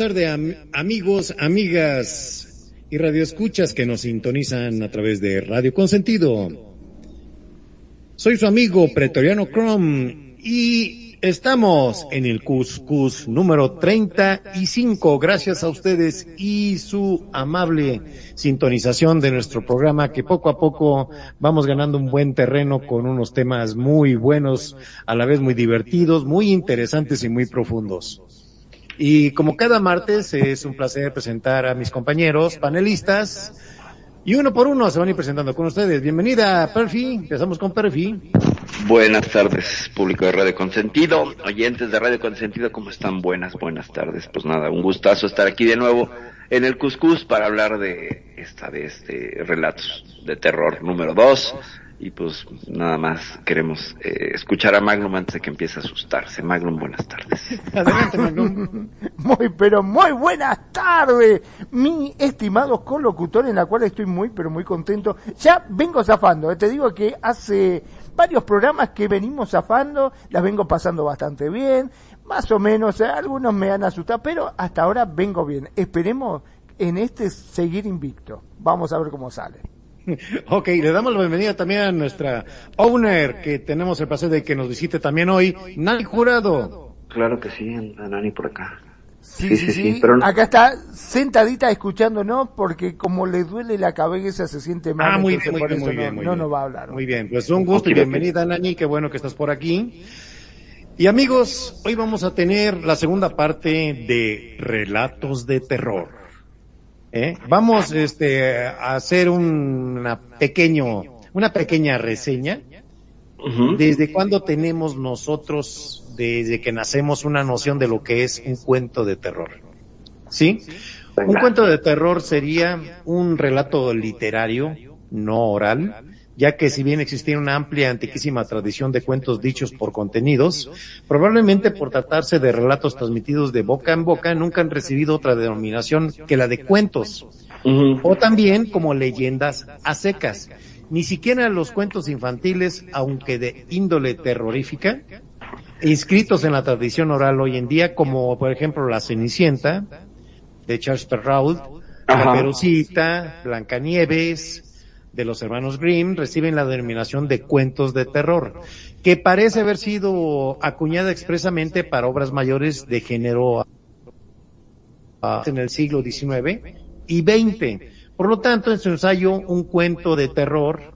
Tardes, am- amigos, amigas y radioescuchas que nos sintonizan a través de Radio Consentido. Soy su amigo Pretoriano Chrome y estamos en el Cuscus número 35. Gracias a ustedes y su amable sintonización de nuestro programa que poco a poco vamos ganando un buen terreno con unos temas muy buenos, a la vez muy divertidos, muy interesantes y muy profundos. Y como cada martes es un placer presentar a mis compañeros panelistas y uno por uno se van a ir presentando con ustedes. Bienvenida, Perfi. Empezamos con Perfi. Buenas tardes, público de Radio Consentido, oyentes de Radio Consentido, ¿cómo están? Buenas, buenas tardes. Pues nada, un gustazo estar aquí de nuevo en el Cuscus para hablar de esta de relatos de terror número 2. Y pues nada más queremos eh, escuchar a Magnum antes de que empiece a asustarse. Magnum, buenas tardes. Adelante, Magnum. Muy, pero muy buenas tardes, mi estimado colocutor, en la cual estoy muy, pero muy contento. Ya vengo zafando, eh, te digo que hace varios programas que venimos zafando, las vengo pasando bastante bien, más o menos, eh, algunos me han asustado, pero hasta ahora vengo bien. Esperemos en este seguir invicto. Vamos a ver cómo sale. Ok, le damos la bienvenida también a nuestra owner que tenemos el placer de que nos visite también hoy, Nani Jurado. Claro que sí, Nani por acá. Sí, sí, sí. pero no- Acá está sentadita escuchándonos porque como le duele la cabeza se siente mal. Ah, muy bien, muy bien, muy no, bien, muy no bien. nos va a hablar. Muy bien, pues un gusto y bienvenida Nani, qué bueno que estás por aquí. Y amigos, hoy vamos a tener la segunda parte de Relatos de Terror. ¿Eh? Vamos este, a hacer una, pequeño, una pequeña reseña. ¿Desde cuándo tenemos nosotros, desde que nacemos, una noción de lo que es un cuento de terror? ¿Sí? Un cuento de terror sería un relato literario, no oral, ya que si bien existía una amplia, antiquísima tradición de cuentos dichos por contenidos, probablemente por tratarse de relatos transmitidos de boca en boca, nunca han recibido otra denominación que la de cuentos o también como leyendas a secas. Ni siquiera los cuentos infantiles, aunque de índole terrorífica, inscritos en la tradición oral hoy en día, como por ejemplo La Cenicienta, de Charles Perrault, La Ajá. Perucita, Blancanieves, de los hermanos Grimm, reciben la denominación de cuentos de terror, que parece haber sido acuñada expresamente para obras mayores de género ah, en el siglo XIX y XX. Por lo tanto, en su ensayo Un cuento de terror,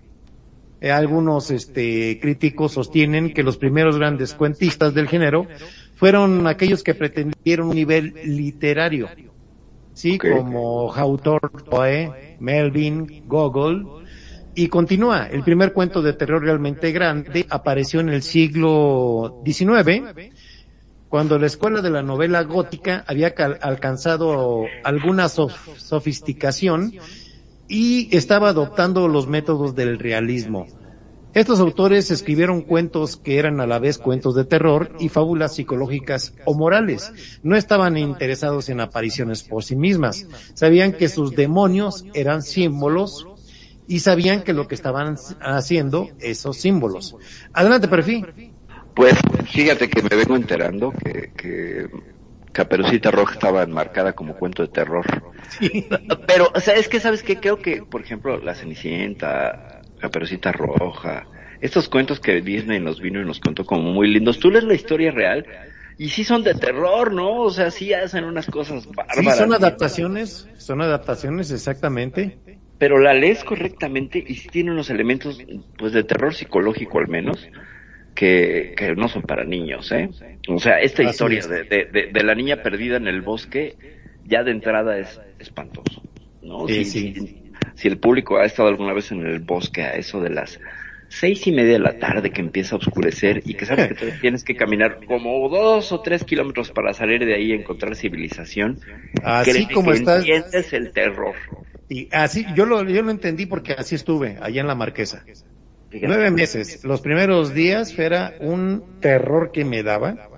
eh, algunos este, críticos sostienen que los primeros grandes cuentistas del género fueron aquellos que pretendieron un nivel literario, sí, como Hawthorne, Poe, Melvin, Gogol, y continúa. El primer cuento de terror realmente grande apareció en el siglo XIX, cuando la escuela de la novela gótica había alcanzado alguna sof- sofisticación y estaba adoptando los métodos del realismo. Estos autores escribieron cuentos que eran a la vez cuentos de terror y fábulas psicológicas o morales. No estaban interesados en apariciones por sí mismas. Sabían que sus demonios eran símbolos y sabían que lo que estaban haciendo esos símbolos. Adelante, perfil. Pues fíjate que me vengo enterando que, que Caperucita Roja estaba enmarcada como cuento de terror. Pero, o sea, es que sabes que creo que, por ejemplo, La Cenicienta, Caperucita Roja, estos cuentos que Disney nos vino y nos contó como muy lindos. Tú lees la historia real y sí son de terror, ¿no? O sea, sí hacen unas cosas bárbaras. Sí, son adaptaciones, son adaptaciones exactamente. Pero la lees correctamente y sí tiene unos elementos, pues, de terror psicológico al menos, que, que no son para niños, ¿eh? O sea, esta Así historia es. de, de, de, de la niña perdida en el bosque, ya de entrada es espantoso, ¿no? Sí, si, sí. si- si el público ha estado alguna vez en el bosque a eso de las seis y media de la tarde que empieza a oscurecer y que sabes que tienes que caminar como dos o tres kilómetros para salir de ahí y encontrar civilización, Así como que estás, entiendes el terror. y así, yo lo, yo lo entendí porque así estuve, allá en la Marquesa. Fíjate. Nueve meses. Los primeros días era un terror que me daba.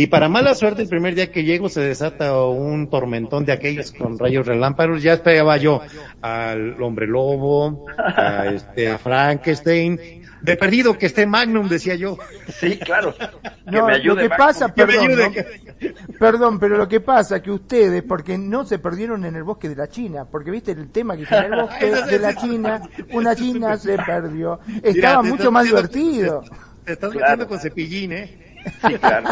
Y para mala suerte, el primer día que llego se desata un tormentón de aquellos con rayos relámpagos. Ya esperaba yo al hombre lobo, a, este, a Frankenstein. De perdido que esté Magnum, decía yo. Sí, claro. Que No, me ayude, lo que pasa, Que me perdón, ayude. ¿no? perdón, pero lo que pasa que ustedes, porque no se perdieron en el bosque de la China, porque viste el tema que en el bosque de la. China, una china se perdió. Estaba mucho estás más divertido. Te estás Claro. metiendo con cepillín, ¿eh? Sí, claro.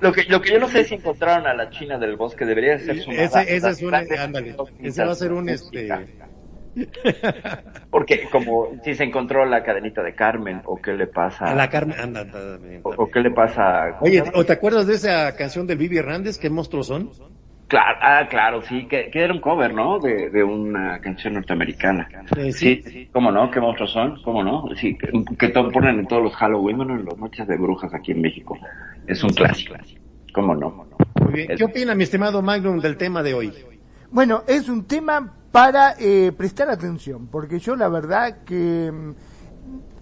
Lo que, lo que yo no sé si encontraron a la china del bosque debería ser su Ese, ese es un, ándale, ese va a ser un, este, Porque como si se encontró la cadenita de Carmen o qué le pasa a la carne, anda, anda, anda. o, o qué le pasa Oye, ¿o te acuerdas de esa canción del Vivi Hernández? ¿Qué monstruos son? Claro ah claro sí que, que era un cover no de, de una canción norteamericana Eh, sí, sí. sí, cómo no qué monstruos son cómo no sí que, que ponen en todos los Halloween bueno en las noches de brujas aquí en México es un clásico cómo no Muy bien. ¿Qué opina mi estimado Magnum del tema de hoy? Bueno, es un tema para eh, prestar atención, porque yo la verdad que mm,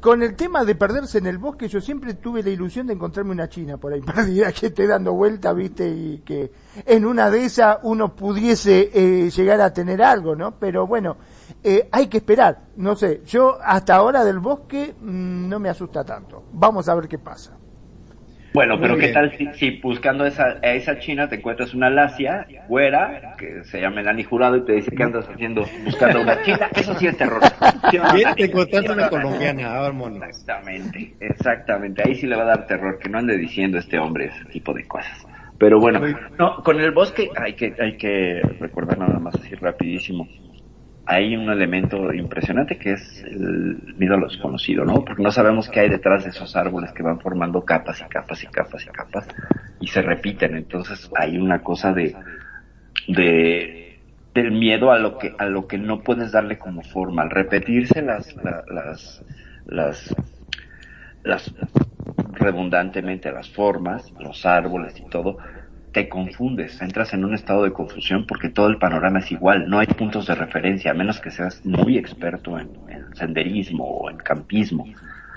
con el tema de perderse en el bosque, yo siempre tuve la ilusión de encontrarme una china por ahí perdida que esté dando vuelta, viste, y que en una de esas uno pudiese eh, llegar a tener algo, ¿no? Pero bueno, eh, hay que esperar, no sé, yo hasta ahora del bosque mm, no me asusta tanto. Vamos a ver qué pasa. Bueno, Muy pero ¿qué tal si, si buscando esa, a esa china te encuentras una lacia, güera, que se llama Melanie Jurado y te dice que andas haciendo, buscando una china? Eso sí es terror. Te encontraste ¿Sí o una colombiana, vámonos. Exactamente, exactamente. Ahí sí le va a dar terror, que no ande diciendo este hombre ese tipo de cosas. Pero bueno, no, con el bosque hay que, hay que recordar nada más así rapidísimo. Hay un elemento impresionante que es el miedo a lo desconocido, ¿no? Porque no sabemos qué hay detrás de esos árboles que van formando capas y capas y capas y capas y se repiten. Entonces hay una cosa de, de del miedo a lo que a lo que no puedes darle como forma al repetirse las la- las las las redundantemente las formas los árboles y todo te confundes entras en un estado de confusión porque todo el panorama es igual no hay puntos de referencia a menos que seas muy experto en, en senderismo o en campismo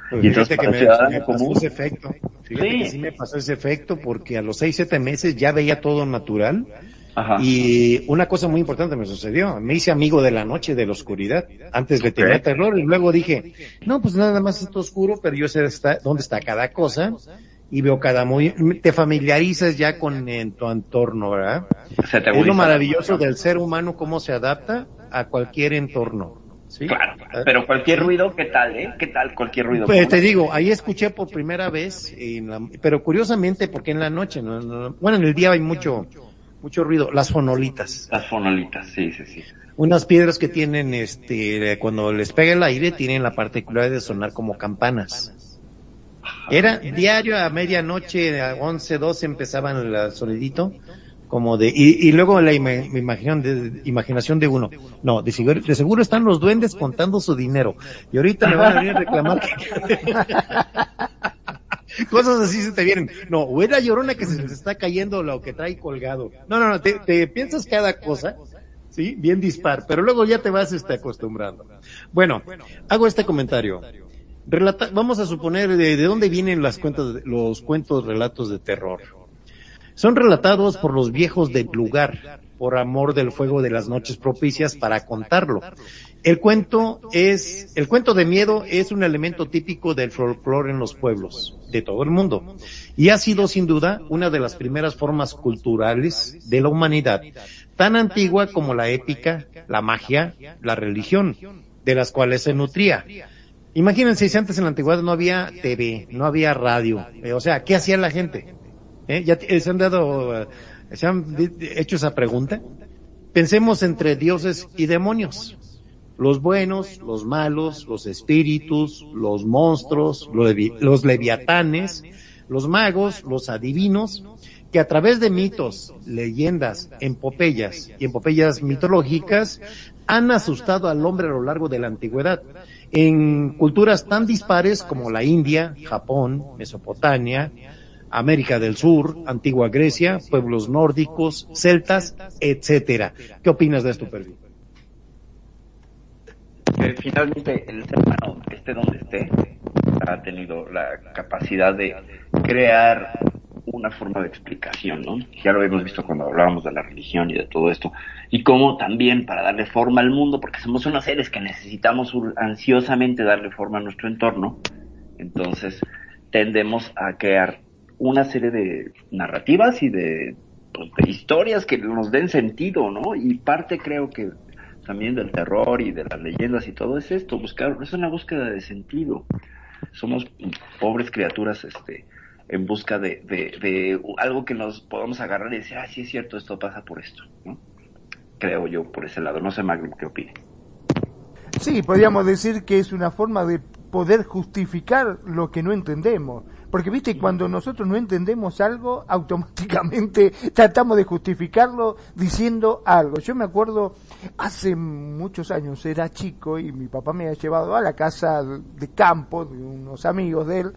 Pues Y entonces que para me, me pasó ese efecto. Fíjate Sí. que sí me pasó ese efecto porque a los seis, siete meses ya veía todo natural. Ajá. Y una cosa muy importante me sucedió. Me hice amigo de la noche, de la oscuridad. Antes le tenía terror y luego dije, no, pues nada más está oscuro, pero yo sé dónde está cada cosa y veo cada muy, te familiarizas ya con en tu entorno, ¿verdad? Se te Es lo maravilloso del ser humano, cómo se adapta a cualquier entorno. ¿sí? Claro, pero cualquier ruido, ¿qué tal, eh? ¿Qué tal cualquier ruido? Pues te digo, ahí escuché por primera vez, en la- pero curiosamente porque en la noche, no- no- bueno, en el día hay mucho, mucho ruido, las fonolitas, Las fonolitas, sí, sí, sí. unas piedras que tienen, este, cuando les pega el aire, tienen la particularidad de sonar como campanas. Era diario a medianoche, a 11, 12 empezaban el sonidito, como de, y, luego la ima- imaginación de, imaginación de uno. No, de seguro, están los duendes contando su dinero. Y ahorita me van a venir a reclamar que... Cosas así se te vienen. No, o es la llorona que se les está cayendo lo que trae colgado. No, no, no, te, te piensas cada cosa, sí, bien dispar, pero luego ya te vas este, acostumbrando. Bueno, hago este comentario. Vamos a suponer de, de dónde vienen las cuentas, los cuentos, relatos de terror. Son relatados por los viejos del lugar, por amor del fuego de las noches propicias para contarlo. El cuento es, el cuento de miedo es un elemento típico del folclore en los pueblos de todo el mundo y ha sido sin duda una de las primeras formas culturales de la humanidad, tan antigua como la épica, la magia, la religión. de las cuales se nutría. Imagínense si antes en la antigüedad no había TV, no había radio, eh, o sea, ¿qué hacía la gente? ¿Eh? ¿Ya t- se han dado, eh, se han hecho esa pregunta? Pensemos entre dioses y demonios. Los buenos, los malos, los espíritus, los monstruos, los, los leviatanes, los magos, los adivinos, que a través de mitos, leyendas, empopeyas y empopeyas mitológicas han asustado al hombre a lo largo de la antigüedad. En culturas tan dispares como la India, Japón, Mesopotamia, América del Sur, antigua Grecia, pueblos nórdicos, celtas, etcétera. ¿Qué opinas de esto, Perdi? que finalmente el ser humano, esté donde esté, ha tenido la capacidad de crear una forma de explicación, ¿no? Ya lo hemos visto cuando hablábamos de la religión y de todo esto. Y cómo también para darle forma al mundo, porque somos unos seres que necesitamos ansiosamente darle forma a nuestro entorno, entonces tendemos a crear una serie de narrativas y de, pues, de historias que nos den sentido, ¿no? Y parte creo que también del terror y de las leyendas y todo es esto, buscar, es una búsqueda de sentido. Somos pobres criaturas, este, en busca de, de, de algo que nos podamos agarrar y decir, ah, sí es cierto, esto pasa por esto, ¿no? Creo yo por ese lado. No sé, Magnum, ¿qué opine? Sí, podríamos decir que es una forma de poder justificar lo que no entendemos. Porque, viste, cuando nosotros no entendemos algo, automáticamente tratamos de justificarlo diciendo algo. Yo me acuerdo, hace muchos años era chico y mi papá me había llevado a la casa de campo de unos amigos de él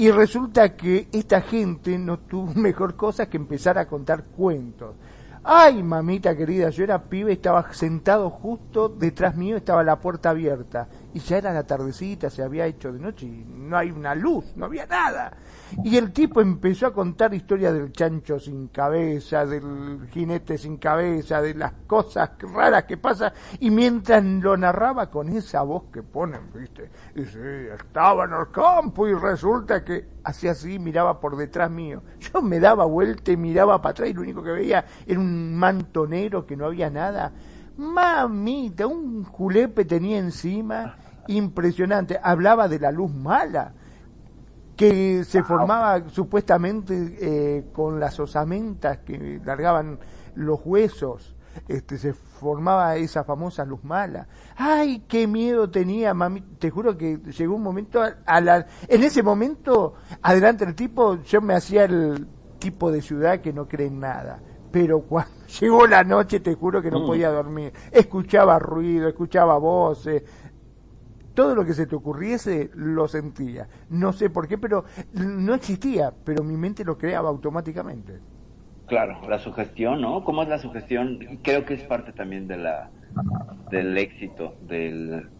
y resulta que esta gente no tuvo mejor cosa que empezar a contar cuentos. Ay, mamita querida, yo era pibe, estaba sentado justo detrás mío, estaba la puerta abierta. Y ya era la tardecita, se había hecho de noche y no hay una luz, no había nada. Y el tipo empezó a contar historias del chancho sin cabeza, del jinete sin cabeza, de las cosas raras que pasan. Y mientras lo narraba con esa voz que ponen, viste, y sí, estaba en el campo y resulta que hacía así, miraba por detrás mío. Yo me daba vuelta y miraba para atrás y lo único que veía era un manto negro que no había nada. Mamita, un julepe tenía encima impresionante. Hablaba de la luz mala que se formaba supuestamente eh, con las osamentas que largaban los huesos. Este, se formaba esa famosa luz mala. Ay, qué miedo tenía, mami. Te juro que llegó un momento a, a la, en ese momento, adelante el tipo, yo me hacía el tipo de ciudad que no cree en nada. Pero cuando llegó la noche, te juro que no Mm. podía dormir. Escuchaba ruido, escuchaba voces, todo lo que se te ocurriese lo sentía. No sé por qué, pero no existía, pero mi mente lo creaba automáticamente. Claro, la sugestión, ¿no? ¿Cómo es la sugestión? Creo que es parte también de la del éxito del,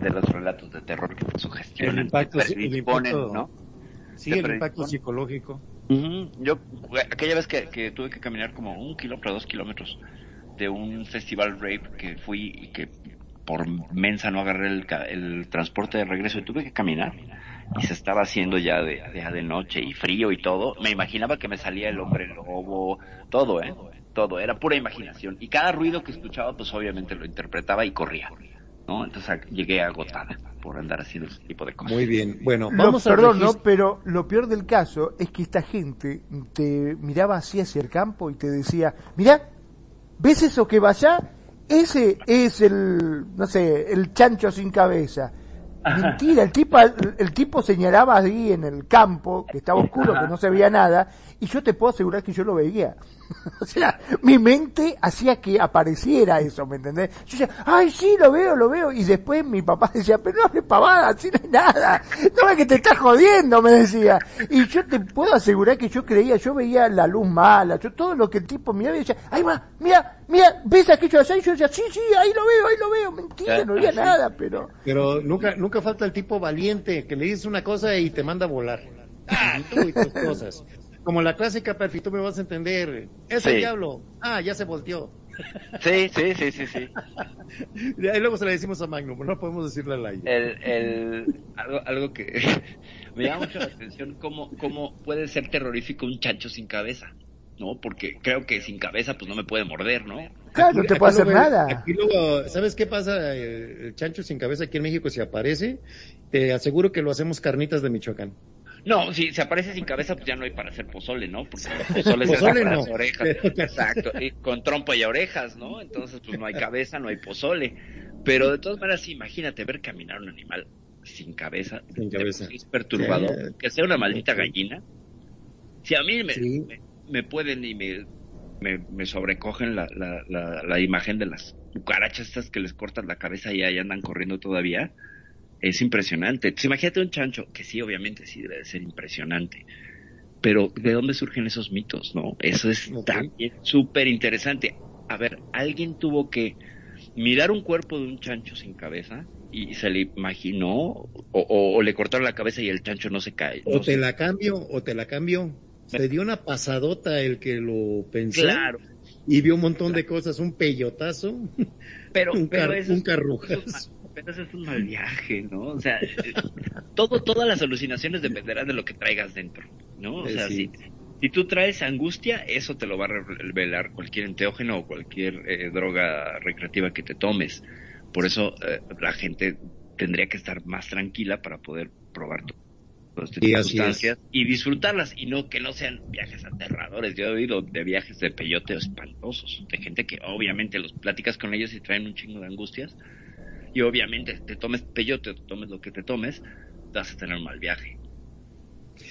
de los relatos de terror que te sugestionan, El impacto, te el impacto- ¿no? Sí, el impacto psicológico. Yo, aquella vez que, que tuve que caminar como un kilómetro, dos kilómetros de un festival rape que fui y que por mensa no agarré el, ca- el transporte de regreso y tuve que caminar y se estaba haciendo ya de, ya de noche y frío y todo, me imaginaba que me salía el hombre lobo, todo, ¿eh? Todo, era pura imaginación. Y cada ruido que escuchaba, pues obviamente lo interpretaba y corría, ¿no? Entonces a- llegué agotada por andar haciendo ese tipo de cosas. Muy bien. Bueno, Lo- vamos a perdón, ¿no? pero lo peor del caso es que esta gente te miraba así hacia el campo y te decía, mira, ¿ves eso que va allá? Ese es el, no sé, el chancho sin cabeza. Mentira, el tipo, el tipo señalaba ahí en el campo, que estaba oscuro, que no se veía nada, y yo te puedo asegurar que yo lo veía. o sea, mi mente hacía que apareciera eso, ¿me entendés? Yo decía, ay, sí, lo veo, lo veo, y después mi papá decía, pero no hables pavada, así no hay nada, no es que te estás jodiendo, me decía. Y yo te puedo asegurar que yo creía, yo veía la luz mala, yo todo lo que el tipo miraba y decía, ay, va, mira, mira, ¿ves aquello allá? Y yo decía, sí, sí, ahí lo veo, ahí lo veo, mentira, no había nada, pero... Pero nunca, nunca falta el tipo valiente que le dices una cosa y te manda a volar. Ah, tú y tus cosas. Como la clásica, Perfi, tú me vas a entender. Es el Sí. diablo. Ah, ya se volteó. Sí, sí, sí, sí, sí. Y ahí luego se la decimos a Magnum, no podemos decirle al aire. el, el, algo, algo que me llama mucho la atención, cómo, cómo puede ser terrorífico un chancho sin cabeza, ¿no? Porque creo que sin cabeza pues no me puede morder, ¿no? Claro, no te puede hacer luego- nada. Aquí luego, ¿sabes qué pasa? El, el chancho sin cabeza aquí en México, si aparece, te aseguro que lo hacemos carnitas de Michoacán. No, si se aparece sin cabeza, pues ya no hay para hacer pozole, ¿no? Porque pozole, Pozole con no. las orejas. Exacto, y con trompa y orejas, ¿no? Entonces, pues no hay cabeza, no hay pozole. Pero de todas maneras, sí, imagínate ver caminar un animal sin cabeza. Sin cabeza. Es perturbador. Sí. Que sea una maldita gallina. Si a mí me, Sí. me, me pueden y me, me, me sobrecogen la, la, la, la imagen de las cucarachas estas que les cortan la cabeza y ahí andan corriendo todavía, es impresionante. Entonces, imagínate un chancho, que sí, obviamente sí debe de ser impresionante. Pero, ¿de dónde surgen esos mitos, no? Eso es también súper interesante. A ver, alguien tuvo que mirar un cuerpo de un chancho sin cabeza y se le imaginó, o, o- o le cortaron la cabeza y el chancho no se cae. O te la cambio, o te la cambio. Se dio una pasadota el que lo pensó Claro, y vio un montón de cosas, un peyotazo, pero, un, pero car- un carrujazo. Eso es un mal viaje, ¿no? O sea, todo, todas las alucinaciones dependerán de lo que traigas dentro, ¿no? O Eh, sea, sí. si, si tú traes angustia, eso te lo va a revelar cualquier enteógeno o cualquier eh, droga recreativa que te tomes. Por eso eh, la gente tendría que estar más tranquila para poder probar to- todo este Y así sustancias y disfrutarlas y no que no sean viajes aterradores. Yo he oído de viajes de peyote espantosos, de gente que obviamente los platicas con ellos y traen un chingo de angustias y obviamente te tomes peyote o te tomes lo que te tomes, vas a tener un mal viaje.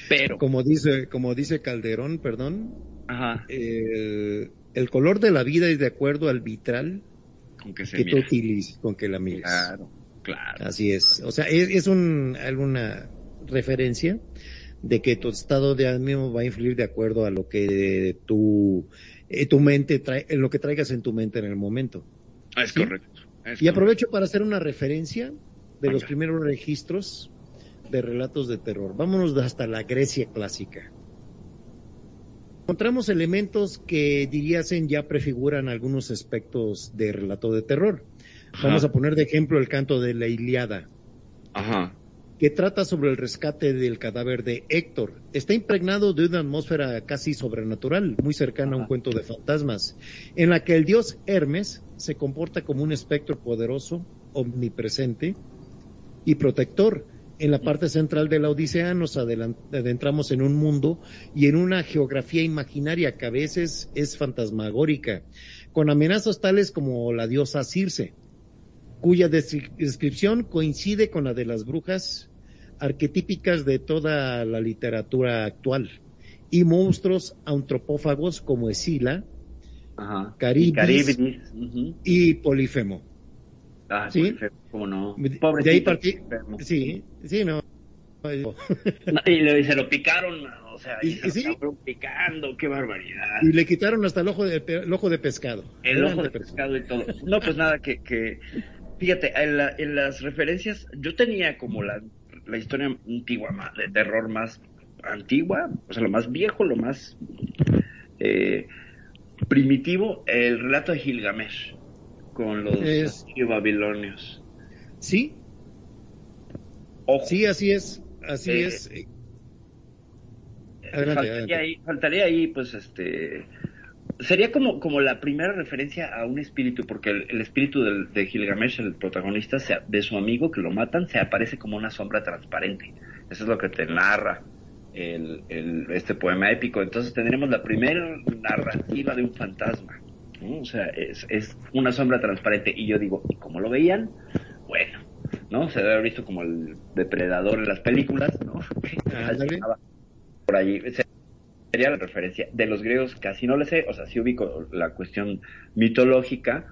Pero, Como dice, como dice Calderón, perdón, ajá, el, el color de la vida es de acuerdo al vitral con que se que tú utilices, con que la mires. Claro, claro. Así es. O sea, es, es un, alguna referencia de que tu estado de ánimo va a influir de acuerdo a lo que tu, eh, tu mente trae, en lo que traigas en tu mente en el momento. Es ¿sí? correcto. Y aprovecho para hacer una referencia de los primeros registros de relatos de terror. Vámonos hasta la Grecia clásica. Encontramos elementos que diríasen ya prefiguran algunos aspectos de relato de terror. Vamos a poner de ejemplo el canto de la Iliada, Ajá. Que trata sobre el rescate del cadáver de Héctor. Está impregnado de una atmósfera casi sobrenatural, muy cercana a un cuento de fantasmas, en la que el dios Hermes se comporta como un espectro poderoso, omnipresente y protector. En la parte central de la Odisea nos adentramos en un mundo y en una geografía imaginaria que a veces es fantasmagórica, con amenazas tales como la diosa Circe, cuya descri- descripción coincide con la de las brujas arquetípicas de toda la literatura actual, y monstruos antropófagos como Escila Ajá. Caribdis. Y Polifemo. Ah, Sí. cómo no. De ahí partí-. Sí, sí, no. No, Y, le- y se lo picaron, o sea, y, Y- se sí. lo picando, qué barbaridad. Y le quitaron hasta el ojo de, el ojo de pescado. El ojo de pescado y todo. No, pues nada, que, que fíjate, en, la- en las referencias, yo tenía como la, la historia antigua, más, de terror más antigua, o sea, lo más viejo, lo más eh, primitivo, el relato de Gilgamesh, con los Es- babilonios. Sí, Ojo, sí, así es, así Eh, es. Adelante, faltaría, adelante. Ahí, faltaría ahí, pues, este... Sería como, como la primera referencia a un espíritu, porque el, el espíritu del- de Gilgamesh, el protagonista, se- de su amigo que lo matan, se aparece como una sombra transparente. Eso es lo que te narra el, el- este poema épico. Entonces tendremos la primera narrativa de un fantasma. ¿no? O sea, es, es una sombra transparente. Y yo digo, ¿y cómo lo veían? Bueno, ¿no? Se debe haber visto como el depredador en las películas, ¿no? Por allí. Se- Sería la referencia. De los griegos casi no le sé, o sea, sí ubico la cuestión mitológica,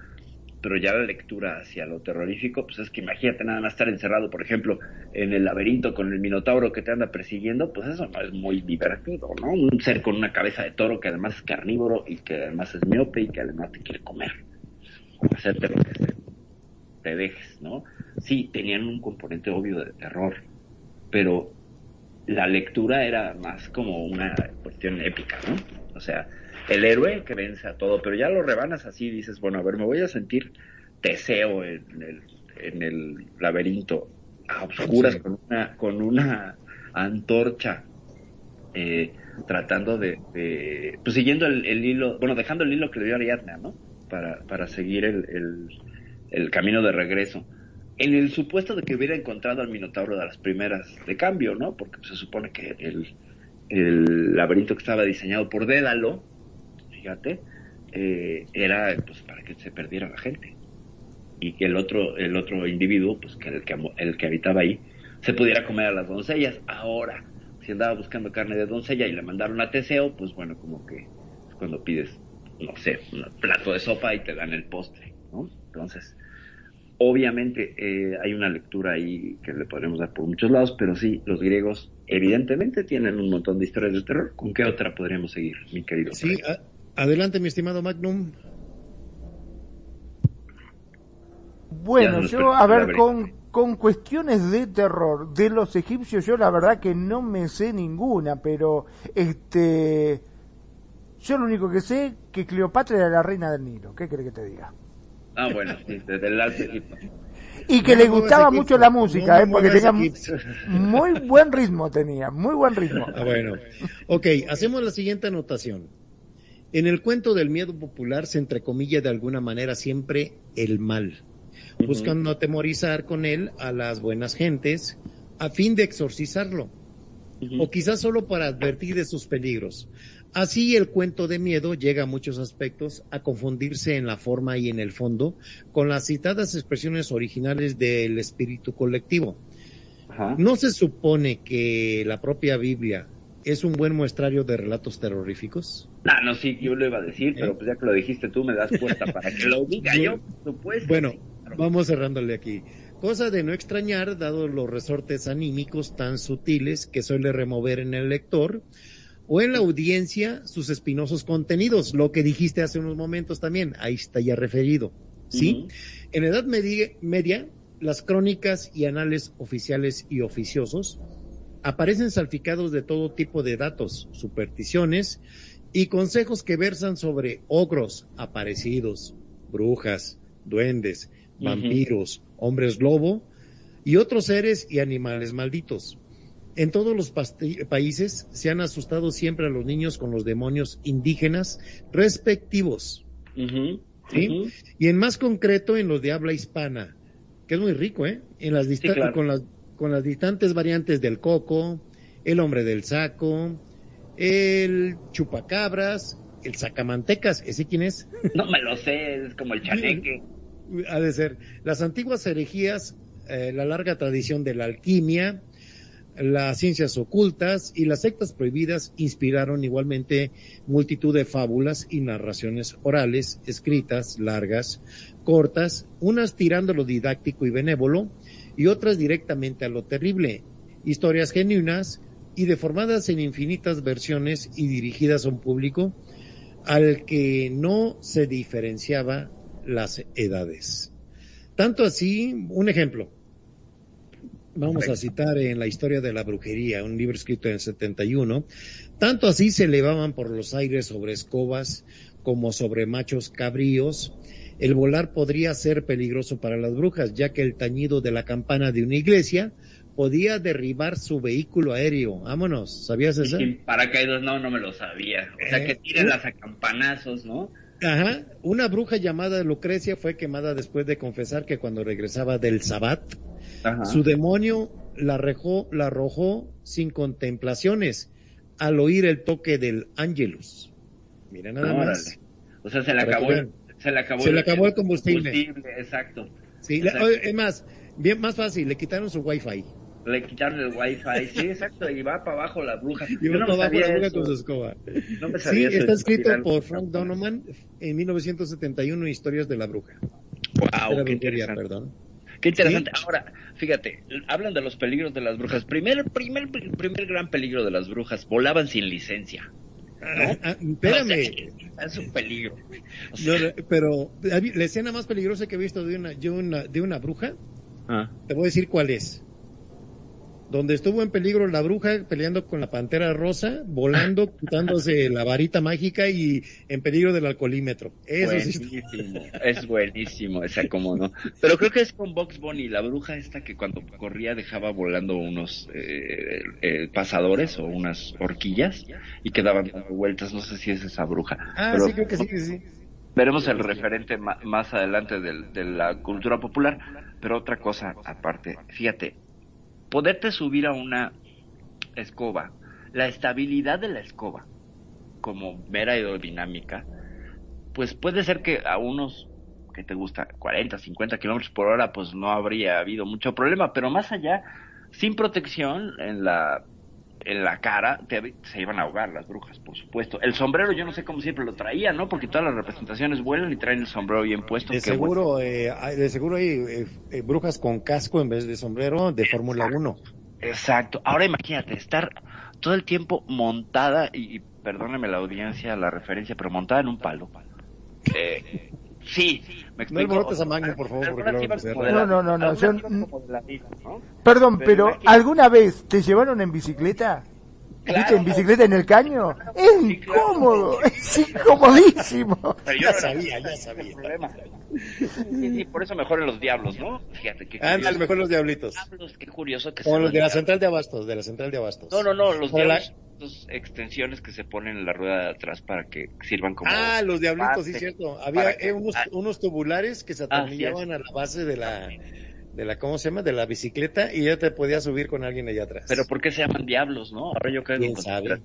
pero ya la lectura hacia lo terrorífico, pues es que imagínate nada más estar encerrado, por ejemplo, en el laberinto con el minotauro que te anda persiguiendo, pues eso no es muy divertido, ¿no? Un ser con una cabeza de toro que además es carnívoro y que además es miope y que además te quiere comer. Hacerte lo que te, te dejes, ¿no? Sí, tenían un componente obvio de terror, pero la lectura era más como una cuestión épica, ¿no? O sea, el héroe que vence a todo, pero ya lo rebanas así y dices, bueno, a ver, me voy a sentir Teseo en el, en el laberinto, a obscuras, Sí. con, una, con una antorcha, eh, tratando de, de- pues siguiendo el, el hilo, bueno, dejando el hilo que le dio Ariadna, ¿no? para, para seguir el, el, el camino de regreso. En el supuesto de que hubiera encontrado al Minotauro de las primeras de cambio, ¿no? Porque se supone que el, el laberinto que estaba diseñado por Dédalo, fíjate, eh, era pues para que se perdiera la gente. Y que el otro el otro individuo pues que el que el que habitaba ahí se pudiera comer a las doncellas. Ahora si andaba buscando carne de doncella y le mandaron a Teseo pues bueno como que cuando pides no sé un plato de sopa y te dan el postre no entonces obviamente eh, hay una lectura ahí que le podremos dar por muchos lados pero sí los griegos evidentemente tienen un montón de historias de terror con qué otra podríamos seguir mi querido sí Adelante, mi estimado Magnum. Bueno, yo, a ver, con, con cuestiones de terror de los egipcios, yo la verdad que no me sé ninguna, pero este. Yo lo único que sé que Cleopatra era la reina del Nilo. ¿Qué crees que te diga? Ah, bueno, desde el Alto Egipto. Y que le gustaba mucho la música, ¿eh? porque tenía muy buen ritmo, tenía, muy buen ritmo. Ah, bueno. Ok, hacemos la siguiente anotación. En el cuento del miedo popular se entrecomilla de alguna manera siempre el mal, buscando atemorizar con él a las buenas gentes a fin de exorcizarlo, o quizás solo para advertir de sus peligros. Así el cuento de miedo llega a muchos aspectos a confundirse en la forma y en el fondo con las citadas expresiones originales del espíritu colectivo. ¿No se supone que la propia Biblia es un buen muestrario de relatos terroríficos? No, no, sí, yo lo iba a decir, pero pues ya que lo dijiste tú, me das puerta para que lo diga yo, por supuesto. Bueno, vamos cerrándole aquí. Cosa de no extrañar, dado los resortes anímicos tan sutiles que suele remover en el lector, o en la audiencia sus espinosos contenidos, lo que dijiste hace unos momentos también, ahí está ya referido, ¿sí? En Edad media, media, las crónicas y anales oficiales y oficiosos aparecen salpicados de todo tipo de datos, supersticiones y consejos que versan sobre ogros aparecidos, brujas, duendes, vampiros, hombres lobo y otros seres y animales malditos. En todos los países se han asustado siempre a los niños con los demonios indígenas respectivos. Y en más concreto en los de habla hispana, que es muy rico, ¿eh? En las con las con las distantes variantes del coco, el hombre del saco, el chupacabras, el sacamantecas, ¿ese quién es? No me lo sé, es como el chaneque. Ha de ser. Las antiguas herejías, eh, la larga tradición de la alquimia, las ciencias ocultas y las sectas prohibidas inspiraron igualmente multitud de fábulas y narraciones orales, escritas, largas, cortas, unas tirando lo didáctico y benévolo, y otras directamente a lo terrible, historias genuinas y deformadas en infinitas versiones y dirigidas a un público al que no se diferenciaba las edades. Tanto así, un ejemplo, vamos a citar en la historia de la brujería, un libro escrito en el 71, tanto así se elevaban por los aires sobre escobas como sobre machos cabríos, el volar podría ser peligroso para las brujas, ya que el tañido de la campana de una iglesia podía derribar su vehículo aéreo. Vámonos, ¿sabías eso? paracaídas no, no me lo sabía. O sea, que eh, tiren las acampanazos, ¿no? Ajá. Una bruja llamada Lucrecia fue quemada después de confesar que cuando regresaba del Sabbat, su demonio la, arrojó, la arrojó sin contemplaciones al oír el toque del Ángelus. Mira nada más. O sea, se le acabó el, se le acabó, se le acabó el, combustible. Exacto. Sí, es más, bien más fácil, le quitaron su wifi. Le quitaron el wifi, sí, exacto, y va para abajo la bruja. Y va para abajo la bruja con su escoba. No me sí, está escrito por Frank Donovan en 1971, Historias de la Bruja. Wow, qué interesante. Perdón. Qué interesante. Ahora, fíjate, hablan de los peligros de las brujas. Primer, primer, primer gran peligro de las brujas, volaban sin licencia. Ah, ah, espérame. es un peligro. pero la escena más peligrosa que he visto de una, de una, de una bruja, ah. te voy a decir cuál es donde estuvo en peligro la bruja peleando con la pantera rosa, volando, quitándose la varita mágica y en peligro del alcoholímetro. Eso buenísimo, es buenísimo esa como no. Pero creo que es con Box Bunny, la bruja esta que cuando corría dejaba volando unos eh, eh, pasadores o unas horquillas y quedaban vueltas, no sé si es esa bruja. Ah, sí, creo que sí, sí. Veremos el referente más adelante del- de la cultura popular, pero otra cosa aparte, fíjate, poderte subir a una escoba, la estabilidad de la escoba como mera aerodinámica, pues puede ser que a unos que te gusta 40, 50 kilómetros por hora, pues no habría habido mucho problema, pero más allá, sin protección en la en la cara, te- se iban a ahogar las brujas, por supuesto. El sombrero yo no sé cómo siempre lo traían, ¿no? Porque todas las representaciones vuelan y traen el sombrero bien puesto. De seguro, eh, hay- de seguro hay eh, eh, brujas con casco en vez de sombrero de Fórmula 1. Exacto. Ahora imagínate, estar todo el tiempo montada, y, y perdóneme la audiencia la referencia, pero montada en un palo. Eh, sí, me explico. alborotes a Magno, por favor, porque luego No, no, no, no, yo- ¿no? Perdón, Pero. ¿alguna vez te llevaron en bicicleta? Claro. ¿Viste en bicicleta en el caño? Es Sí, claro. incómodo, es incomodísimo. Pero yo Ya no sabía, ya sabía. problema. Sí, sí, por eso mejor en los diablos, ¿no? Fíjate que Ándale, mejor los diablitos. Diablos, qué curioso que Como sean los de la diablos. central de abastos, de la central de abastos. No, no, no, los la- diablos, dos extensiones que se ponen en la rueda de atrás para que sirvan como... Ah, los diablitos, sí, base cierto. Había que- eh, unos, ah. unos tubulares que se atornillaban a la base de la, de la, ¿cómo se llama? De la bicicleta y ya te podías subir con alguien allá atrás. Pero ¿por qué se llaman diablos, no? Ahora yo se llaman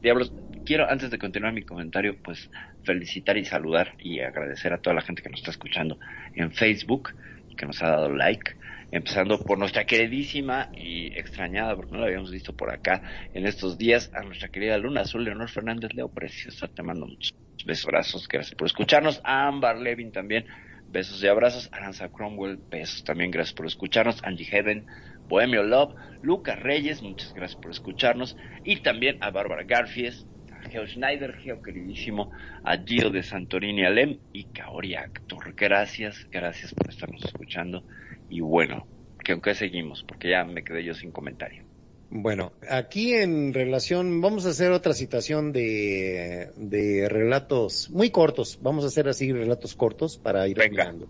Diablos. Quiero, antes de continuar mi comentario, pues felicitar y saludar y agradecer a toda la gente que nos está escuchando en Facebook que nos ha dado like. Empezando por nuestra queridísima y extrañada, porque no la habíamos visto por acá en estos días, a nuestra querida Luna Azul, Leonor Fernández Leo, preciosa, te mando muchos besos, gracias por escucharnos. A Ambar Levin también, besos y abrazos. Aranza Cromwell, besos también, gracias por escucharnos. Angie Heaven, Bohemio Love, Lucas Reyes, muchas gracias por escucharnos. Y también a Bárbara Garfies, a Geo Schneider, Geo queridísimo, a Gio de Santorini Alem y Kaori Actor. Gracias, gracias por estarnos escuchando. Y bueno, que aunque seguimos, porque ya me quedé yo sin comentario. Bueno, aquí en relación, vamos a hacer otra citación de, de relatos muy cortos. Vamos a hacer así relatos cortos para ir mirando.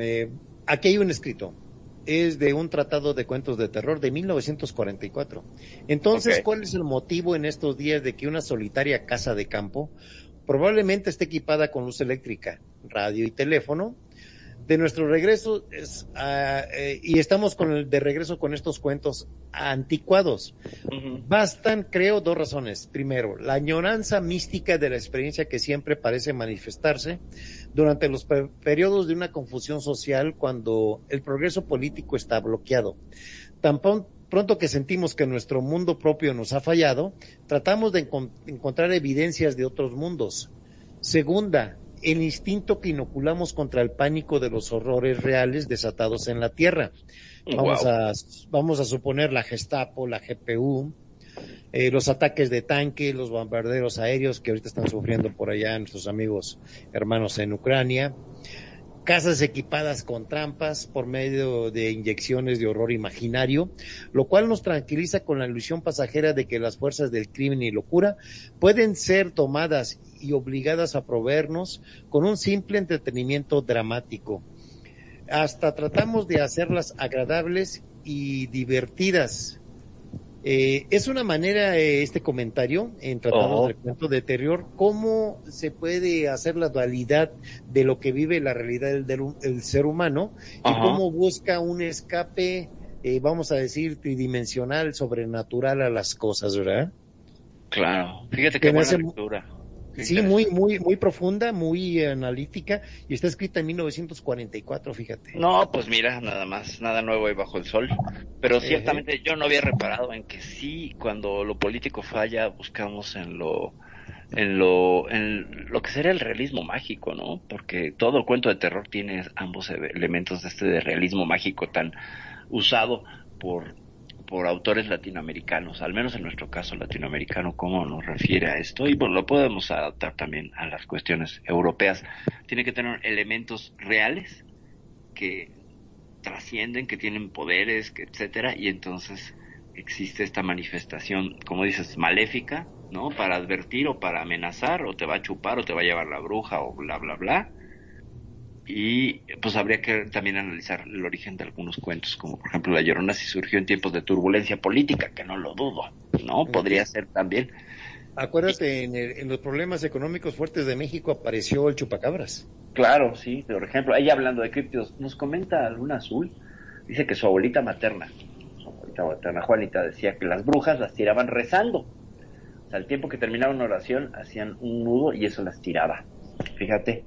Eh, aquí hay un escrito. Es de un tratado de cuentos de terror de 1944. Entonces. ¿cuál es el motivo en estos días de que una solitaria casa de campo probablemente esté equipada con luz eléctrica, radio y teléfono? De nuestro regreso es, ah, eh, y estamos con el de regreso con estos cuentos anticuados. Bastan, creo, dos razones. Primero, la añoranza mística de la experiencia que siempre parece manifestarse durante los pe- periodos de una confusión social cuando el progreso político está bloqueado. Tan pron- pronto que sentimos que nuestro mundo propio nos ha fallado, tratamos de encon- encontrar evidencias de otros mundos. Segunda, el instinto que inoculamos contra el pánico de los horrores reales desatados en la Tierra. Vamos, Wow. a, vamos a suponer la Gestapo, la GPU, eh, los ataques de tanque, los bombarderos aéreos que ahorita están sufriendo por allá nuestros amigos hermanos en Ucrania, casas equipadas con trampas por medio de inyecciones de horror imaginario, lo cual nos tranquiliza con la ilusión pasajera de que las fuerzas del crimen y locura pueden ser tomadas y obligadas a proveernos con un simple entretenimiento dramático. Hasta tratamos de hacerlas agradables y divertidas. Eh, es una manera eh, este comentario en Tratado Oh. del Cuento de Terror, cómo se puede hacer la dualidad de lo que vive la realidad del, del- el ser humano y cómo busca un escape, eh, vamos a decir, tridimensional, sobrenatural a las cosas, ¿verdad? Claro, fíjate Que qué buena lectura. Qué Sí, muy, muy, muy profunda, muy analítica y está escrita en 1944, fíjate. No, pues mira, nada más, nada nuevo ahí bajo el sol. Pero ciertamente yo no había reparado en que sí, cuando lo político falla, buscamos en lo, en lo, en lo que sería el realismo mágico, ¿no? Porque todo cuento de terror tiene ambos elementos de este de realismo mágico tan usado por por autores latinoamericanos, al menos en nuestro caso latinoamericano, cómo nos refiere a esto, y pues lo podemos adaptar también a las cuestiones europeas. Tiene que tener elementos reales que trascienden, que tienen poderes, que etcétera, y entonces existe esta manifestación, como dices, maléfica, ¿no? Para advertir o para amenazar, o te va a chupar, o te va a llevar la bruja, o bla, bla, bla. Y pues habría que también analizar el origen de algunos cuentos, como por ejemplo La Llorona si surgió en tiempos de turbulencia política, que no lo dudo, ¿no? Podría ser también. acuérdate, en, el- en los problemas económicos fuertes de México apareció el chupacabras. Claro, sí, por ejemplo, ella hablando de críptidos, nos comenta Luna Azul, dice que su abuelita materna, su abuelita materna Juanita, decía que las brujas las tiraban rezando. O sea, al tiempo que terminaba una oración, hacían un nudo y eso las tiraba. Fíjate.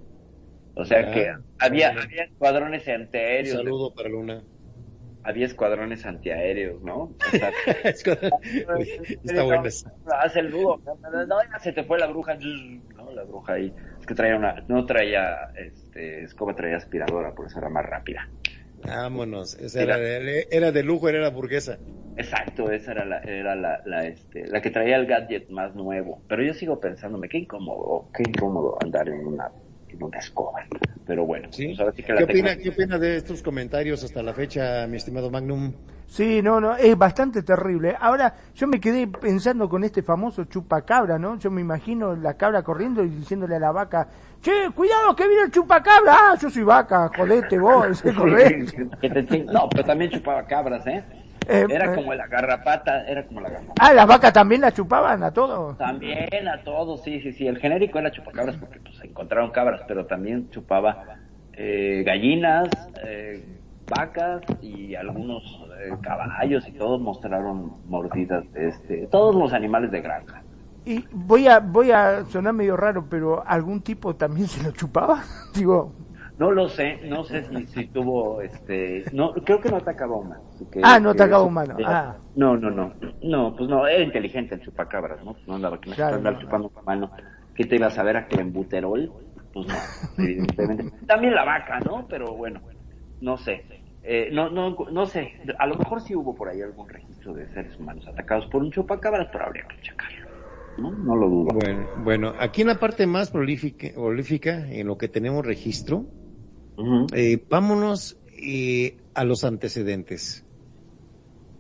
O sea Ah, que había, escuadrones Un antiaéreos, saludo para Luna. había escuadrones antiaéreos, ¿no? O sea, Está bueno eso. Hace el nudo. No, ya se te fue la bruja. No, la bruja ahí. Es que traía una, no traía, este, escoba, traía aspiradora, por eso era más rápida. Vámonos. Esa era, de, era de lujo, era la burguesa. Exacto, esa era la, era la, la, este, la que traía el gadget más nuevo. Pero yo sigo pensándome, qué incómodo, qué incómodo andar en una, en una escoba. Pero bueno, ¿Sí? pues ahora sí que la ¿Qué, opina, ¿Qué opina de estos comentarios hasta la fecha, mi estimado Magnum? Sí, no, no, es bastante terrible. Ahora, yo me quedé pensando con este famoso chupacabra, ¿no? Yo me imagino la cabra corriendo y diciéndole a la vaca, che, cuidado que viene el chupacabra. Ah, yo soy vaca, jodete vos, ese correcto. Que te ching- No, pero también chupaba cabras, ¿eh? Eh, Era eh. como la garrapata, era como la garrapata. Ah, las vacas también la chupaban a todos. También a todos, sí, sí, sí. El genérico era chupacabras porque pues encontraron cabras, pero también chupaba eh, gallinas, eh, vacas y algunos caballos y todos mostraron mordidas de este, todos los animales de granja. Y voy a, voy a sonar medio raro, pero ¿algún tipo también se lo chupaba? Digo, No lo sé, no sé si, si tuvo, este, no, creo que no atacaba humano. Ah, no que atacaba humano, eh, ah. No, no, no, no, pues no, era inteligente el chupacabras, ¿no? No andaba que me Claro, andaba no, chupando humano. ¿Qué te ibas a ver a clenbuterol? Pues no, evidentemente. También la vaca, ¿no? Pero bueno, no sé. Eh, no, no, no sé, a lo mejor sí hubo por ahí algún registro de seres humanos atacados por un chupacabras, pero habría que checarlo. No, no lo dudo. Bueno, bueno, aquí en la parte más prolífica, prolífica en lo que tenemos registro, Eh, vámonos eh, a los antecedentes.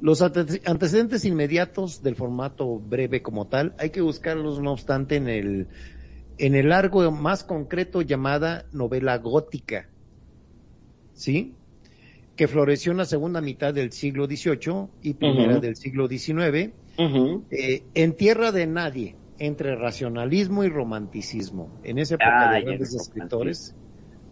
Los ante- antecedentes inmediatos del formato breve como tal, hay que buscarlos no obstante en el, en el largo más concreto llamada novela gótica, ¿sí? Que floreció en la segunda mitad del siglo XVIII y primera del siglo XIX, eh, en tierra de nadie, entre racionalismo y romanticismo. En esa época Ah, de grandes escritores,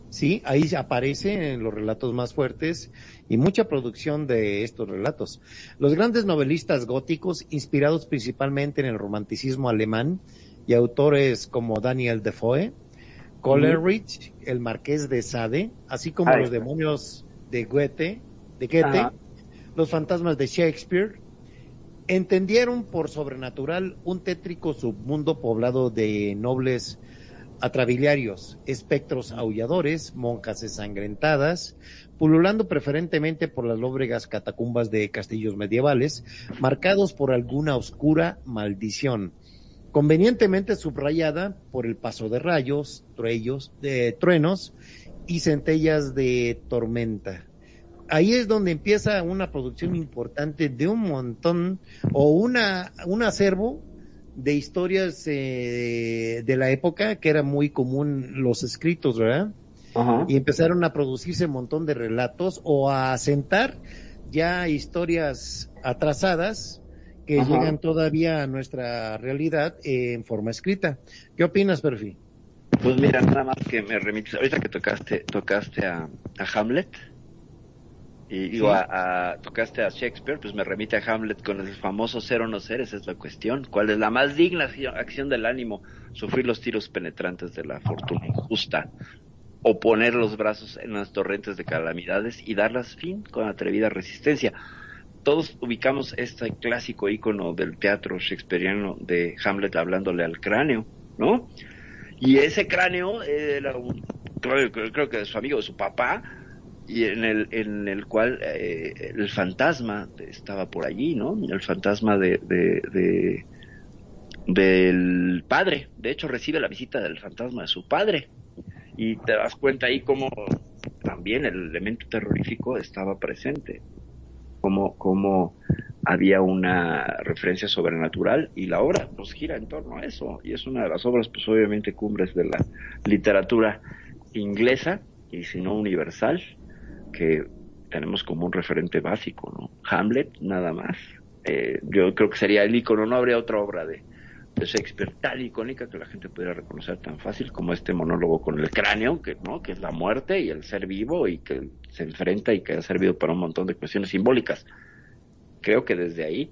sí, ahí aparece en los relatos más fuertes y mucha producción de estos relatos. Los grandes novelistas góticos, inspirados principalmente en el romanticismo alemán, y autores como Daniel Defoe, Coleridge, el Marqués de Sade, así como los demonios de Goethe, de Goethe, los fantasmas de Shakespeare, entendieron por sobrenatural un tétrico submundo poblado de nobles atrabiliarios, espectros aulladores, monjas ensangrentadas, pululando preferentemente por las lóbregas catacumbas de castillos medievales, marcados por alguna oscura maldición, convenientemente subrayada por el paso de rayos, truellos, de truenos y centellas de tormenta. Ahí es donde empieza una producción importante de un montón o una un acervo de historias eh, de la época que era muy común los escritos, ¿verdad? Ajá. y empezaron a producirse un montón de relatos o a asentar ya historias atrasadas que Ajá. llegan todavía a nuestra realidad eh, en forma escrita. ¿Qué opinas, Perfi? Pues mira, nada más que me remites, ahorita que tocaste, tocaste a, a Hamlet, y digo, Sí. a, a- tocaste a Shakespeare, pues me remite a Hamlet con el famoso ser o no ser, esa es la cuestión. ¿Cuál es la más digna acción- del ánimo? Sufrir los tiros penetrantes de la fortuna injusta, o poner los brazos en las torrentes de calamidades y darlas fin con atrevida resistencia. Todos ubicamos este clásico ícono del teatro shakespeariano de Hamlet hablándole al cráneo, ¿no? Y ese cráneo era un creo, creo que de su amigo, de su papá, y en el, en el cual eh, el fantasma estaba por allí, ¿no? El fantasma de, de, de- del padre. De hecho, recibe la visita del fantasma de su padre. Y te das cuenta ahí cómo también el elemento terrorífico estaba presente. Como, como había una referencia sobrenatural y la obra pues gira en torno a eso. Y es una de las obras pues obviamente cumbres de la literatura inglesa y si no universal que tenemos como un referente básico, ¿no? Hamlet, nada más. Eh, yo creo que sería el icono, no habría otra obra de, Shakespeare tan icónica que la gente pudiera reconocer tan fácil como este monólogo con el cráneo, que, ¿no? es la muerte y el ser vivo y que se enfrenta y que ha servido para un montón de cuestiones simbólicas. Creo que desde ahí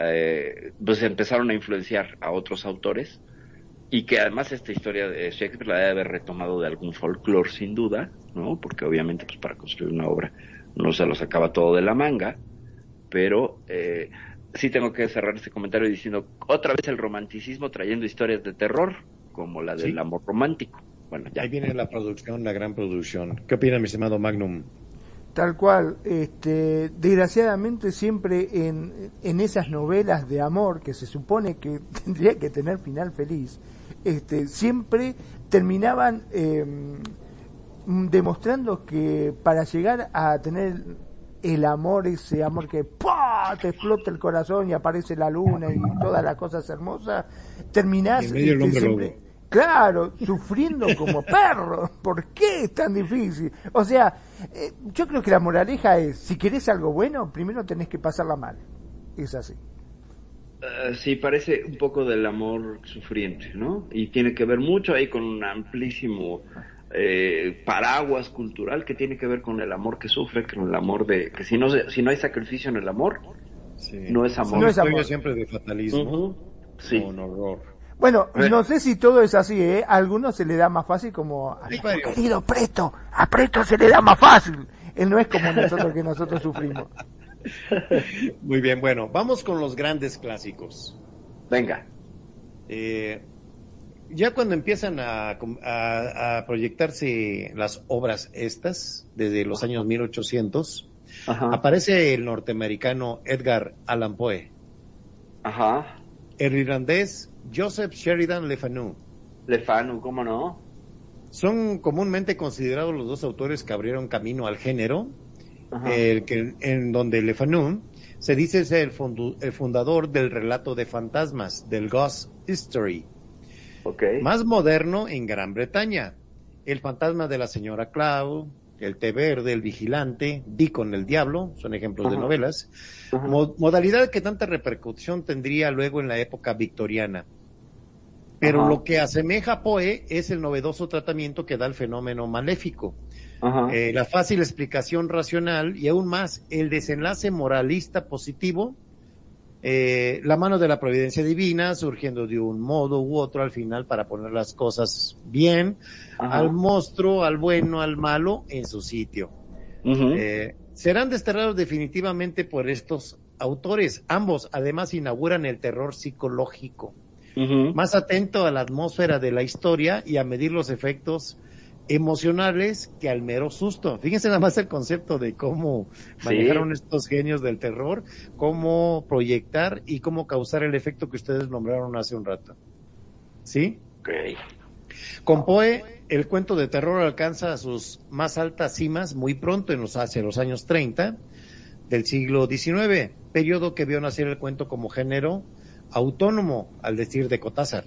eh, pues empezaron a influenciar a otros autores y que además esta historia de Shakespeare la debe haber retomado de algún folclore sin duda, ¿no? Porque obviamente pues para construir una obra no se lo sacaba todo de la manga, pero eh, sí tengo que cerrar este comentario diciendo otra vez el romanticismo trayendo historias de terror como la del amor romántico. Bueno, ya. Ahí viene la producción, la gran producción. ¿Qué opina mi estimado Magnum? Tal cual, este, desgraciadamente siempre en, en esas novelas de amor que se supone que tendría que tener final feliz, este, siempre terminaban em, demostrando que para llegar a tener el amor, ese amor que te explota el corazón y aparece la luna y todas las cosas hermosas, terminás este, siempre, claro, sufriendo como perro. ¿Por qué es tan difícil? O sea, eh, yo creo que la moraleja es, si querés algo bueno, primero tenés que pasarla mal. Es así. Uh, sí, parece un poco del amor sufriente, ¿no? Y tiene que ver mucho ahí con un amplísimo eh, paraguas cultural que tiene que ver con el amor que sufre, con el amor de que si no si no hay sacrificio en el amor, no es amor. No es amor. siempre de fatalismo, sí. con horror. Bueno, no sé si todo es así, ¿eh? A algunos se le da más fácil como, querido Preto, a Preto se le da más fácil. Él no es como nosotros que nosotros sufrimos. Muy bien, bueno, vamos con los grandes clásicos. Venga. Eh, ya cuando empiezan a, proyectarse las obras estas, desde los años 1800, aparece el norteamericano Edgar Allan Poe. Ajá. El irlandés Joseph Sheridan Le Fanu. Le Fanu, ¿cómo no? Son comúnmente considerados los dos autores que abrieron camino al género, el que, en donde Le Fanu se dice ser el, el fundador del relato de fantasmas, del Ghost History más moderno en Gran Bretaña. El fantasma de la señora Cloud, el té verde, el vigilante, con el diablo, son ejemplos de novelas. modalidad que tanta repercusión tendría luego en la época victoriana. Pero lo que asemeja a Poe es el novedoso tratamiento que da el fenómeno maléfico. Eh, la fácil explicación racional y aún más el desenlace moralista positivo eh, la mano de la providencia divina surgiendo de un modo u otro al final para poner las cosas bien, al monstruo, al bueno, al malo en su sitio. Eh, serán desterrados definitivamente por estos autores. Ambos además inauguran el terror psicológico. Más atento a la atmósfera de la historia y a medir los efectos emocionales que al mero susto. Fíjense nada más el concepto de cómo manejaron estos genios del terror, cómo proyectar y cómo causar el efecto que ustedes nombraron hace un rato. ¿Sí? Con Poe, el cuento de terror alcanza sus más altas cimas muy pronto, en los, hacia los años 30 del siglo XIX, periodo que vio nacer el cuento como género autónomo, al decir de Cotázar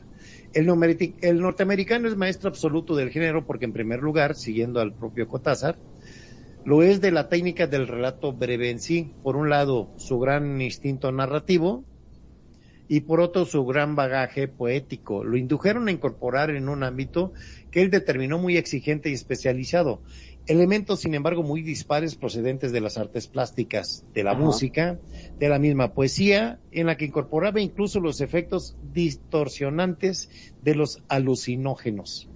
el, norteamericano es maestro absoluto del género porque, en primer lugar, siguiendo al propio Cotázar, lo es de la técnica del relato breve en sí. Por un lado, su gran instinto narrativo y por otro, su gran bagaje poético. Lo indujeron a incorporar en un ámbito que él determinó muy exigente y especializado, elementos, sin embargo, muy dispares procedentes de las artes plásticas, de la música, de la misma poesía, en la que incorporaba incluso los efectos distorsionantes de los alucinógenos.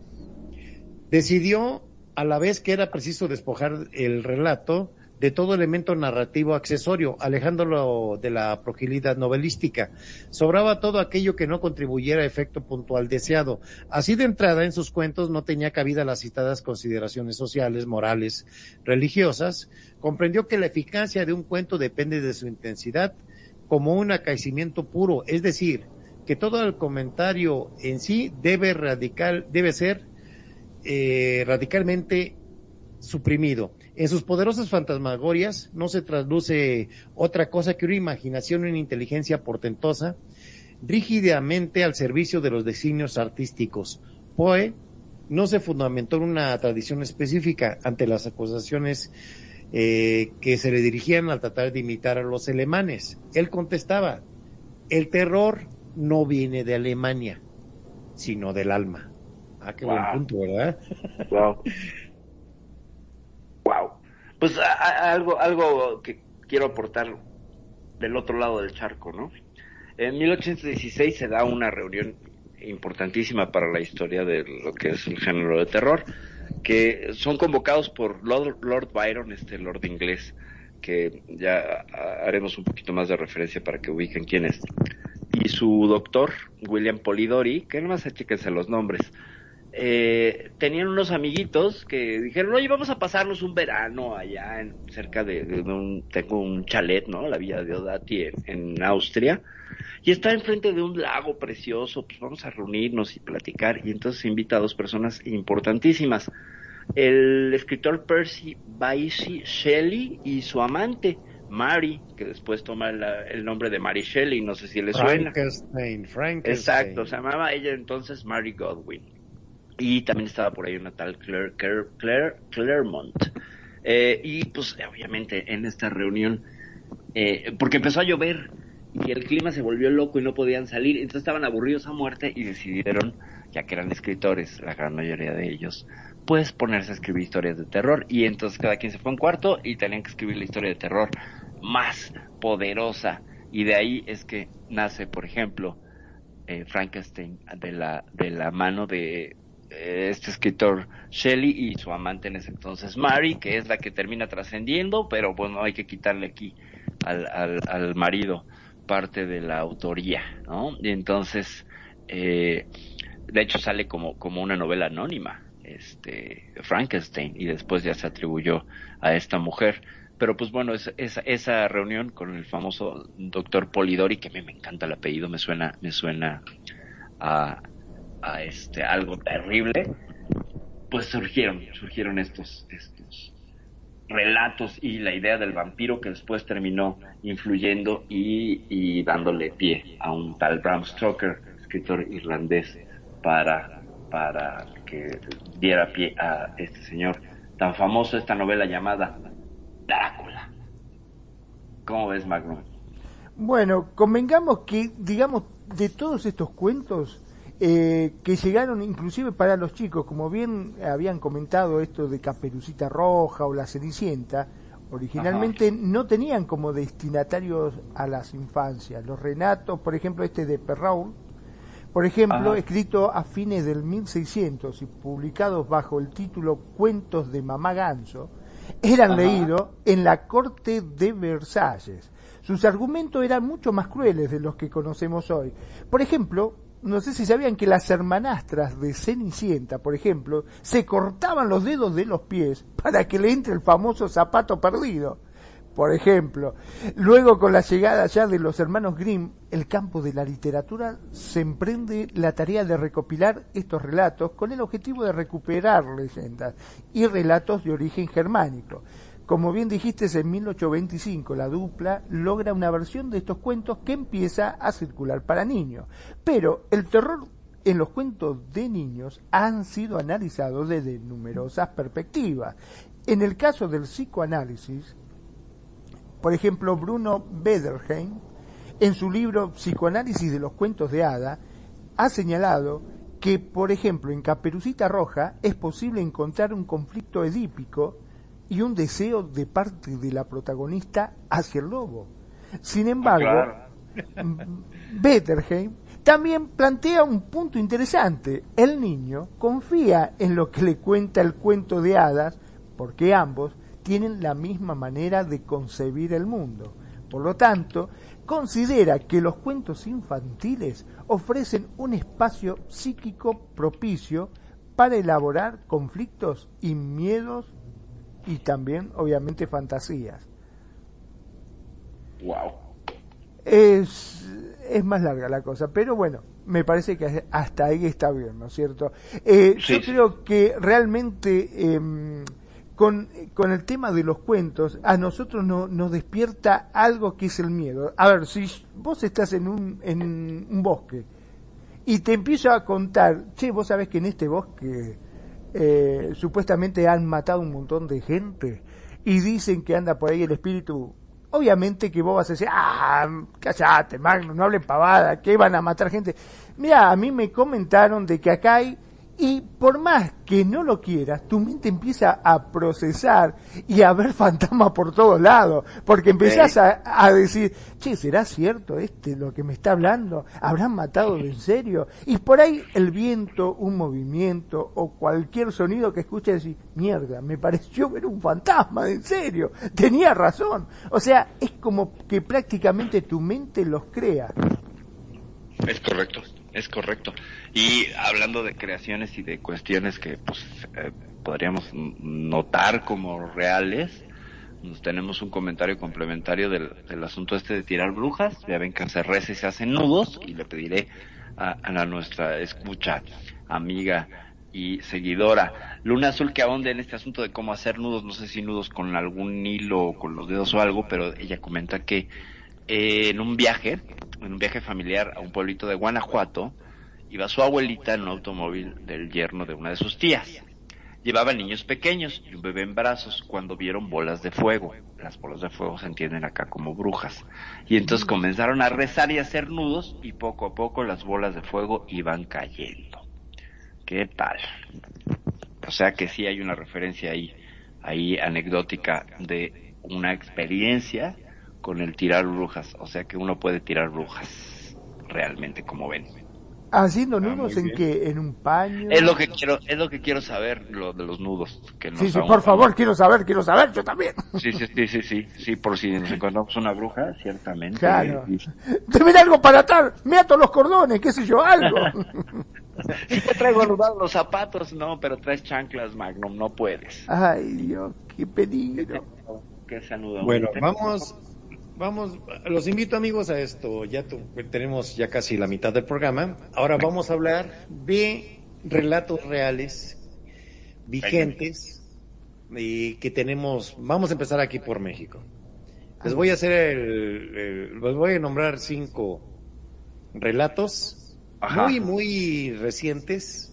Decidió, a la vez que era preciso despojar el relato de todo elemento narrativo accesorio, alejándolo de la fragilidad novelística. Sobraba todo aquello que no contribuyera a efecto puntual deseado. Así de entrada en sus cuentos no tenía cabida las citadas consideraciones sociales, morales, religiosas. Comprendió que la eficacia de un cuento depende de su intensidad como un acaecimiento puro, es decir, que todo el comentario en sí debe radical, debe ser eh, radicalmente suprimido. En sus poderosas fantasmagorias no se trasluce otra cosa que una imaginación y una inteligencia portentosa, rígidamente al servicio de los designios artísticos. Poe no se fundamentó en una tradición específica ante las acusaciones eh, que se le dirigían al tratar de imitar a los alemanes. Él contestaba, el terror no viene de Alemania, sino del alma. Ah, qué buen punto, ¿verdad? Wow. Wow. Pues algo, algo que quiero aportar del otro lado del charco, ¿no? En 1816 se da una reunión importantísima para la historia de lo que es el género de terror, que son convocados por Lord, Byron, este Lord inglés, que ya haremos un poquito más de referencia para que ubiquen quién es, y su doctor, William Polidori, que nomás chéquense los nombres, eh, tenían unos amiguitos que dijeron, oye, vamos a pasarnos un verano allá en, cerca de, de un, tengo un chalet, ¿no? La villa de Odati en, en Austria, y está enfrente de un lago precioso, pues vamos a reunirnos y platicar, y entonces invita a dos personas importantísimas, el escritor Percy Bysshe Shelley y su amante, Mary, que después toma la- el nombre de Mary Shelley, no sé si le suena. Frankenstein, Frankenstein. Exacto, se llamaba ella entonces Mary Godwin. Y también estaba por ahí una tal Claire, Claire, Claremont. Eh, y pues obviamente en esta reunión, eh, porque empezó a llover y el clima se volvió loco y no podían salir, entonces estaban aburridos a muerte y decidieron, ya que eran escritores, la gran mayoría de ellos, pues ponerse a escribir historias de terror. Y entonces cada quien se fue a un cuarto y tenían que escribir la historia de terror más poderosa. Y de ahí es que nace, por ejemplo, eh, Frankenstein de la, de la mano de este escritor Shelley y su amante en ese entonces Mary, que es la que termina trascendiendo, pero bueno, hay que quitarle aquí al, al, marido parte de la autoría, ¿no? Y entonces, eh, de hecho sale como, como una novela anónima, este, Frankenstein, y después ya se atribuyó a esta mujer. Pero pues bueno, es- esa, esa reunión con el famoso doctor Polidori, que a mí me encanta el apellido, me suena, me suena a, a este algo terrible, pues surgieron, surgieron estos, estos relatos y la idea del vampiro que después terminó influyendo y, y dándole pie a un tal Bram Stoker, escritor irlandés, para, para que diera pie a este señor tan famoso, esta novela llamada Drácula. ¿Cómo ves, Magnum? Bueno, convengamos que, digamos, de todos estos cuentos eh, que llegaron inclusive para los chicos, como bien habían comentado esto de Caperucita Roja o La Cenicienta, originalmente no tenían como destinatarios a las infancias. Los renatos, por ejemplo, este de Perrault, por ejemplo, Ajá. escrito a fines del 1600 y publicados bajo el título Cuentos de Mamá Ganso, eran leídos en la corte de Versalles. Sus argumentos eran mucho más crueles de los que conocemos hoy. Por ejemplo, no sé si sabían que las hermanastras de Cenicienta, por ejemplo, se cortaban los dedos de los pies para que le entre el famoso zapato perdido. Por ejemplo, luego con la llegada ya de los hermanos Grimm, el campo de la literatura se emprende la tarea de recopilar estos relatos con el objetivo de recuperar leyendas y relatos de origen germánico. Como bien dijiste, en 1825 la dupla logra una versión de estos cuentos que empieza a circular para niños. Pero el terror en los cuentos de niños han sido analizados desde numerosas perspectivas. En el caso del psicoanálisis, por ejemplo, Bruno Bederheim, en su libro Psicoanálisis de los cuentos de hada, ha señalado que, por ejemplo, en Caperucita Roja es posible encontrar un conflicto edípico y un deseo de parte de la protagonista hacia el lobo. Sin embargo, Betterheim también plantea un punto interesante. El niño confía en lo que le cuenta el cuento de hadas porque ambos tienen la misma manera de concebir el mundo. Por lo tanto, considera que los cuentos infantiles ofrecen un espacio psíquico propicio para elaborar conflictos y miedos y también, obviamente, fantasías. Wow. Es, es más larga la cosa, pero bueno, me parece que hasta ahí está bien, ¿no es cierto? Eh, Sí, yo sí. creo que realmente em, con, con el tema de los cuentos, a nosotros no, nos despierta algo que es el miedo. A ver, si vos estás en un, en un bosque y te empiezo a contar, che, vos sabés que en este bosque eh, supuestamente han matado un montón de gente y dicen que anda por ahí el espíritu obviamente que vos vas a decir, ah, callate, Magno, no hablen pavada, que van a matar gente. Mira, a mí me comentaron de que acá hay y por más que no lo quieras, tu mente empieza a procesar y a ver fantasmas por todos lados, porque empezás a, a, decir, che, ¿será cierto este lo que me está hablando? ¿Habrán matado de en serio? Y por ahí el viento, un movimiento o cualquier sonido que escuches decir, mierda, me pareció ver un fantasma, en serio, tenía razón. O sea, es como que prácticamente tu mente los crea. Es correcto. Es correcto. Y hablando de creaciones y de cuestiones que pues eh, podríamos notar como reales, nos tenemos un comentario complementario del, asunto este de tirar brujas. Ya ven que se reza y se hacen nudos y le pediré a, a nuestra escucha, amiga y seguidora. Luna Azul que ahonde en este asunto de cómo hacer nudos, no sé si nudos con algún hilo o con los dedos o algo, pero ella comenta que eh, en un viaje, en un viaje familiar a un pueblito de Guanajuato, iba su abuelita en un automóvil del yerno de una de sus tías. Llevaba niños pequeños y un bebé en brazos cuando vieron bolas de fuego. Las bolas de fuego se entienden acá como brujas. Y entonces comenzaron a rezar y a hacer nudos y poco a poco las bolas de fuego iban cayendo. ¿Qué tal? O sea que sí hay una referencia ahí, ahí anecdótica de una experiencia con el tirar brujas. O sea que uno puede tirar brujas realmente, como ven. Haciendo ah, nudos en qué, en un paño. Es lo que quiero, es lo que quiero saber, lo de los nudos. Que sí, sí, por favor, quiero saber, quiero saber, yo también. Sí, sí, sí, sí, sí, sí, por si nos encontramos una bruja, ciertamente. Claro. Te viene algo para atar, me ato los cordones, qué sé yo, algo. si te traigo los zapatos, no, pero traes chanclas, Magnum, no puedes. Ay, Dios, qué peligro. Que bueno, vamos vamos, los invito amigos a esto. Ya tenemos ya casi la mitad del programa. Ahora vamos a hablar de relatos reales, vigentes, y que tenemos. Vamos a empezar aquí por México. Les voy a hacer el, les voy a nombrar cinco relatos muy muy recientes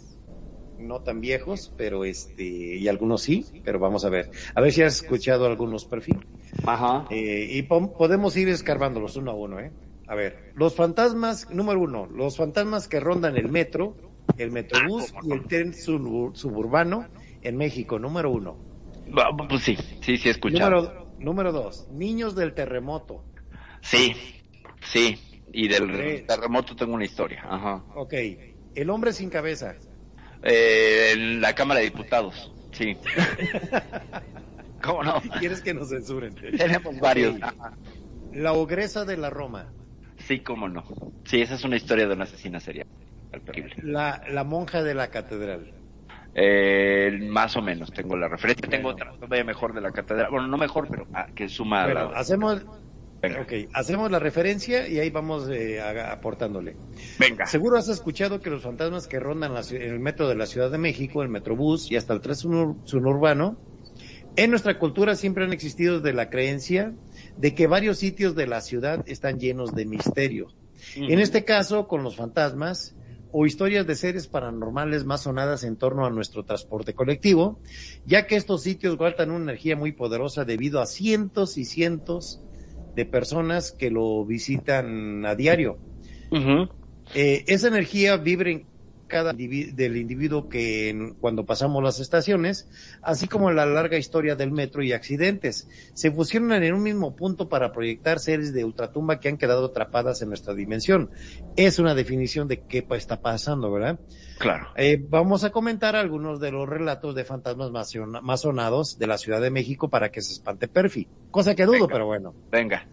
no tan viejos, pero este, y algunos sí, pero vamos a ver. A ver si has escuchado algunos perfiles. Ajá. Eh, y podemos ir escarbándolos uno a uno, ¿eh? A ver, los fantasmas, número uno, los fantasmas que rondan el metro, el metrobús ah, y el tren suburbano en México, número uno. Pues sí, sí, sí escuchado. Número, número dos, niños del terremoto. Sí, sí, y del terremoto tengo una historia. Ajá. Ok, el hombre sin cabeza. Eh, la Cámara de Diputados, sí. ¿Cómo no? ¿Quieres que nos censuren? Tenemos varios. La ogresa de la Roma. Sí, cómo no. Sí, esa es una historia de una asesina serial. La, la monja de la catedral. Eh, más o menos, tengo la referencia. Tengo otra todavía mejor de la catedral. Bueno, no mejor, pero ah, que suma. Bueno, hacemos, Ok, hacemos la referencia y ahí vamos eh, aportándole. Venga. Seguro has escuchado que los fantasmas que rondan en el metro de la Ciudad de México, el Metrobús y hasta el tren suburbano, en nuestra cultura siempre han existido de la creencia de que varios sitios de la ciudad están llenos de misterio. En este caso, con los fantasmas o historias de seres paranormales más sonadas en torno a nuestro transporte colectivo, ya que estos sitios guardan una energía muy poderosa debido a cientos y cientos de personas que lo visitan a diario. eh, esa energía vibra en cada del individuo que cuando pasamos las estaciones, así como la larga historia del metro y accidentes, se fusionan en un mismo punto para proyectar seres de ultratumba que han quedado atrapadas en nuestra dimensión. Es una definición de qué está pasando, ¿verdad? Claro. Eh, vamos a comentar algunos de los relatos de fantasmas más sonados de la Ciudad de México para que se espante Perfi. Cosa que dudo, pero bueno. Venga.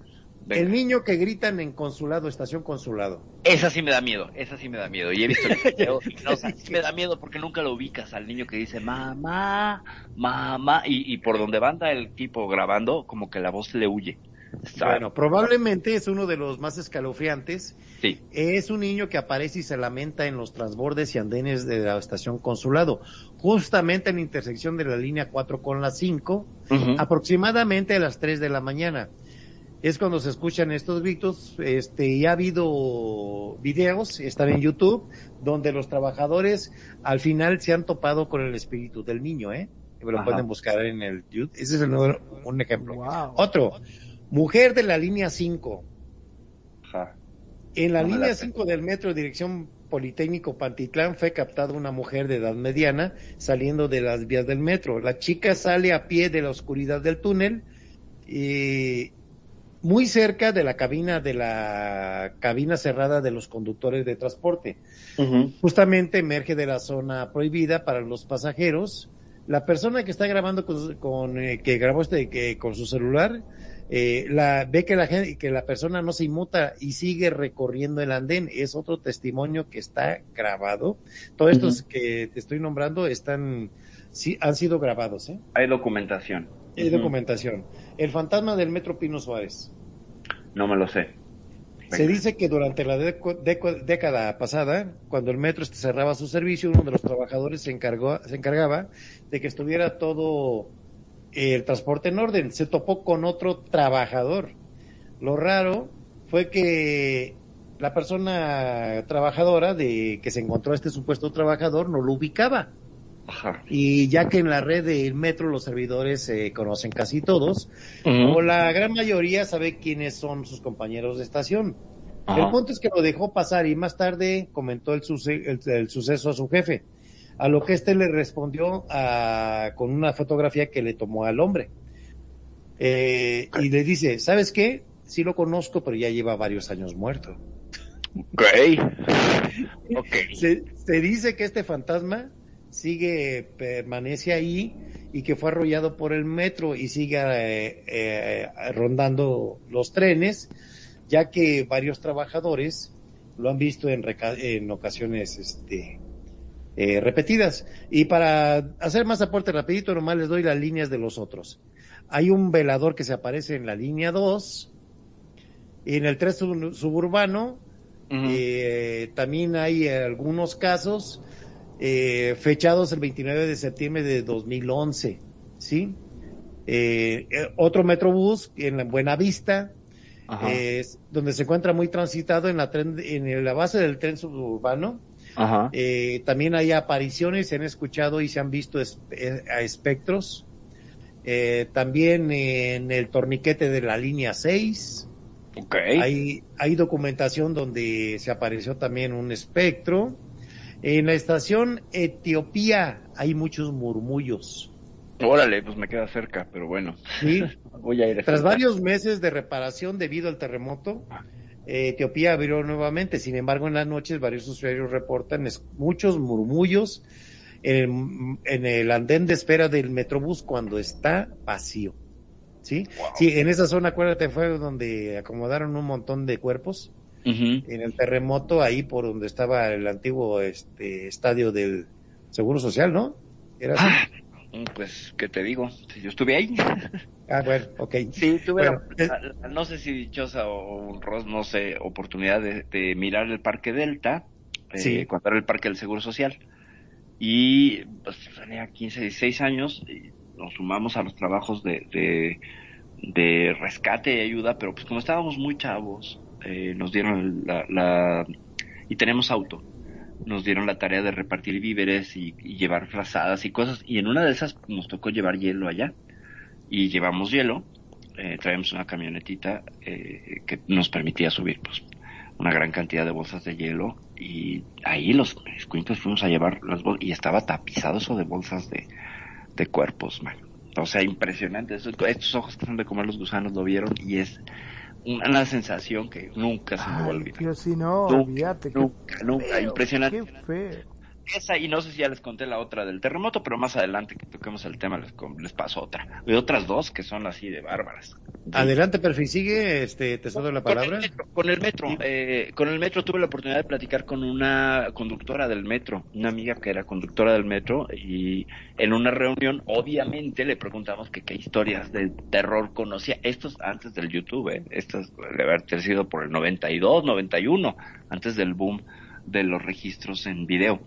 El niño que gritan en consulado, estación consulado. Esa sí me da miedo, esa sí me da miedo. Y he visto me da miedo porque nunca lo ubicas al niño que dice mamá, mamá, y, y por donde anda el tipo grabando, como que la voz le huye. Bueno, probablemente es uno de los más escalofriantes. Sí. Es un niño que aparece y se lamenta en los transbordes y andenes de la estación consulado, justamente en la intersección de la línea 4 con la 5, aproximadamente a las 3 de la mañana es cuando se escuchan estos gritos, este, y ha habido videos, están en YouTube, donde los trabajadores al final se han topado con el espíritu del niño, ¿eh? lo pueden buscar en el YouTube. Ese es el, un ejemplo. Otro, Mujer de la línea 5. Ajá. En la No línea late. 5 del metro dirección Politécnico Pantitlán fue captada una mujer de edad mediana saliendo de las vías del metro. La chica sale a pie de la oscuridad del túnel y muy cerca de la cabina de la cabina cerrada de los conductores de transporte. Justamente emerge de la zona prohibida para los pasajeros. La persona que está grabando con, con, eh, que grabó este que con su celular eh, la ve que la gente que la persona no se inmuta y sigue recorriendo el andén es otro testimonio que está grabado todos estos que te estoy nombrando están sí han sido grabados ¿eh? Hay documentación. hay documentación el fantasma del metro Pino Suárez No me lo sé. Se dice que durante la década pasada, cuando el metro cerraba su servicio, uno de los trabajadores se, encargó, se encargaba de que estuviera todo el transporte en orden. Se topó con otro trabajador. Lo raro fue que la persona trabajadora de que se encontró a este supuesto trabajador no lo ubicaba. Ajá. Y ya que en la red del metro los servidores se conocen casi todos, Ujú. o la gran mayoría sabe quiénes son sus compañeros de estación. Ajá. El punto es que lo dejó pasar y más tarde comentó el, suce- el- el suceso a su jefe, a lo que éste le respondió a- con una fotografía que le tomó al hombre. Eh, y le dice, ¿sabes qué? Sí lo conozco, pero ya lleva varios años muerto. Ok. Ok. Se, se dice que este fantasma sigue, permanece ahí y que fue arrollado por el metro y sigue eh, eh, rondando los trenes, ya que varios trabajadores lo han visto en, ocasiones este, eh, repetidas. Y para hacer más aporte rapidito, nomás les doy las líneas de los otros. Hay un velador que se aparece en la línea 2, y en el 3 sub- suburbano, también hay algunos casos eh, fechados el 29 de septiembre de 2011, ¿sí? Eh, eh, otro Metrobús en la Buenavista, donde se encuentra muy transitado en la, tren, en la base del tren suburbano. Ajá. Eh, también hay apariciones, se han escuchado y se han visto es- eh, a espectros. También en el torniquete de la línea 6. Ok. Hay, hay documentación donde se apareció también un espectro. En la estación Etiopía hay muchos murmullos. Órale, pues me queda cerca, pero bueno. ¿sí? Voy a ir Tras varios meses de reparación debido al terremoto, eh, Etiopía abrió nuevamente. Sin embargo, en las noches varios usuarios reportan muchos murmullos en, en el andén de espera del Metrobús cuando está vacío. ¿Sí? Wow. Sí, en esa zona, acuérdate, fue donde acomodaron un montón de cuerpos. En el terremoto ahí por donde estaba el antiguo este estadio del Seguro Social, ¿no? Era. Ah, pues, ¿qué te digo? Yo estuve ahí. Ah, bueno, ok. Sí, tuve Bueno, la- es- la- no sé si dichosa o honrosa, no sé, oportunidad de, de mirar el Parque Delta, eh, Sí. cuando era el Parque del Seguro Social. Y pues tenía 15, 16 años, y nos sumamos a los trabajos de, de, de rescate y ayuda, pero pues como estábamos muy chavos, eh, nos dieron la, y tenemos auto, nos dieron la tarea de repartir víveres y, y llevar frazadas y cosas, y en una de esas nos tocó llevar hielo allá, y llevamos hielo, eh, traemos una camionetita eh, que nos permitía subir pues una gran cantidad de bolsas de hielo y ahí los escuincles fuimos a llevar las bolsas y estaba tapizado eso de bolsas de, de cuerpos, man. O sea, impresionante. Estos ojos que son de comer los gusanos lo vieron y es una, sensación que nunca se me va a olvidar. Dios, si no, Nunca, olvídate. nunca, nunca. feo, Impresionante. Qué feo. Esa, y no sé si ya les conté la otra del terremoto, pero más adelante que toquemos el tema les, les paso otra. De otras dos que son así de bárbaras. Adelante, perfil, sigue, este, te cedo la palabra. Con el metro, con el metro, eh, con el metro tuve la oportunidad de platicar con una conductora del metro, una amiga que era conductora del metro y en una reunión obviamente le preguntamos que qué historias de terror conocía, estos antes del YouTube, eh, estos debe haber sido por el 92, 91, antes del boom de los registros en video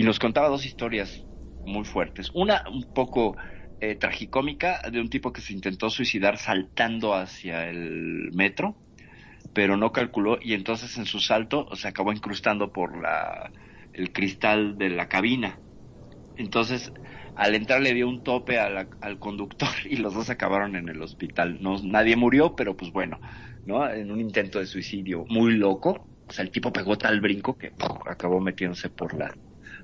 y nos contaba dos historias muy fuertes, una un poco eh, tragicómica de un tipo que se intentó suicidar saltando hacia el metro, pero no calculó y entonces en su salto se acabó incrustando por la el cristal de la cabina Entonces, al entrar le dio un tope al, conductor y los dos acabaron en el hospital. No, nadie murió, pero pues bueno, ¿no? En un intento de suicidio muy loco. O sea, el tipo pegó tal brinco que acabó metiéndose por la,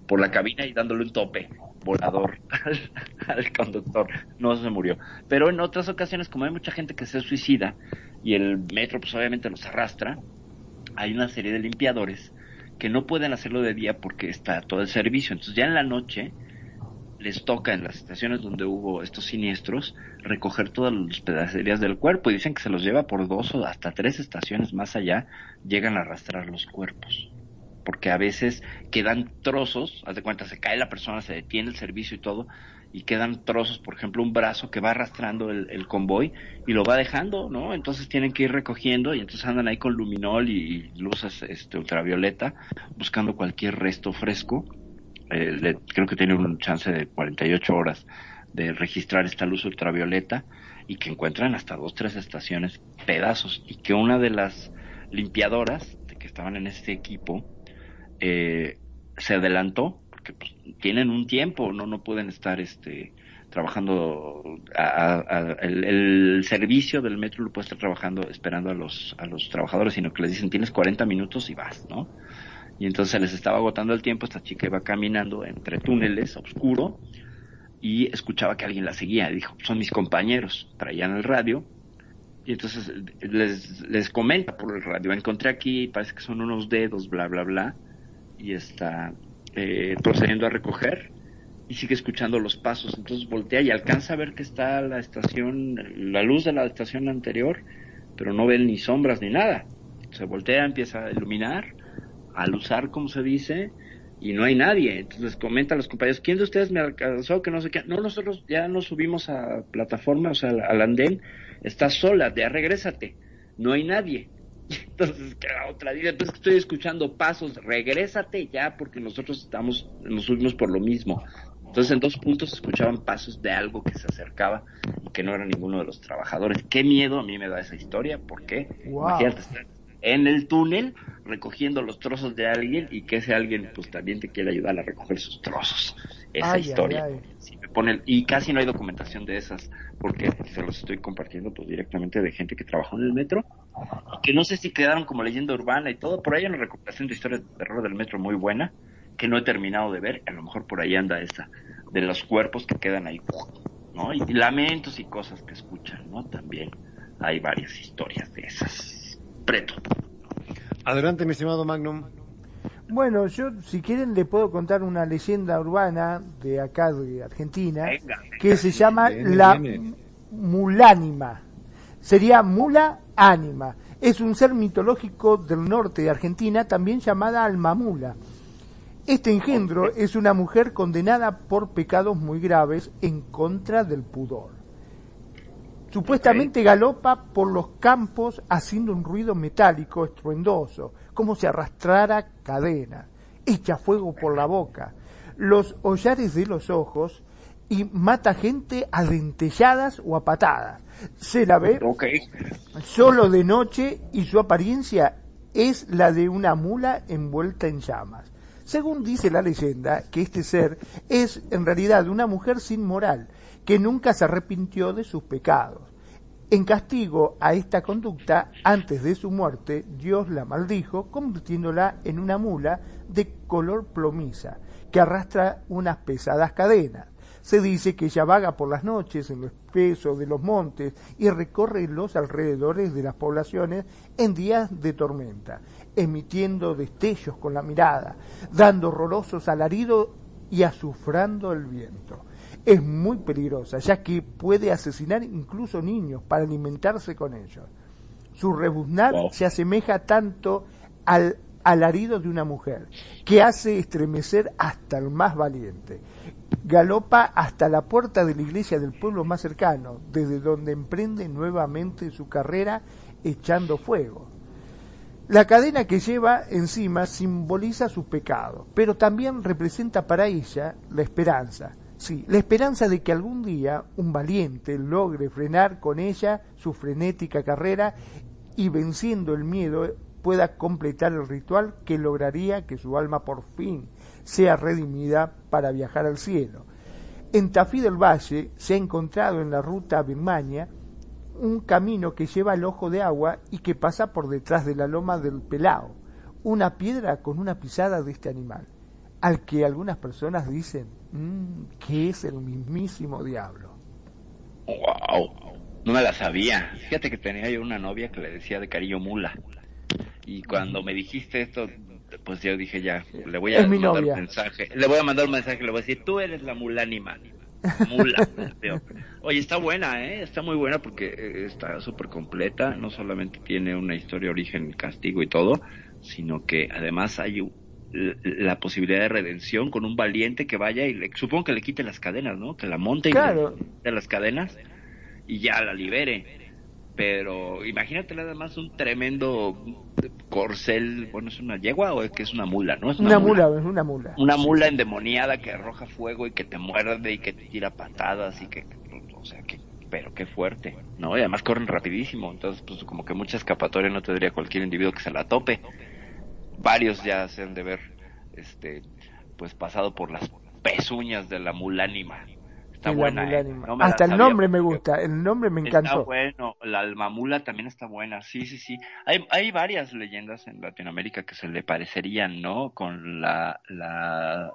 por la cabina y dándole un tope volador al, conductor. No se murió. Pero en otras ocasiones, como hay mucha gente que se suicida y el metro pues obviamente los arrastra, hay una serie de limpiadores que no pueden hacerlo de día porque está todo el servicio. Entonces ya en la noche les toca en las estaciones donde hubo estos siniestros recoger todas las pedacerías del cuerpo y dicen que se los lleva por dos o hasta tres estaciones más allá, llegan a arrastrar los cuerpos. Porque a veces quedan trozos, haz de cuenta, se cae la persona, se detiene el servicio y todo, y quedan trozos, por ejemplo, un brazo que va arrastrando el, el convoy y lo va dejando, ¿no? Entonces tienen que ir recogiendo y entonces andan ahí con luminol y, luces este, ultravioleta buscando cualquier resto fresco eh, creo que tiene un chance de 48 horas de registrar esta luz ultravioleta y que encuentran hasta dos, tres estaciones pedazos y que una de las limpiadoras de que estaban en este equipo eh, se adelantó porque pues, tienen un tiempo, no no pueden estar este trabajando a, el, servicio del metro lo puede estar trabajando esperando a los a los trabajadores sino que les dicen tienes 40 minutos y vas no y entonces se les estaba agotando el tiempo, esta chica iba caminando entre túneles, oscuro, y escuchaba que alguien la seguía, dijo, son mis compañeros, traían el radio, y entonces les, les comenta por el radio, encontré aquí, parece que son unos dedos, bla, bla, bla, y está eh, procediendo a recoger, y sigue escuchando los pasos, entonces voltea y alcanza a ver que está la estación, la luz de la estación anterior, pero no ven ni sombras ni nada. Se voltea, empieza a iluminar, al usar, como se dice, y no hay nadie. Entonces comenta a los compañeros, ¿quién de ustedes me alcanzó? Que no sé qué. No, nosotros ya nos subimos a plataforma, o sea, al, andén, estás sola, ya regrésate, no hay nadie. Entonces, que la otra dice, pues estoy escuchando pasos, regrésate ya, porque nosotros estamos, nos subimos por lo mismo. Entonces, en dos puntos escuchaban pasos de algo que se acercaba y que no era ninguno de los trabajadores. Qué miedo a mí me da esa historia, porque wow. imagínate estar en el túnel recogiendo los trozos de alguien y que ese alguien pues también te quiere ayudar a recoger sus trozos. Esa ay, historia. Ay, ay. Si me y casi no hay documentación de esas porque se los estoy compartiendo pues directamente de gente que trabajó en el metro que no sé si quedaron como leyenda urbana y todo. Por ahí hay una recopilación de historias de terror del metro muy buena que no he terminado de ver. A lo mejor por ahí anda esa de los cuerpos que quedan ahí, ¿no? Y lamentos y cosas que escuchan, ¿no? También hay varias historias de esas. Preto. Adelante, mi estimado Magnum. Bueno, yo si quieren le puedo contar una leyenda urbana de acá de Argentina venga, venga. que se llama viene, la viene. mulánima. Sería mula ánima. Es un ser mitológico del norte de Argentina, también llamada almamula. Este engendro es una mujer condenada por pecados muy graves en contra del pudor. Supuestamente galopa por los campos haciendo un ruido metálico estruendoso, como si arrastrara cadena, echa fuego por la boca, los hollares de los ojos y mata gente a dentelladas o a patadas. Se la ve okay. solo de noche y su apariencia es la de una mula envuelta en llamas. Según dice la leyenda, que este ser es en realidad una mujer sin moral, que nunca se arrepintió de sus pecados. En castigo a esta conducta, antes de su muerte, Dios la maldijo, convirtiéndola en una mula de color plomiza, que arrastra unas pesadas cadenas. Se dice que ella vaga por las noches en lo espeso de los montes y recorre los alrededores de las poblaciones en días de tormenta, emitiendo destellos con la mirada, dando horrorosos alaridos y azufrando el viento es muy peligrosa, ya que puede asesinar incluso niños para alimentarse con ellos. Su rebuznar wow. se asemeja tanto al alarido de una mujer, que hace estremecer hasta el más valiente. Galopa hasta la puerta de la iglesia del pueblo más cercano, desde donde emprende nuevamente su carrera echando fuego. La cadena que lleva encima simboliza su pecado, pero también representa para ella la esperanza, Sí, la esperanza de que algún día un valiente logre frenar con ella su frenética carrera y venciendo el miedo pueda completar el ritual que lograría que su alma por fin sea redimida para viajar al cielo. En Tafí del Valle se ha encontrado en la ruta a Birmania un camino que lleva al ojo de agua y que pasa por detrás de la loma del Pelao, una piedra con una pisada de este animal, al que algunas personas dicen que es el mismísimo diablo. Wow, no me la sabía. Fíjate que tenía yo una novia que le decía de cariño mula. Y cuando me dijiste esto, pues yo dije ya, le voy a Es mandar un mensaje. Le voy a mandar un mensaje, le voy a decir, tú eres la mulánima. Mula. Oye, está buena, ¿eh? Está muy buena porque eh, está súper completa. No solamente tiene una historia, origen, castigo y todo, sino que además hay la posibilidad de redención con un valiente que vaya y le, supongo que le quite las cadenas, ¿no? Que la monte y le quite las cadenas y ya la libere. Pero imagínate nada más un tremendo corcel, bueno, es una yegua o es que es una mula, ¿no? Es Una mula, es una mula. una mula endemoniada que arroja fuego y que te muerde y que te tira patadas y que, o sea, que, pero qué fuerte, ¿no? Y además corren rapidísimo, entonces, pues como que mucha escapatoria no tendría cualquier individuo que se la tope. Varios ya se han de ver, este, pues pasado por las pezuñas de la mulánima. Está la buena, ¿eh? No Hasta el nombre me gusta, el nombre me Está encantó. bueno, la almamula también está buena, sí, sí, sí. Hay, hay varias leyendas en Latinoamérica que se le parecerían, ¿no? Con la, la,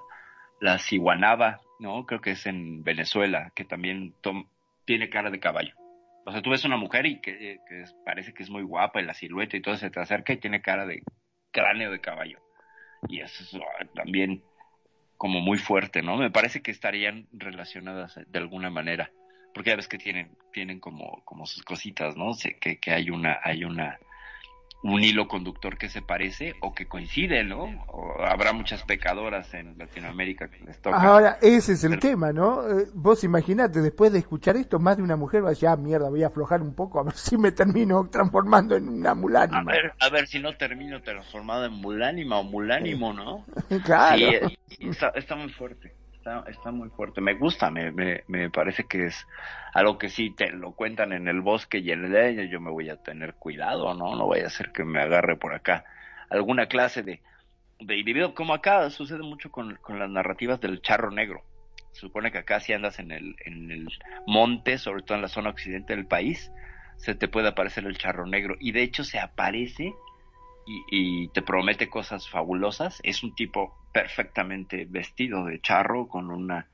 la ciguanaba, ¿no? Creo que es en Venezuela, que también tom- tiene cara de caballo. O sea, tú ves una mujer y que, que es- parece que es muy guapa y la silueta y todo se te acerca y tiene cara de cráneo de caballo. Y eso es ah, también como muy fuerte, ¿no? Me parece que estarían relacionadas de alguna manera porque ya ves que tienen tienen como como sus cositas no sé que, que hay una hay una un hilo conductor que se parece o que coincide no o habrá muchas pecadoras en Latinoamérica que les toca Ahora, ese es el Pero- tema, ¿no? Eh, Vos imaginate, después de escuchar esto, más de una mujer va a decir, ah, mierda, voy a aflojar un poco a ver si me termino transformando en una a mulánima. ver a ver si no termino transformado en mulánima o mulánimo no claro. Sí, eh, está, está muy fuerte. Está, está muy fuerte. Me gusta, me, me, me parece que es algo que si te lo cuentan en el bosque y en el año, yo me voy a tener cuidado, ¿no? No vaya a ser que me agarre por acá alguna clase de, de individuo. Como acá sucede mucho con, con las narrativas del charro negro. Se supone que acá si andas en el, en el monte, sobre todo en la zona occidente del país, se te puede aparecer el charro negro. Y de hecho se aparece y, y te promete cosas fabulosas. Es un tipo perfectamente vestido de charro con una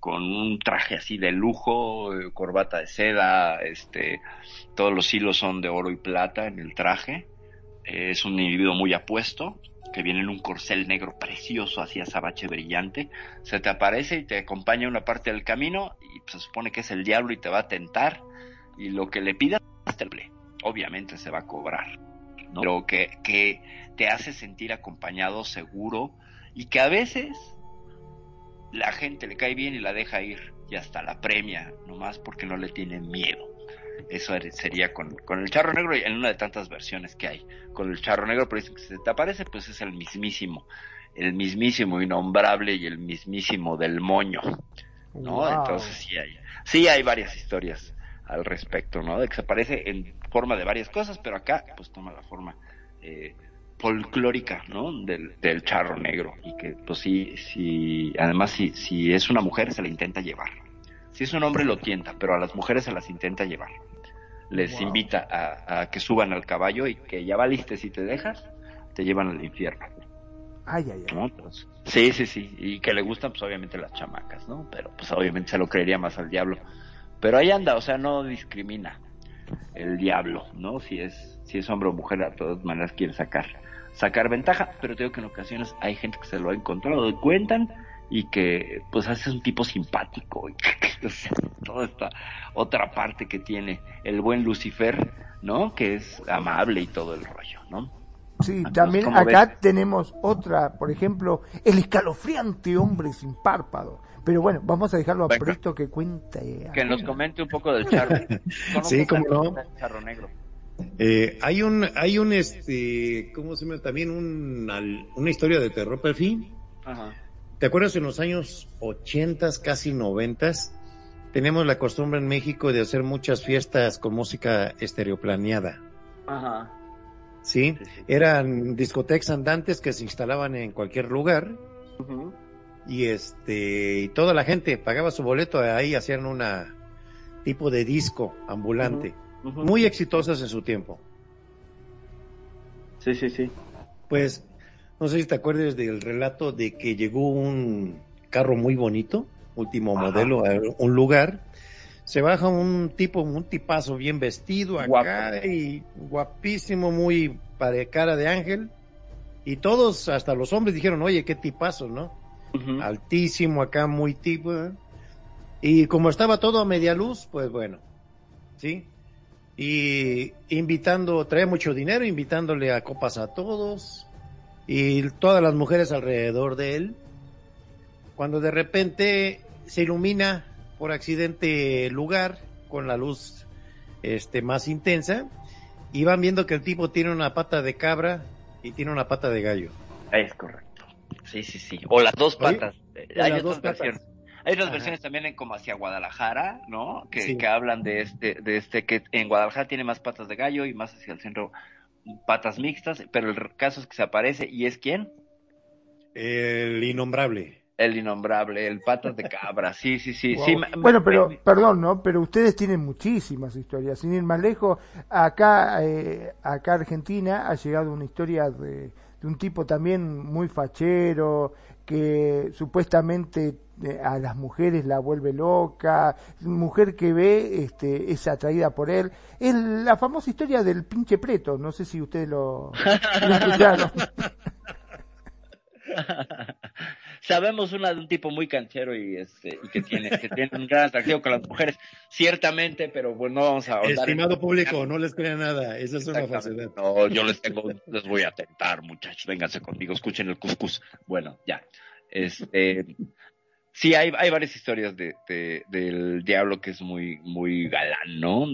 con un traje así de lujo, eh, corbata de seda, este, todos los hilos son de oro y plata en el traje. Eh, es un individuo muy apuesto que viene en un corcel negro precioso, así azabache brillante. Se te aparece y te acompaña una parte del camino y se supone que es el diablo y te va a tentar y lo que le pidas obviamente se va a cobrar. ¿No? Pero que, que te hace sentir acompañado, seguro, y que a veces la gente le cae bien y la deja ir, y hasta la premia, nomás porque no le tiene miedo. Eso er- sería con, con el charro negro en una de tantas versiones que hay. Con el charro negro, pero dicen que si se te aparece, pues es el mismísimo, el mismísimo innombrable y el mismísimo del moño. ¿no? Wow. Entonces sí hay, sí hay varias historias al respecto, ¿no? De que se aparece en forma de varias cosas, pero acá pues toma la forma eh, folclórica, ¿no? Del, del charro negro y que pues sí, sí, además si, si es una mujer se la intenta llevar. Si es un hombre lo tienta, pero a las mujeres se las intenta llevar. Les Wow. invita a, a que suban al caballo y que ya valiste si te dejas, te llevan al infierno. Ay, ay, ay. ¿no? Entonces, sí, sí, sí, y que le gustan pues obviamente las chamacas, ¿no? Pero pues obviamente se lo creería más al diablo. Pero ahí anda, o sea, no discrimina el diablo, ¿no? Si es si es hombre o mujer, de todas maneras quiere sacar sacar ventaja, pero te digo que en ocasiones hay gente que se lo ha encontrado y cuentan y que pues hace un tipo simpático y toda esta otra parte que tiene el buen Lucifer, ¿no? Que es amable y todo el rollo, ¿no? Sí, Entonces, también ¿cómo acá ves? tenemos otra, por ejemplo, el escalofriante hombre sin párpado. Pero bueno, vamos a dejarlo a Venga. Presto que cuente. Que nos comente un poco del charro. Sí, cómo no. El charro negro. Eh, hay un, hay un, este, ¿cómo se llama? También un, al- una historia de terror, perfil. Ajá. ¿Te acuerdas en los años 80, casi 90? Tenemos la costumbre en México de hacer muchas fiestas con música estereoplaneada. Ajá. ¿Sí? Sí, sí. Eran discotecas andantes que se instalaban en cualquier lugar Ujú. Y este y toda la gente pagaba su boleto ahí hacían una tipo de disco ambulante muy exitosas en su tiempo Sí, sí, sí. pues no sé si te acuerdas del relato de que llegó un carro muy bonito último Ajá. modelo a un lugar se baja un tipo un tipazo bien vestido acá Guapo. y guapísimo muy para cara de ángel y todos hasta los hombres dijeron oye qué tipazo no Altísimo acá, muy tipo. ¿eh? Y como estaba todo a media luz, pues bueno, ¿sí? Y invitando, traía mucho dinero, invitándole a copas a todos y todas las mujeres alrededor de él. Cuando de repente se ilumina por accidente el lugar con la luz este más intensa y van viendo que el tipo tiene una pata de cabra y tiene una pata de gallo. Es correcto. Sí, sí, sí. O las dos patas. Eh, Hay las otras dos patas. versiones. Hay otras Ajá. versiones también en como hacia Guadalajara, ¿no? Que, Sí. que hablan de este, de este que en Guadalajara tiene más patas de gallo y más hacia el centro patas mixtas, pero el caso es que se aparece y es quién? El innombrable. El innombrable, el patas de cabra. Sí, sí, sí, Wow. sí. me- Bueno, pero, me- perdón, ¿no? Pero ustedes tienen muchísimas historias. Sin ir más lejos, acá, eh, acá Argentina ha llegado una historia de, de un tipo también muy fachero, que supuestamente eh, a las mujeres la vuelve loca, mujer que ve este, es atraída por él. Es la famosa historia del pinche preto, no sé si ustedes lo, lo escucharon. Sabemos una de un tipo muy canchero y este y que tiene que tiene un gran atractivo con las mujeres, ciertamente, pero pues no vamos a ahondar en- Estimado público, no les crean nada, esa es una falsedad. No, yo les tengo, les voy a tentar, muchachos, vénganse conmigo, escuchen el cuscús. Bueno, ya. Este, sí, hay, hay varias historias de, de- del diablo que es muy, muy galán, ¿no?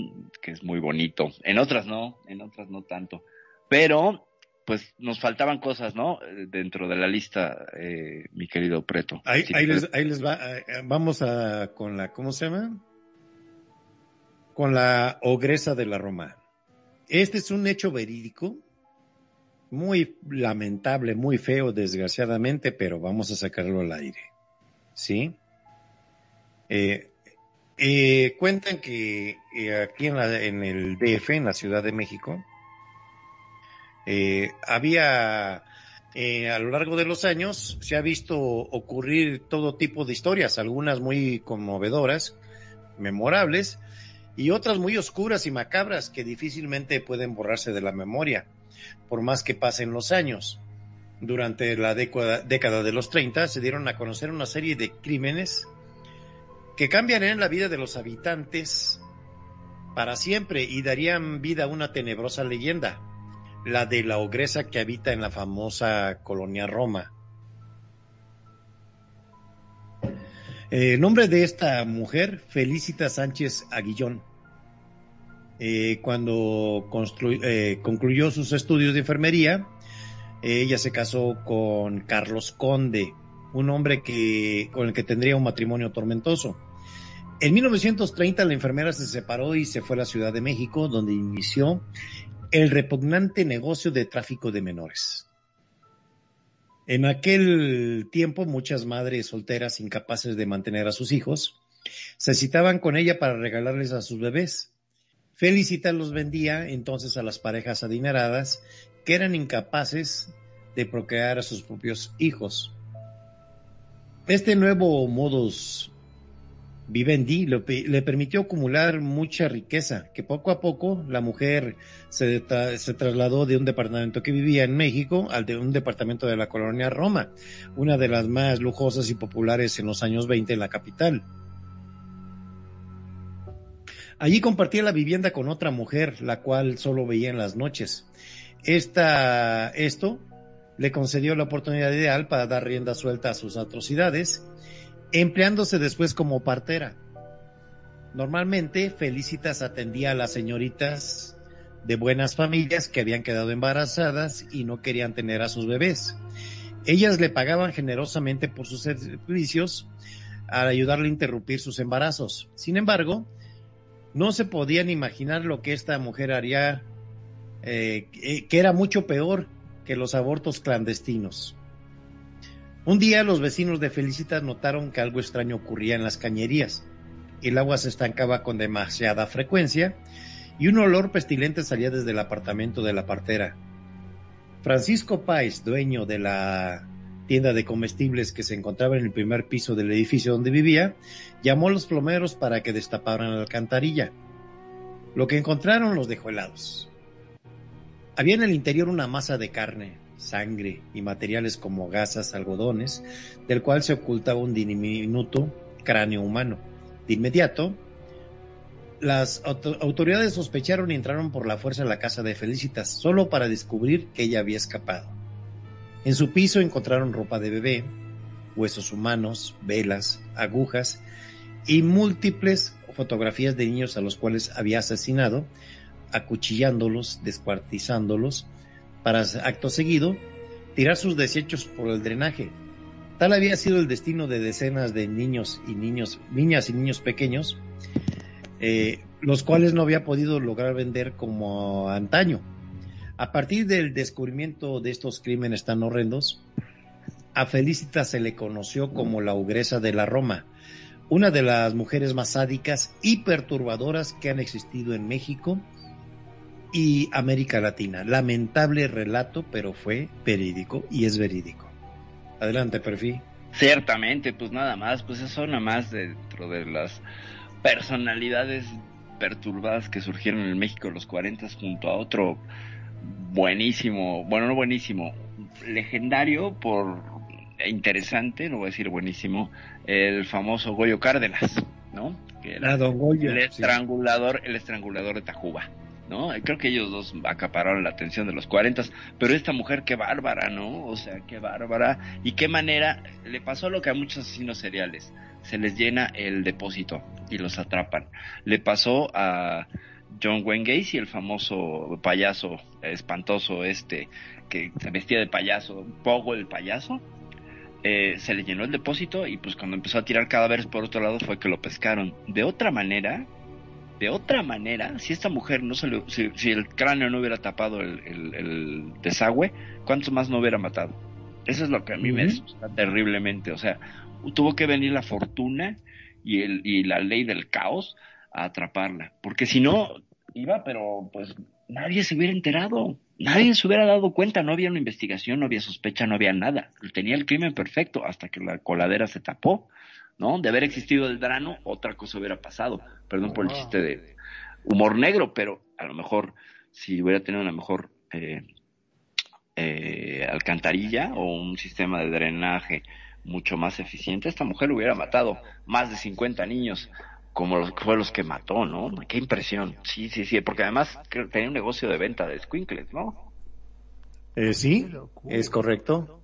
Que es muy bonito. En otras no, en otras no tanto. Pero, pues, nos faltaban cosas, ¿no? Eh, Dentro de la lista, eh, mi querido Preto. Ahí, les, ahí les va, eh, vamos a, con la, ¿cómo se llama? Con la ogresa de la Roma. Este es un hecho verídico, muy lamentable, muy feo, desgraciadamente, pero vamos a sacarlo al aire. ¿Sí? Eh, eh, cuentan que eh, aquí en, la, en el DF, en la Ciudad de México, eh, había eh, a lo largo de los años se ha visto ocurrir todo tipo de historias, algunas muy conmovedoras, memorables, y otras muy oscuras y macabras que difícilmente pueden borrarse de la memoria, por más que pasen los años. Durante la década, década de los 30 se dieron a conocer una serie de crímenes que cambiarían la vida de los habitantes para siempre y darían vida a una tenebrosa leyenda, la de la ogresa que habita en la famosa colonia Roma. El nombre de esta mujer, Felicita Sánchez Aguillón. Eh, cuando eh, concluyó sus estudios de enfermería, eh, ella se casó con Carlos Conde, un hombre que, con el que tendría un matrimonio tormentoso. En 1930 la enfermera se separó y se fue a la Ciudad de México, donde inició el repugnante negocio de tráfico de menores. En aquel tiempo muchas madres solteras incapaces de mantener a sus hijos se citaban con ella para regalarles a sus bebés. Felicita los vendía entonces a las parejas adineradas que eran incapaces de procrear a sus propios hijos. Este nuevo modus vivendi le, permitió acumular mucha riqueza, que poco a poco la mujer se, se, trasladó de un departamento que vivía en México al de un departamento de la colonia Roma, una de las más lujosas y populares en los años 20 en la capital. Allí compartía la vivienda con otra mujer, la cual solo veía en las noches. Esta, esto le concedió la oportunidad ideal para dar rienda suelta a sus atrocidades, empleándose después como partera. Normalmente Felicitas atendía a las señoritas de buenas familias que habían quedado embarazadas y no querían tener a sus bebés. Ellas le pagaban generosamente por sus servicios al ayudarle a interrumpir sus embarazos. Sin embargo, no se podían imaginar lo que esta mujer haría, eh, que era mucho peor que los abortos clandestinos. Un día los vecinos de Felicitas notaron que algo extraño ocurría en las cañerías. El agua se estancaba con demasiada frecuencia y un olor pestilente salía desde el apartamento de la partera. Francisco Páez, dueño de la tienda de comestibles que se encontraba en el primer piso del edificio donde vivía, llamó a los plomeros para que destaparan la alcantarilla. Lo que encontraron los dejó helados. Había en el interior una masa de carne, sangre y materiales como gasas, algodones, del cual se ocultaba un diminuto cráneo humano. De inmediato, las autoridades sospecharon y entraron por la fuerza a la casa de Felicitas, solo para descubrir que ella había escapado. En su piso encontraron ropa de bebé, huesos humanos, velas, agujas y múltiples fotografías de niños a los cuales había asesinado, acuchillándolos, descuartizándolos, para acto seguido tirar sus desechos por el drenaje. Tal había sido el destino de decenas de niños y niños, niñas y niños pequeños, eh, los cuales no había podido lograr vender como antaño. A partir del descubrimiento de estos crímenes tan horrendos, a Felicita se le conoció como la ogresa de la Roma, una de las mujeres más sádicas y perturbadoras que han existido en México y América Latina. Lamentable relato, pero fue verídico y es verídico. Adelante, Perfil. Ciertamente, pues nada más, pues eso nada más dentro de las personalidades perturbadas que surgieron en México en los 40 junto a otro buenísimo, bueno, no buenísimo, legendario por interesante, no voy a decir buenísimo, el famoso Goyo Cárdenas, ¿no? Que era ah, Goyo, el estrangulador, el estrangulador de Tacuba. ¿No? Creo que ellos dos acapararon la atención de los 40, pero esta mujer qué bárbara, ¿no? O sea, qué bárbara y qué manera le pasó lo que a muchos asesinos seriales, se les llena el depósito y los atrapan. Le pasó a John Wayne Gacy, el famoso payaso espantoso este que se vestía de payaso, Pogo el payaso, eh, se le llenó el depósito y pues cuando empezó a tirar cadáveres por otro lado fue que lo pescaron. De otra manera, de otra manera, si esta mujer no se le, si, el cráneo no hubiera tapado el, desagüe, ¿cuántos más no hubiera matado? Eso es lo que a mí me asusta terriblemente. O sea, tuvo que venir la fortuna y, el, y la ley del caos a atraparla. Porque si no, iba, pero pues nadie se hubiera enterado. Nadie se hubiera dado cuenta, no había una investigación, no había sospecha, no había nada. Tenía el crimen perfecto hasta que la coladera se tapó, ¿no? De haber existido el drano, otra cosa hubiera pasado. Perdón por el chiste de humor negro, pero a lo mejor si hubiera tenido una mejor eh, eh, alcantarilla o un sistema de drenaje mucho más eficiente, esta mujer hubiera matado más de 50 niños como los fue los que mató, ¿no? Qué impresión. Sí, sí, sí, porque además tenía un negocio de venta de squinkles, ¿no? Eh, sí, es correcto.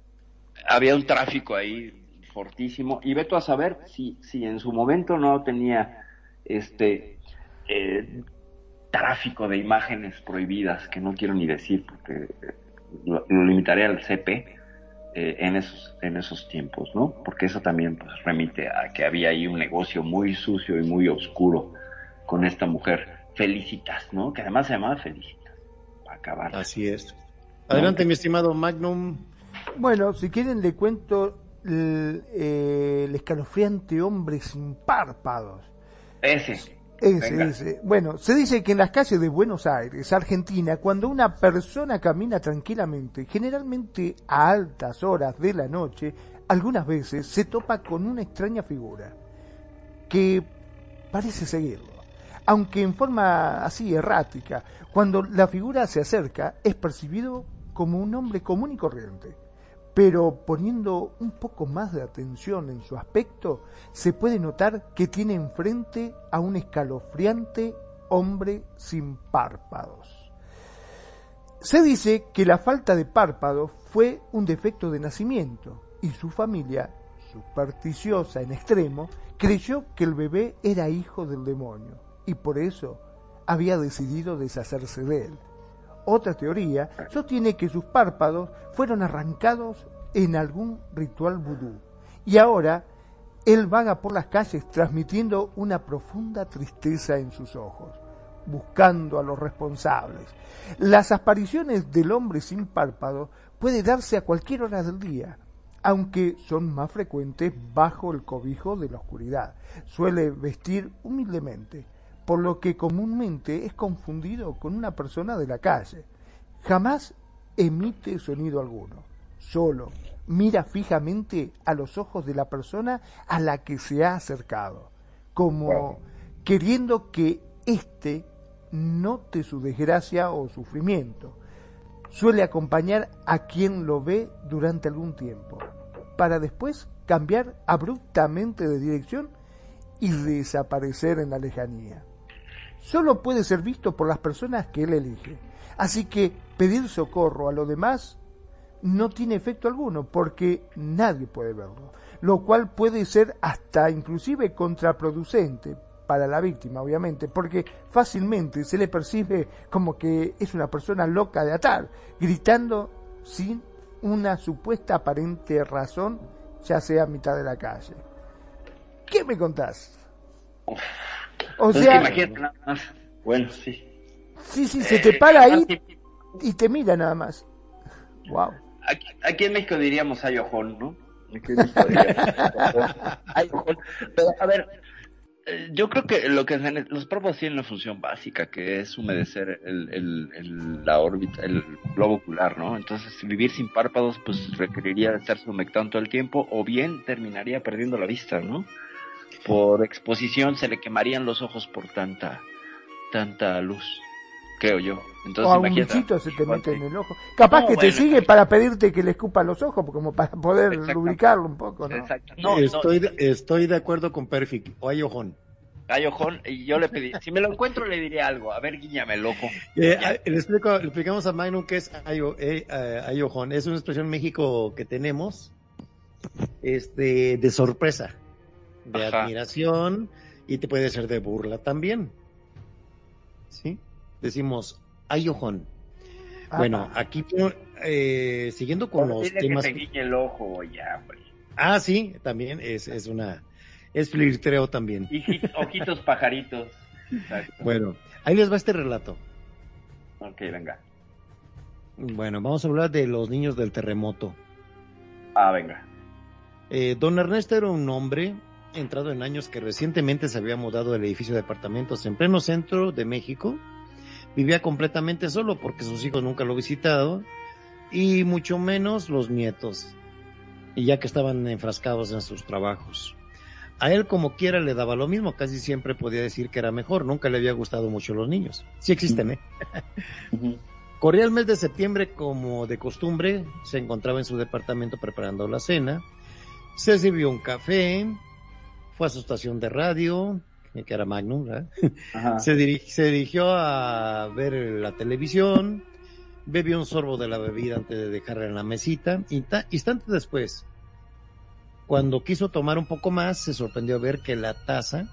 Había un tráfico ahí fortísimo y veto a saber si si en su momento no tenía este eh, tráfico de imágenes prohibidas que no quiero ni decir porque lo limitaré al CP eh, en, esos, en esos tiempos, ¿no? Porque eso también pues, remite a que había ahí un negocio muy sucio y muy oscuro con esta mujer, Felicitas, ¿no? Que además se llamaba Felicitas, para acabar. Así es. Adelante, mi estimado Magnum. Bueno, si quieren le cuento el, eh, el escalofriante hombre sin párpados. Ese. Bueno, se dice que en las calles de Buenos Aires, Argentina, cuando una persona camina tranquilamente, generalmente a altas horas de la noche, algunas veces se topa con una extraña figura que parece seguirlo. Aunque en forma así errática, cuando la figura se acerca es percibido como un hombre común y corriente pero poniendo un poco más de atención en su aspecto, se puede notar que tiene enfrente a un escalofriante hombre sin párpados. Se dice que la falta de párpados fue un defecto de nacimiento y su familia, supersticiosa en extremo, creyó que el bebé era hijo del demonio y por eso había decidido deshacerse de él. Otra teoría sostiene que sus párpados fueron arrancados en algún ritual vudú y ahora él vaga por las calles transmitiendo una profunda tristeza en sus ojos, buscando a los responsables. Las apariciones del hombre sin párpados puede darse a cualquier hora del día. aunque son más frecuentes bajo el cobijo de la oscuridad. Suele vestir humildemente, por lo que comúnmente es confundido con una persona de la calle. Jamás emite sonido alguno, solo mira fijamente a los ojos de la persona a la que se ha acercado, como queriendo que éste note su desgracia o sufrimiento. Suele acompañar a quien lo ve durante algún tiempo, para después cambiar abruptamente de dirección y desaparecer en la lejanía. Solo puede ser visto por las personas que él elige, así que pedir socorro a los demás no tiene efecto alguno porque nadie puede verlo, lo cual puede ser hasta inclusive contraproducente para la víctima, obviamente, porque fácilmente se le percibe como que es una persona loca de atar, gritando sin una supuesta aparente razón, ya sea a mitad de la calle. ¿Qué me contás? O sea, Bueno, sí. Sí, sí, se te para ahí y te mira nada más. Wow. Aquí, en México diríamos ayojón, ¿no? Aquí en México diríamos ayojón. Pero, a ver, eh, yo creo que lo que los párpados tienen una función básica, que es humedecer el, el, la órbita, el globo ocular, ¿no? Entonces, vivir sin párpados, pues requeriría estarse humectando todo el tiempo, o bien terminaría perdiendo la vista, ¿no? Por exposición se le quemarían los ojos por tanta, tanta luz creo yo. Entonces, o a un bichito se te mete en el ojo. Capaz que te sigue para pedirte que le escupa los ojos, como para poder lubricarlo un poco, ¿no? Exacto. estoy, de, estoy de acuerdo con Perfect. O hay ojón. Hay ojón, y yo le pedí, si me lo encuentro le diré algo, a ver, guiñame el ojo. Eh, le, explico, le explicamos a Magnum qué es eh, hay, ojón. Es una expresión en México que tenemos, este, de sorpresa, de admiración, y te puede ser de burla también. ¿Sí? decimos ayojón. Bueno, aquí eh, siguiendo con los temas. Que te el ojo ya, Ah, sí, también es, es una es flirteo también. ojitos pajaritos. Bueno, ahí les va este relato. Ok, venga. Bueno, vamos a hablar de los niños del terremoto. Ah, venga. Eh, don Ernesto era un hombre entrado en años que recientemente se había mudado del edificio de departamentos en pleno centro de México vivía completamente solo porque sus hijos nunca lo visitado y mucho menos los nietos, y ya que estaban enfrascados en sus trabajos. A él como quiera le daba lo mismo, casi siempre podía decir que era mejor, nunca le había gustado mucho los niños. Sí existen, ¿eh? Corría el mes de septiembre como de costumbre, se encontraba en su departamento preparando la cena, se sirvió un café, fue a su estación de radio, que era Magnum, se, dirigió a ver la televisión, bebió un sorbo de la bebida antes de dejarla en la mesita, y instantes después, cuando quiso tomar un poco más, se sorprendió ver que la taza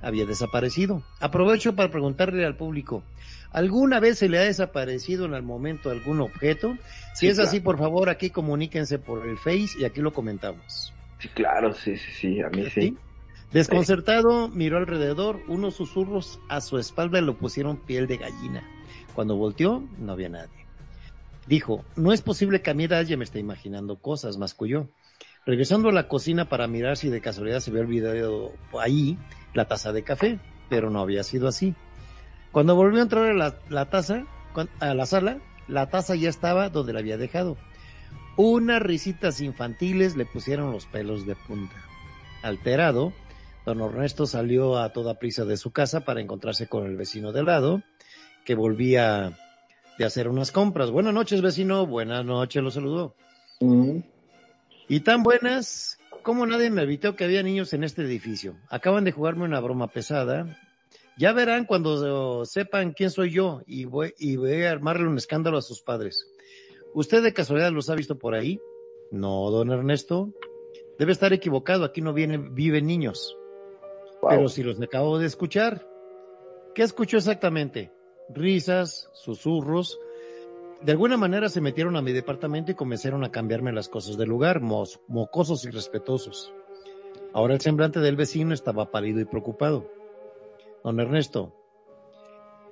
había desaparecido. Aprovecho para preguntarle al público, ¿alguna vez se le ha desaparecido en el momento algún objeto? Si es así, por favor, aquí comuníquense por el Face y aquí lo comentamos. Sí, claro, sí, sí, sí, a mí ¿Sí? Desconcertado, miró alrededor, unos susurros a su espalda le pusieron piel de gallina. Cuando volteó, no había nadie. Dijo, no es posible que a mi edad ya me esté imaginando cosas, masculló. Regresando a la cocina para mirar si de casualidad se había olvidado ahí la taza de café, pero no había sido así. Cuando volvió a entrar a la, la taza, a la sala, la taza ya estaba donde la había dejado. Unas risitas infantiles le pusieron los pelos de punta. Alterado, Don Ernesto salió a toda prisa de su casa para encontrarse con el vecino de lado, que volvía de hacer unas compras. Buenas noches, vecino. Buenas noches, lo saludó. Mm. Y tan buenas como nadie me evitó que había niños en este edificio. Acaban de jugarme una broma pesada. Ya verán cuando sepan quién soy yo y voy, y voy a armarle un escándalo a sus padres. ¿Usted de casualidad los ha visto por ahí? No, don Ernesto. Debe estar equivocado. Aquí no vienen, viven niños. Pero si los acabo de escuchar, ¿qué escuchó exactamente? Risas, susurros. De alguna manera se metieron a mi departamento y comenzaron a cambiarme las cosas del lugar, mocosos y respetuosos. Ahora el semblante del vecino estaba pálido y preocupado. Don Ernesto,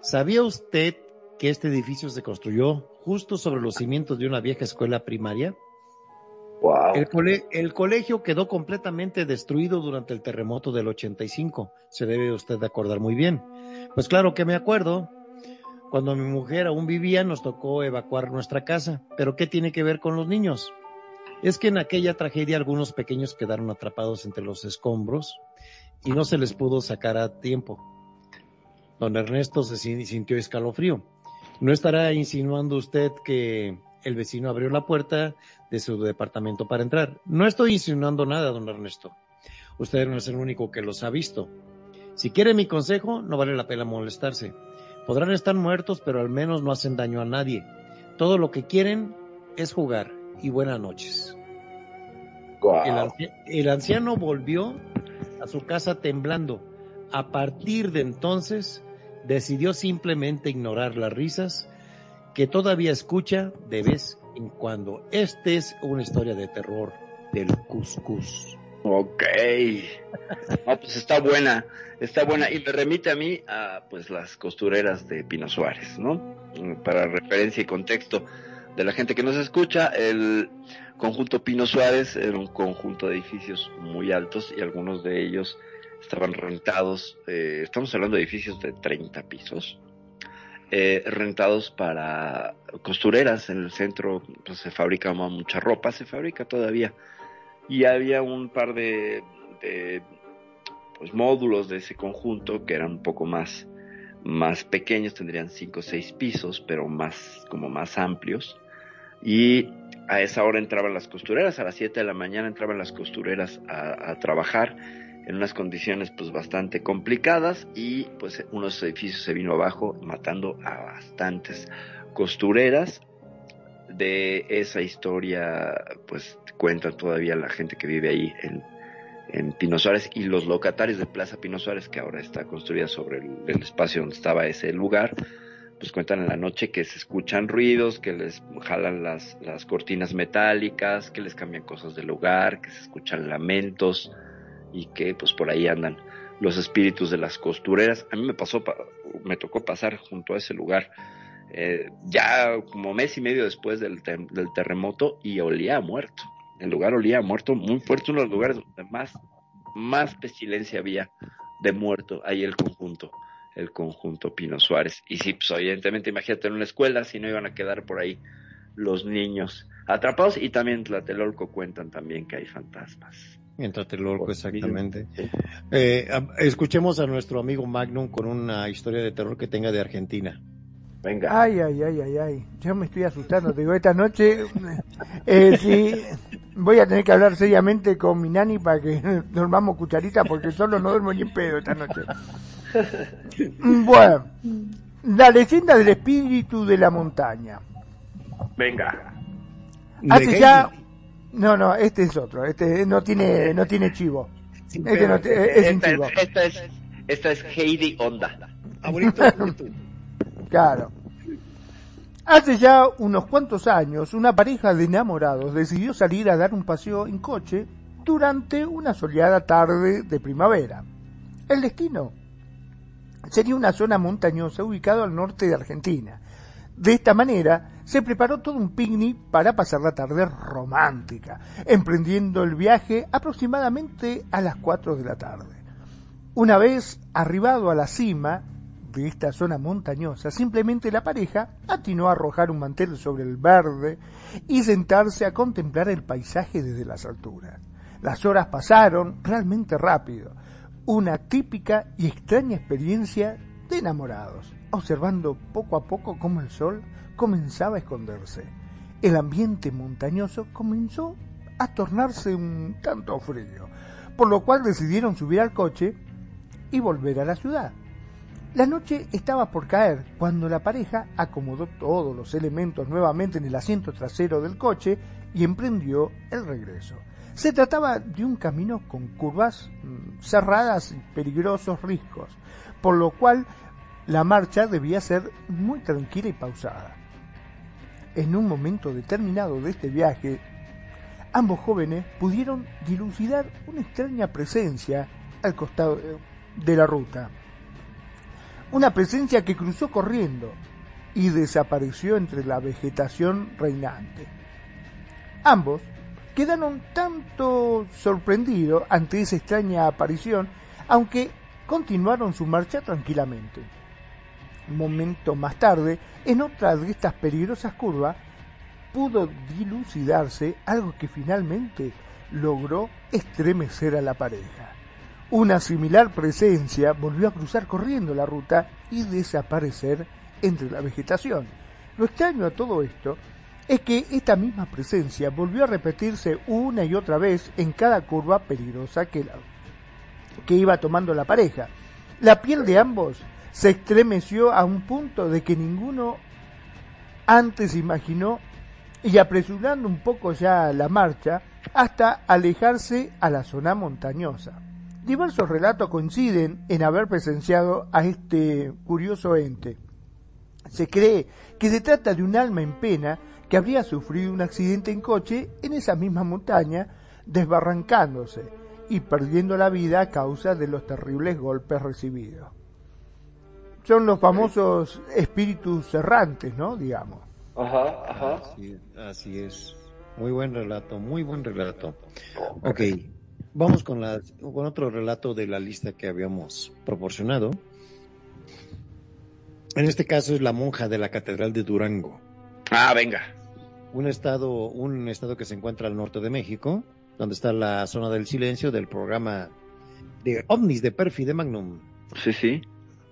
¿sabía usted que este edificio se construyó justo sobre los cimientos de una vieja escuela primaria? El, cole- el colegio quedó completamente destruido durante el terremoto del 85. Se debe usted acordar muy bien. Pues claro que me acuerdo. Cuando mi mujer aún vivía, nos tocó evacuar nuestra casa. Pero ¿qué tiene que ver con los niños? Es que en aquella tragedia algunos pequeños quedaron atrapados entre los escombros y no se les pudo sacar a tiempo. Don Ernesto se sin- sintió escalofrío. ¿No estará insinuando usted que el vecino abrió la puerta de su departamento para entrar? No estoy insinuando nada, don Ernesto. Usted no es el único que los ha visto. Si quiere mi consejo, no vale la pena molestarse. Podrán estar muertos, pero al menos no hacen daño a nadie. Todo lo que quieren es jugar y buenas noches. Wow. El, anci- el anciano volvió a su casa temblando. A partir de entonces, decidió simplemente ignorar las risas que todavía escucha de vez en cuando. Esta es una historia de terror del cuscús. Ok. No, pues está buena, está buena. Y me remite a mí a pues las costureras de Pino Suárez, ¿no? Para referencia y contexto de la gente que nos escucha, el conjunto Pino Suárez era un conjunto de edificios muy altos y algunos de ellos estaban rentados, eh, estamos hablando de edificios de 30 pisos, eh, rentados para costureras. En el centro, pues se fabrica mucha ropa, se fabrica todavía. Y había un par de, pues, módulos de ese conjunto que eran un poco más más pequeños tendrían cinco o seis pisos pero más como más amplios. Y a esa hora entraban las costureras a las 7 de la mañana entraban las costureras a trabajar en unas condiciones pues bastante complicadas y pues unos edificios se vino abajo matando a bastantes costureras. De esa historia pues cuentan todavía la gente que vive ahí en, en Pino Suárez y los locatarios de Plaza Pino Suárez que ahora está construida sobre el, el espacio donde estaba ese lugar pues cuentan en la noche que se escuchan ruidos, que les jalan las, las cortinas metálicas, que les cambian cosas del lugar, que se escuchan lamentos y que pues por ahí andan los espíritus de las costureras. A mí me pasó, pa- me tocó pasar junto a ese lugar eh, ya como mes y medio después del, terremoto y olía a muerto. El lugar olía a muerto muy fuerte, uno de los lugares donde más, más pestilencia había de muerto, ahí el conjunto, el conjunto Pino Suárez. Y sí, pues evidentemente imagínate en una escuela, si no iban a quedar por ahí los niños atrapados y también Tlatelolco cuentan también que hay fantasmas. Tlatelolco, exactamente. Eh, escuchemos a nuestro amigo Magnum con una historia de terror que tenga de Argentina. Venga. Ay, ay, ay, ay, ay. Yo me estoy asustando. Te digo, esta noche, eh, sí, voy a tener que hablar seriamente con mi nani para que dormamos cucharita porque solo no duermo ni en pedo esta noche. Bueno, la leyenda del espíritu de la montaña. Venga. Hace ya. No, no, este es otro. Este no tiene, no tiene chivo. Este no te- es esta, chivo. es, esta, es, esta es Heidi Onda. Abuelito, abuelito. Claro. Hace ya unos cuantos años, una pareja de enamorados decidió salir a dar un paseo en coche durante una soleada tarde de primavera. El destino sería una zona montañosa ubicada al norte de Argentina. De esta manera, se preparó todo un picnic para pasar la tarde romántica, emprendiendo el viaje aproximadamente a las 4 de la tarde. Una vez arribado a la cima de esta zona montañosa, simplemente la pareja atinó a arrojar un mantel sobre el verde y sentarse a contemplar el paisaje desde las alturas. Las horas pasaron realmente rápido, una típica y extraña experiencia de enamorados, observando poco a poco cómo el sol comenzaba a esconderse. El ambiente montañoso comenzó a tornarse un tanto frío, por lo cual decidieron subir al coche y volver a la ciudad. La noche estaba por caer cuando la pareja acomodó todos los elementos nuevamente en el asiento trasero del coche y emprendió el regreso. Se trataba de un camino con curvas mm, cerradas y peligrosos riscos, por lo cual la marcha debía ser muy tranquila y pausada. En un momento determinado de este viaje, ambos jóvenes pudieron dilucidar una extraña presencia al costado eh, de la ruta. Una presencia que cruzó corriendo y desapareció entre la vegetación reinante. Ambos quedaron tanto sorprendidos ante esa extraña aparición, aunque continuaron su marcha tranquilamente. Momento más tarde, en otra de estas peligrosas curvas, pudo dilucidarse algo que finalmente logró estremecer a la pareja. Una similar presencia volvió a cruzar corriendo la ruta y desaparecer entre la vegetación. Lo extraño a todo esto es que esta misma presencia volvió a repetirse una y otra vez en cada curva peligrosa que, que iba tomando la pareja. La piel de ambos se estremeció a un punto de que ninguno antes imaginó y apresurando un poco ya la marcha hasta alejarse a la zona montañosa. Diversos relatos coinciden en haber presenciado a este curioso ente. Se cree que se trata de un alma en pena que habría sufrido un accidente en coche en esa misma montaña, desbarrancándose y perdiendo la vida a causa de los terribles golpes recibidos. Son los famosos espíritus errantes, ¿no? Digamos. Ajá, ajá. Así, así es. Muy buen relato, muy buen relato. Ok, vamos con, la, con otro relato de la lista que habíamos proporcionado. En este caso es la monja de la Catedral de Durango. Ah, venga. Un estado, un estado que se encuentra al norte de México, donde está la zona del silencio del programa de ovnis de Perfi de Magnum. Sí, sí.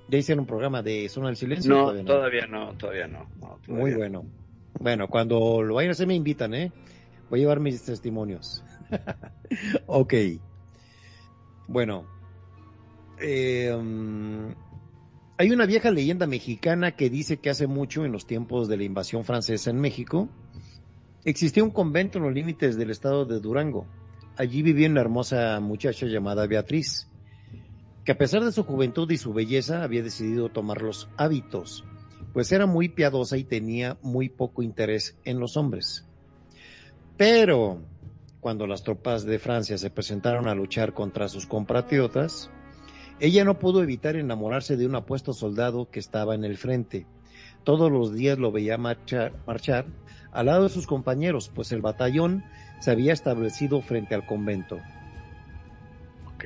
¿Ya hicieron un programa de zona del silencio? No, todavía no, todavía no. no todavía. Muy bueno. Bueno, cuando lo vayan a hacer me invitan, ¿eh? Voy a llevar mis testimonios. ok. Bueno. Eh, hay una vieja leyenda mexicana que dice que hace mucho, en los tiempos de la invasión francesa en México, existía un convento en los límites del estado de Durango. Allí vivía una hermosa muchacha llamada Beatriz, que a pesar de su juventud y su belleza había decidido tomar los hábitos, pues era muy piadosa y tenía muy poco interés en los hombres. Pero cuando las tropas de Francia se presentaron a luchar contra sus compatriotas, ella no pudo evitar enamorarse de un apuesto soldado que estaba en el frente. Todos los días lo veía marchar, marchar al lado de sus compañeros, pues el batallón se había establecido frente al convento. Ok.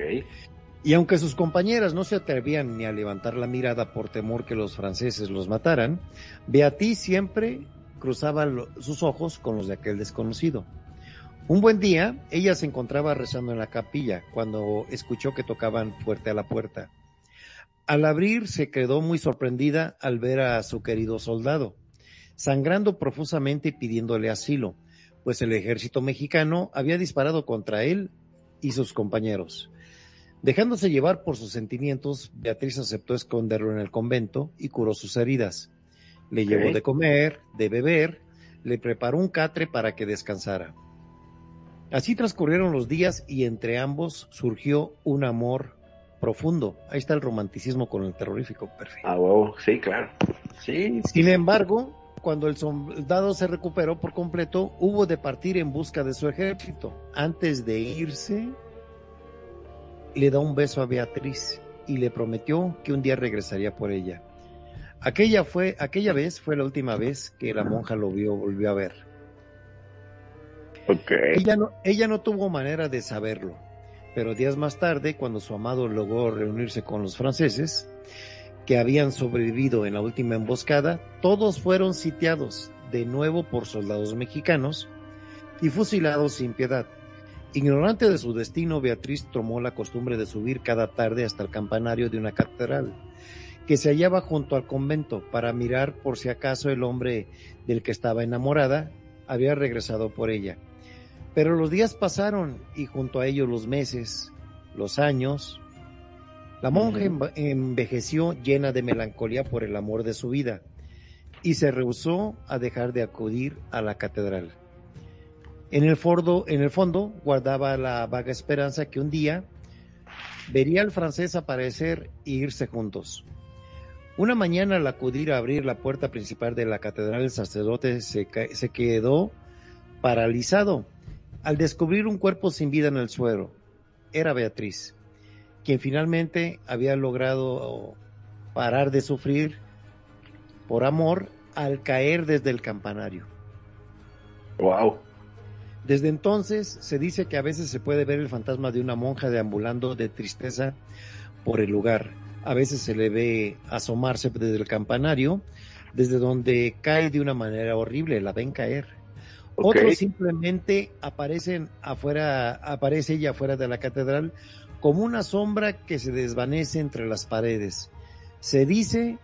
Y aunque sus compañeras no se atrevían ni a levantar la mirada por temor que los franceses los mataran, Beatriz siempre cruzaba sus ojos con los de aquel desconocido. Un buen día, ella se encontraba rezando en la capilla cuando escuchó que tocaban fuerte a la puerta. Al abrir se quedó muy sorprendida al ver a su querido soldado, sangrando profusamente y pidiéndole asilo, pues el ejército mexicano había disparado contra él y sus compañeros. Dejándose llevar por sus sentimientos, Beatriz aceptó esconderlo en el convento y curó sus heridas. Le llevó de comer, de beber, le preparó un catre para que descansara. Así transcurrieron los días y entre ambos surgió un amor profundo. Ahí está el romanticismo con el terrorífico perfil. Ah, huevo. Sí, claro. Sí. Sin embargo, cuando el soldado se recuperó por completo, hubo de partir en busca de su ejército. Antes de irse, le da un beso a Beatriz y le prometió que un día regresaría por ella. Aquella fue, aquella vez fue la última vez que la monja lo vio, volvió a ver. Ok. Ella no, ella no tuvo manera de saberlo, pero días más tarde, cuando su amado logró reunirse con los franceses, que habían sobrevivido en la última emboscada, todos fueron sitiados de nuevo por soldados mexicanos y fusilados sin piedad. Ignorante de su destino, Beatriz tomó la costumbre de subir cada tarde hasta el campanario de una catedral que se hallaba junto al convento para mirar por si acaso el hombre del que estaba enamorada había regresado por ella. Pero los días pasaron y junto a ellos los meses, los años. La monja enve- envejeció llena de melancolía por el amor de su vida y se rehusó a dejar de acudir a la catedral. En el, fordo- en el fondo guardaba la vaga esperanza que un día vería al francés aparecer e irse juntos. Una mañana al acudir a abrir la puerta principal de la catedral, el sacerdote se, se quedó paralizado al descubrir un cuerpo sin vida en el suelo. Era Beatriz, quien finalmente había logrado parar de sufrir por amor al caer desde el campanario. Wow. Desde entonces se dice que a veces se puede ver el fantasma de una monja deambulando de tristeza por el lugar. A veces se le ve asomarse desde el campanario, desde donde cae de una manera horrible, la ven caer. Otros simplemente aparecen afuera, aparece ella afuera de la catedral como una sombra que se desvanece entre las paredes. Se dice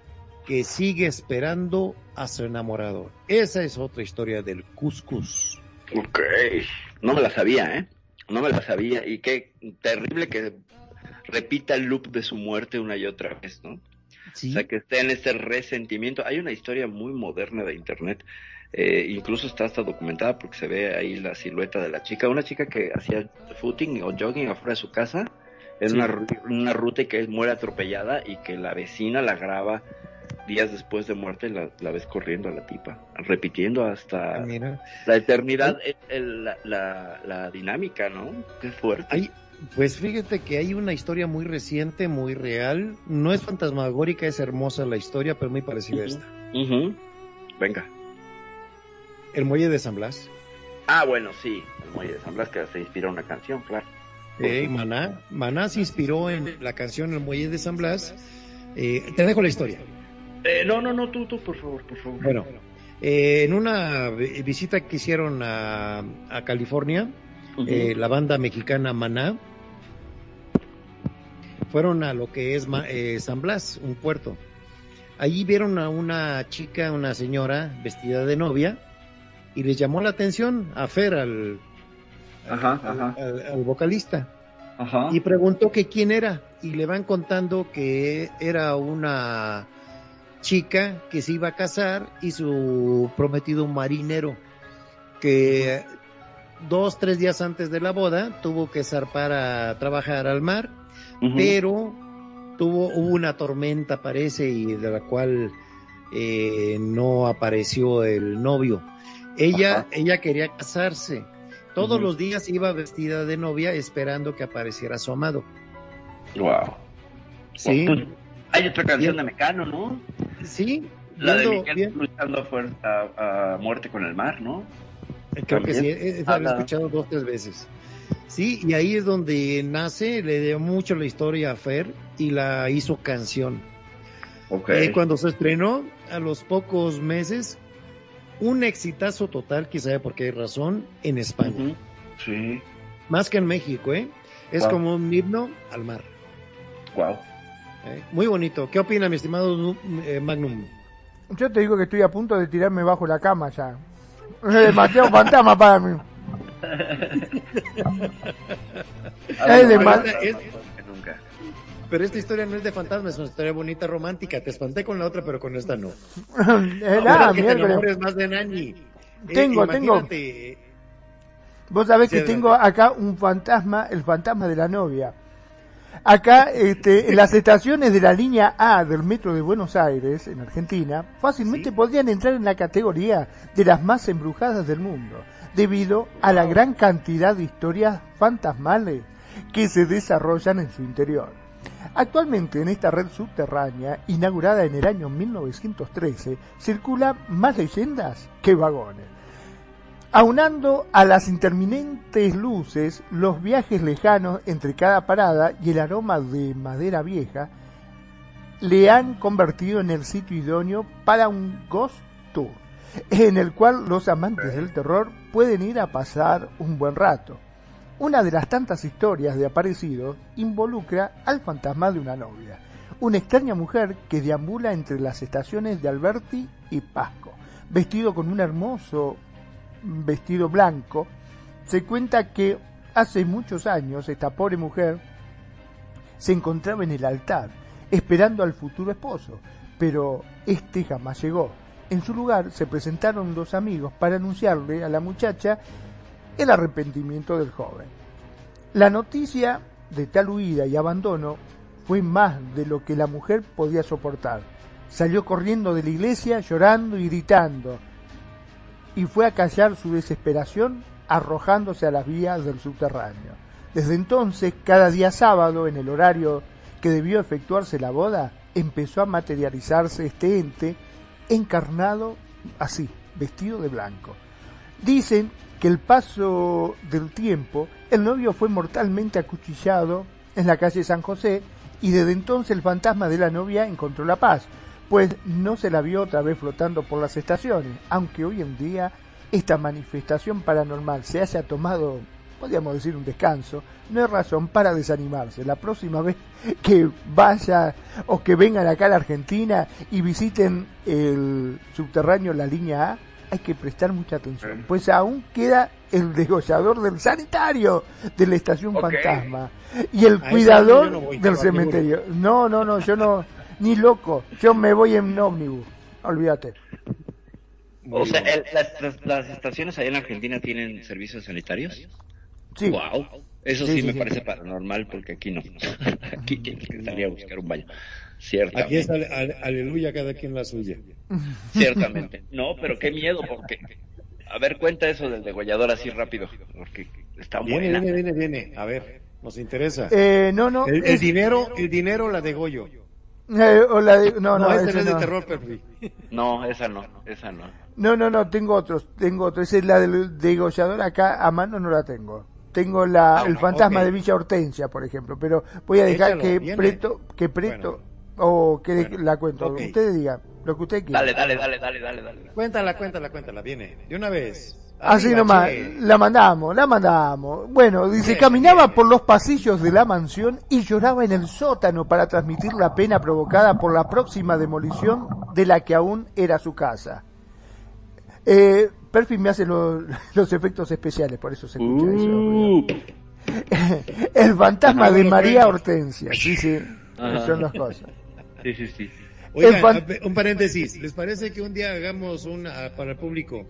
que sigue esperando a su enamorado. Esa es otra historia del Cuscus. Ok. No me la sabía, ¿eh? No me la sabía. Y qué terrible que repita el loop de su muerte una y otra vez, ¿no? Sí, O sea, que esté en ese resentimiento. Hay una historia muy moderna de Internet. eh, incluso está hasta documentada porque se ve ahí la silueta de la chica. Una chica que hacía footing o jogging afuera de su casa en Sí. una, una ruta y que muere atropellada y que la vecina la graba días después de muerte la, la ves corriendo a la tipa, repitiendo hasta mira. la eternidad, el- el- la, la, la dinámica, ¿no? Qué fuerte. Hay, pues fíjate que hay una historia muy reciente, muy real. No es fantasmagórica, es hermosa la historia, pero muy parecida a esta. Ujú. Venga. El muelle de San Blas. Ah, bueno, sí, el muelle de San Blas que se inspira una canción, claro. Eh, Maná. Maná se inspiró en la canción El muelle de San Blas. Eh, te dejo la historia. Eh, no, no, no, tú, tú, por favor, por favor. Bueno, eh, en una vi- visita que hicieron a, a California, eh, la banda mexicana Maná, fueron a lo que es eh, San Blas, un puerto. Allí vieron a una chica, una señora vestida de novia, y les llamó la atención a Fer, al, Ajá, al- ajá, al- al vocalista, ajá. y preguntó que quién era, y le van contando que era una chica que se iba a casar y su prometido un marinero, que dos, tres días antes de la boda tuvo que zarpar a trabajar al mar, pero tuvo hubo una tormenta parece y de la cual eh, no apareció el novio. Ella Ajá. ella quería casarse. Todos los días iba vestida de novia esperando que apareciera su amado. Wow. Sí, Pues, hay otra canción de Mecano, ¿no? sí. La de Miguel bien- luchando a, fuer- a- muerte con el mar, ¿no? Creo que sí, También. e- esa la he Habla- escuchado dos, tres veces. Sí, y ahí es donde nace, le dio mucho la historia a Fer y la hizo canción. Ok. Eh, cuando se estrenó, a los pocos meses, un exitazo total, quizá porque hay razón, en España. Sí. Más que en México, ¿eh? Es Wow. como un himno al mar. Wow. ¿Eh? Muy bonito. ¿Qué opina, mi estimado eh, Magnum? Yo te digo que estoy a punto de tirarme bajo la cama ya. Es demasiado fantasma para mí. Es de. Pero esta historia no es de fantasma, es una historia bonita, romántica. Te espanté con la otra, pero con esta no. Nada, que te más de Nani. Eh, Tengo, tengo. Vos sabés Sí, que tengo acá un fantasma, el fantasma de la novia. Acá, este, en las estaciones de la línea A del metro de Buenos Aires, en Argentina, fácilmente Sí. podrían entrar en la categoría de las más embrujadas del mundo, debido a la gran cantidad de historias fantasmales que se desarrollan en su interior. Actualmente en esta red subterránea, inaugurada en el año 1913, circulan más leyendas que vagones. Aunando a las interminentes luces, los viajes lejanos entre cada parada y el aroma de madera vieja, le han convertido en el sitio idóneo para un Ghost Tour, en el cual los amantes del terror pueden ir a pasar un buen rato. Una de las tantas historias de aparecidos involucra al fantasma de una novia, una extraña mujer que deambula entre las estaciones de Alberti y Pasco, vestido con un hermoso vestido blanco. Se cuenta que hace muchos años esta pobre mujer se encontraba en el altar esperando al futuro esposo, pero este jamás llegó. En su lugar se presentaron dos amigos para anunciarle a la muchacha el arrepentimiento del joven. La noticia de tal huida y abandono fue más de lo que la mujer podía soportar. Salió corriendo de la iglesia llorando y gritando, y fue a callar su desesperación arrojándose a las vías del subterráneo. Desde entonces, cada día sábado, en el horario que debió efectuarse la boda, empezó a materializarse este ente encarnado así, vestido de blanco. Dicen que el paso del tiempo, el novio fue mortalmente acuchillado en la calle San José y desde entonces el fantasma de la novia encontró la paz, pues no se la vio otra vez flotando por las estaciones, aunque hoy en día esta manifestación paranormal se haya tomado, podríamos decir, un descanso, no es razón para desanimarse. La próxima vez que vaya o que vengan acá a la Argentina y visiten el subterráneo La Línea A, hay que prestar mucha atención, pues aún queda el degollador del sanitario de la estación fantasma y el A cuidador no voy, del cementerio. No, no, no, yo no, ni loco, yo me voy en ómnibus, olvídate. O sea, el- las, las- las estaciones allá en Argentina tienen servicios sanitarios. Sí, Wow. Eso Sí, sí, sí, me sí. parece paranormal porque aquí no. aquí tienes que salir a buscar un baño. Ciertamente. Aquí es ale- ale- aleluya, cada quien la suya. Ciertamente. No, pero qué miedo porque... A ver, cuenta eso del degollador así rápido, porque está Viene, buena. viene, viene, viene. A ver, nos interesa. eh, no, no, El, el es- dinero, el dinero la de Goyo. Eh, o la de- no, no, No, ese no es de no. terror, Perfi. No, esa no, esa no. No, no, no, tengo otros, tengo otros. Esa es la del degollador acá a mano no la tengo. Tengo la, Ah, el bueno, fantasma ok. de Villa Hortensia, por ejemplo, pero voy a dejar Échalo, que viene. Preto, que Preto, o que Bueno, la cuento. ok. Usted diga, lo que usted quiera. Dale, dale, dale, dale, dale, dale. Cuéntala, cuéntala, cuéntala, viene. De una vez. Así Arriba, nomás, che. la mandamos, la mandamos. Bueno, dice, caminaba por los pasillos de la mansión y lloraba en el sótano para transmitir la pena provocada por la próxima demolición de la que aún era su casa. Eh, Perfil me hace lo- los efectos especiales, por eso se escucha eso. Uh, El fantasma de María. Hortensia, sí, sí, Ajá. son las cosas. sí, sí, sí. Oigan, un paréntesis. ¿Les parece que un día hagamos una, para el público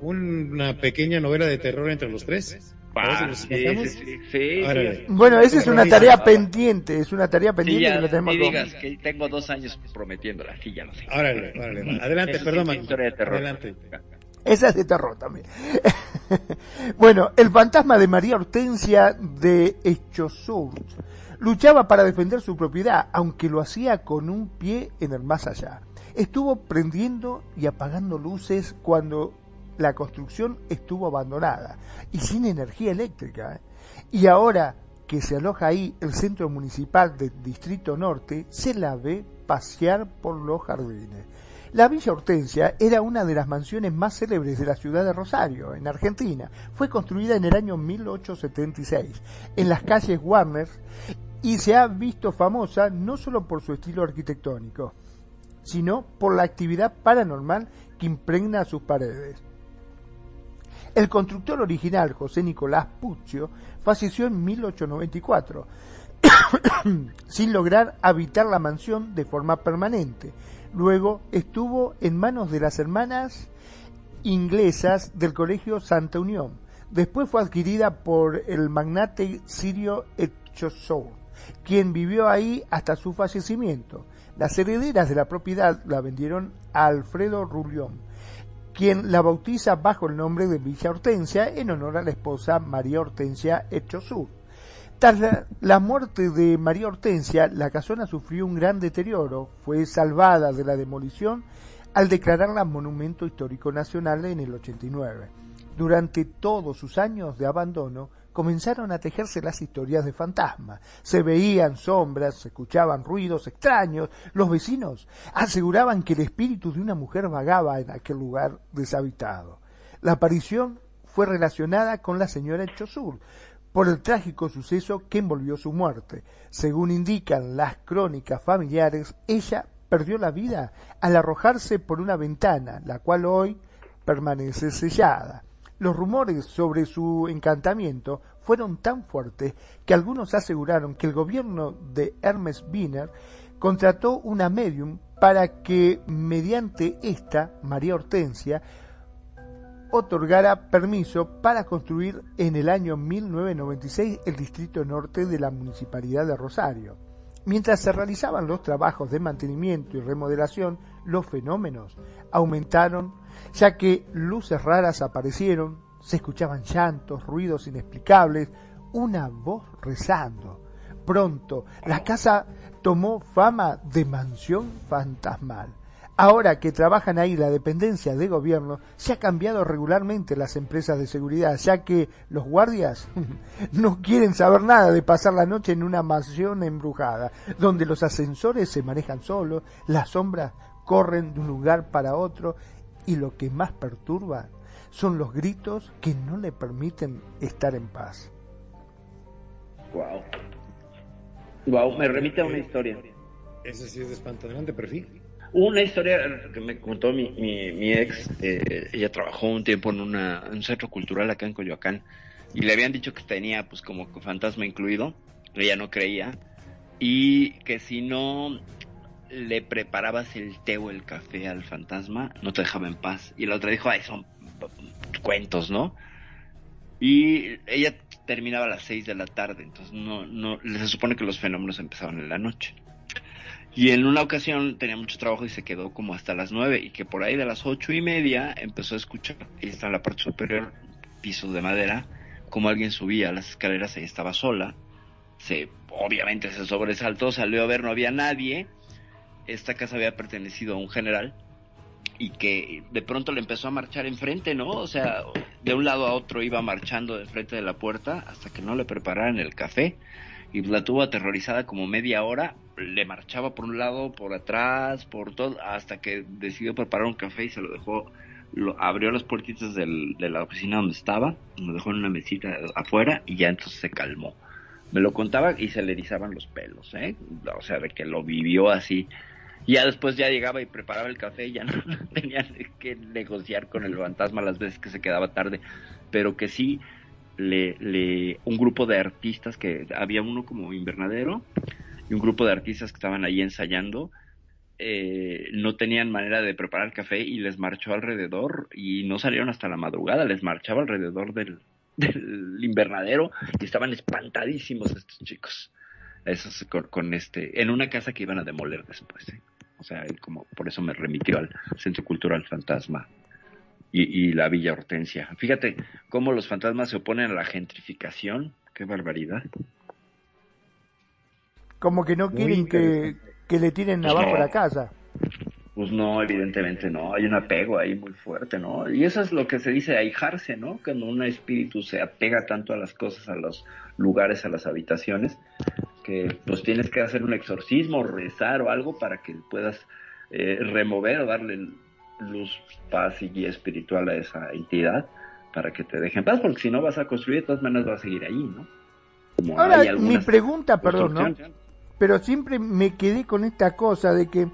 una pequeña novela de terror entre los tres? Ah, sí, sí, sí. Bueno, esa es una tarea pendiente, es una tarea Sí, pendiente ya, que lo tenemos ni que- digas que tengo dos años prometiéndola, sí, ya lo sé. Órale, órale. va. Adelante, perdón, es Manu. historia de terror. Adelante. Esa es de terror también. bueno, el fantasma de María Hortensia de Echosurt luchaba para defender su propiedad, aunque lo hacía con un pie en el más allá. Estuvo prendiendo y apagando luces cuando la construcción estuvo abandonada y sin energía eléctrica. ¿eh? Y ahora que se aloja ahí el centro municipal del Distrito Norte, se la ve pasear por los jardines. La Villa Hortensia era una de las mansiones más célebres de la ciudad de Rosario, en Argentina. Fue construida en el año 1876, en las calles Warner, y se ha visto famosa no solo por su estilo arquitectónico, sino por la actividad paranormal que impregna sus paredes. El constructor original, José Nicolás Puccio, falleció en 1894, sin lograr habitar la mansión de forma permanente. Luego estuvo en manos de las hermanas inglesas del Colegio Santa Unión. Después fue adquirida por el magnate sirio Echosou, quien vivió ahí hasta su fallecimiento. Las herederas de la propiedad la vendieron a Alfredo Rullión, quien la bautiza bajo el nombre de Villa Hortensia en honor a la esposa María Hortensia Echosú. Tras la, la muerte de María Hortensia, la casona sufrió un gran deterioro, fue salvada de la demolición al declararla Monumento Histórico Nacional en el 89. Durante todos sus años de abandono, comenzaron a tejerse las historias de fantasmas. Se veían sombras, se escuchaban ruidos extraños. Los vecinos aseguraban que el espíritu de una mujer vagaba en aquel lugar deshabitado. La aparición fue relacionada con la señora Echosur por el trágico suceso que envolvió su muerte. Según indican las crónicas familiares, ella perdió la vida al arrojarse por una ventana, la cual hoy permanece sellada. Los rumores sobre su encantamiento fueron tan fuertes que algunos aseguraron que el gobierno de Hermes Wiener contrató una medium para que, mediante esta, María Hortensia, otorgara permiso para construir en el año 1996 el distrito norte de la municipalidad de Rosario. Mientras se realizaban los trabajos de mantenimiento y remodelación, los fenómenos aumentaron, ya que luces raras aparecieron, se escuchaban llantos, ruidos inexplicables, una voz rezando. Pronto, la casa tomó fama de mansión fantasmal. Ahora que trabajan ahí la dependencia de gobierno, se ha cambiado regularmente las empresas de seguridad, ya que los guardias no quieren saber nada de pasar la noche en una mansión embrujada, donde los ascensores se manejan solos, las sombras corren de un lugar para otro y lo que más perturba son los gritos que no le permiten estar en paz. Wow. Wow, me remite a una historia. Ese sí es de espanto. Adelante, perfil. Una historia que me contó mi, mi, mi ex, eh, ella trabajó un tiempo en, una, en un centro cultural acá en Coyoacán y le habían dicho que tenía pues como fantasma incluido, ella no creía y que si no le preparabas el té o el café al fantasma no te dejaba en paz y la otra dijo, ay, son cuentos, ¿no? Y ella terminaba a las 6 de la tarde, entonces no, no, se supone que los fenómenos empezaban en la noche. Y en una ocasión tenía mucho trabajo y se quedó como hasta las nueve y que por ahí de las ocho y media empezó a escuchar, y está en la parte superior, pisos de madera, como alguien subía las escaleras y estaba sola. Se, obviamente se sobresaltó, salió a ver, no había nadie. Esta casa había pertenecido a un general y que de pronto le empezó a marchar enfrente, ¿no? O sea, de un lado a otro iba marchando de frente de la puerta hasta que no le prepararan el café y la tuvo aterrorizada como media hora, le marchaba por un lado, por atrás, por todo, hasta que decidió preparar un café y se lo dejó, lo, abrió las puertitas del, de la oficina donde estaba, lo dejó en una mesita afuera y ya entonces se calmó. Me lo contaba y se le erizaban los pelos, ¿eh? O sea, de que lo vivió así. Y ya después ya llegaba y preparaba el café y ya no tenía que negociar con el fantasma las veces que se quedaba tarde. Pero que sí, le, le, un grupo de artistas que había uno como invernadero y un grupo de artistas que estaban ahí ensayando eh, no tenían manera de preparar café y les marchó alrededor y no salieron hasta la madrugada, les marchaba alrededor del, del invernadero y estaban espantadísimos estos chicos. Eso con, con, este, en una casa que iban a demoler después. ¿eh? O sea, como por eso me remitió al Centro Cultural Fantasma y, la Villa Hortensia. Fíjate cómo los fantasmas se oponen a la gentrificación. Qué barbaridad. Como que no quieren que, que, le tiren pues abajo la casa. Pues no, evidentemente no. Hay un apego ahí muy fuerte, ¿no? Y eso es lo que se dice ahijarse, ¿no? Cuando un espíritu se apega tanto a las cosas, a los lugares, a las habitaciones, que pues tienes que hacer un exorcismo, rezar o algo para que puedas eh, remover o darle luz, paz y guía espiritual a esa entidad para que te dejen paz, porque si no vas a construir, de todas maneras va a seguir ahí, ¿no? Ahora, mi pregunta, perdón, ¿no? Pero siempre me quedé con esta cosa de que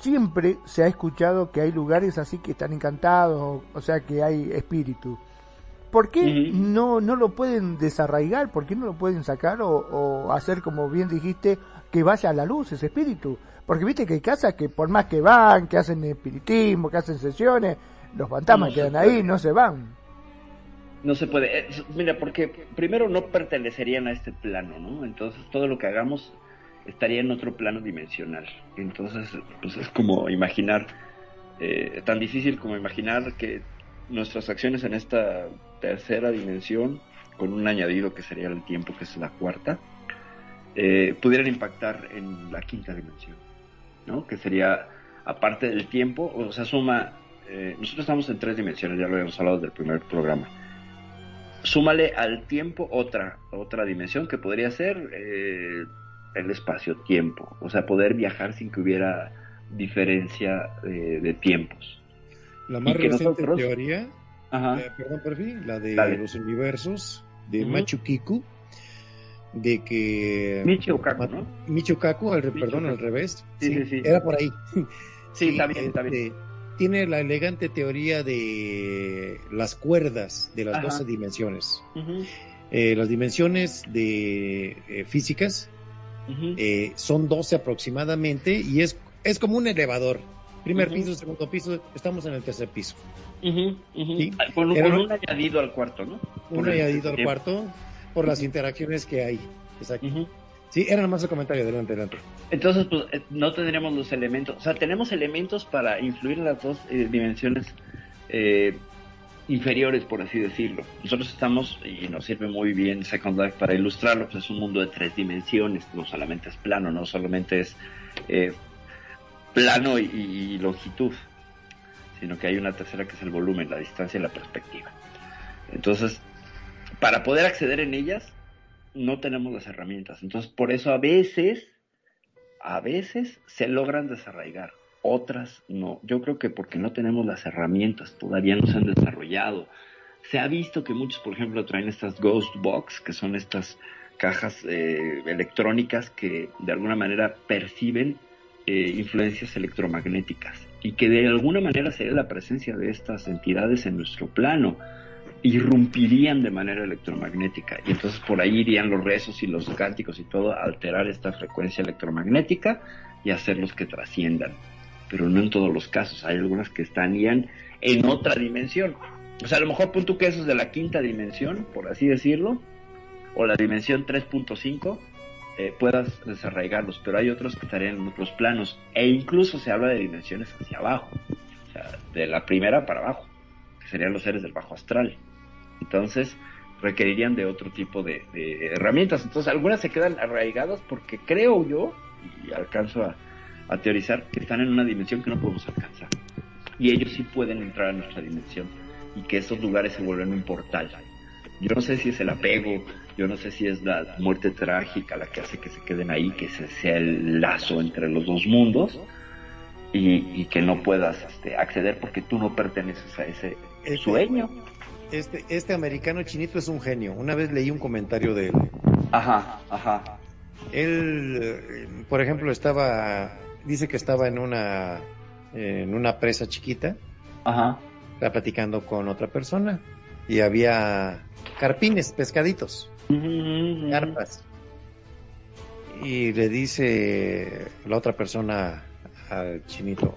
siempre se ha escuchado que hay lugares así que están encantados, o sea que hay espíritu. ¿Por qué no, no lo pueden desarraigar? ¿Por qué no lo pueden sacar o, o, hacer, como bien dijiste, que vaya a la luz ese espíritu? Porque viste que hay casas que por más que van, que hacen espiritismo, que hacen sesiones, los fantasmas quedan ahí, no se van. No se puede. Eh, mira, porque primero no pertenecerían a este plano, ¿no? Entonces todo lo que hagamos estaría en otro plano dimensional. Entonces, pues es como imaginar, eh, tan difícil como imaginar que nuestras acciones en esta tercera dimensión, con un añadido que sería el tiempo, que es la cuarta, eh, pudieran impactar en la quinta dimensión. ¿no? Que sería, aparte del tiempo, o sea, suma, eh, nosotros estamos en tres dimensiones, ya lo habíamos hablado del primer programa. Súmale al tiempo otra, otra dimensión que podría ser el espacio-tiempo, o sea, poder viajar sin que hubiera diferencia de tiempos. La más reciente teoría, eh, perdón, perfil, la de los universos de Machu Picchu, de que Michio Kaku, ¿no? Michio Kaku, al, perdón, al revés. Sí, sí, sí, Era por ahí. Sí, está bien, está bien. Este, tiene la elegante teoría de las cuerdas de las 12 dimensiones. eh, las dimensiones de eh, físicas eh, son 12 aproximadamente y es, es como un elevador. Primer piso, segundo piso, estamos en el tercer piso. ¿Sí? Con, un, un añadido al cuarto, ¿no? un añadido al cuarto por las interacciones que hay. Exacto. Sí, era nomás el comentario, adelante, adelante. Entonces, pues eh, no tendríamos los elementos, o sea, tenemos elementos para influir en las dos eh, dimensiones eh, inferiores, por así decirlo. Nosotros estamos, y nos sirve muy bien Second Life para ilustrarlo, pues es un mundo de tres dimensiones, no solamente es plano, no solamente es plano y, y longitud, sino que hay una tercera que es el volumen, la distancia y la perspectiva. Entonces, para poder acceder en ellas, no tenemos las herramientas. Entonces, por eso a veces, a veces se logran desarraigar, otras no. Yo creo que porque no tenemos las herramientas, todavía no se han desarrollado. Se ha visto que muchos, por ejemplo, traen estas Ghost Box, que son estas cajas eh, electrónicas que de alguna manera perciben eh, influencias electromagnéticas y que de alguna manera sería la presencia de estas entidades en nuestro plano irrumpirían de manera electromagnética y entonces por ahí irían los rezos y los cánticos y todo a alterar esta frecuencia electromagnética y hacerlos que trasciendan pero no en todos los casos. Hay algunas que estarían en otra dimensión. O sea a lo mejor punto que eso es de la quinta dimensión por así decirlo o la dimensión 3.5 eh, puedas desarraigarlos pero hay otros que estarían en otros planos. E incluso se habla de dimensiones hacia abajo o sea de la primera para abajo que serían los seres del bajo astral. Entonces, requerirían de otro tipo de, de herramientas. Entonces, algunas se quedan arraigadas porque creo yo, y alcanzo a, a, teorizar, que están en una dimensión que no podemos alcanzar. Y ellos sí pueden entrar a nuestra dimensión y que esos lugares se vuelven un portal. Yo no sé si es el apego, yo no sé si es la muerte trágica la que hace que se queden ahí, que ese sea el lazo entre los dos mundos y, y que no puedas este, acceder porque tú no perteneces a ese Este- sueño. Este, este americano chinito es un genio. Una vez leí un comentario de él. Ajá, ajá. Él, eh, por ejemplo, estaba, dice que estaba en una, en una presa chiquita, Ajá. estaba platicando con otra persona y había carpines, pescaditos, carpas. Y le dice la otra persona al chinito,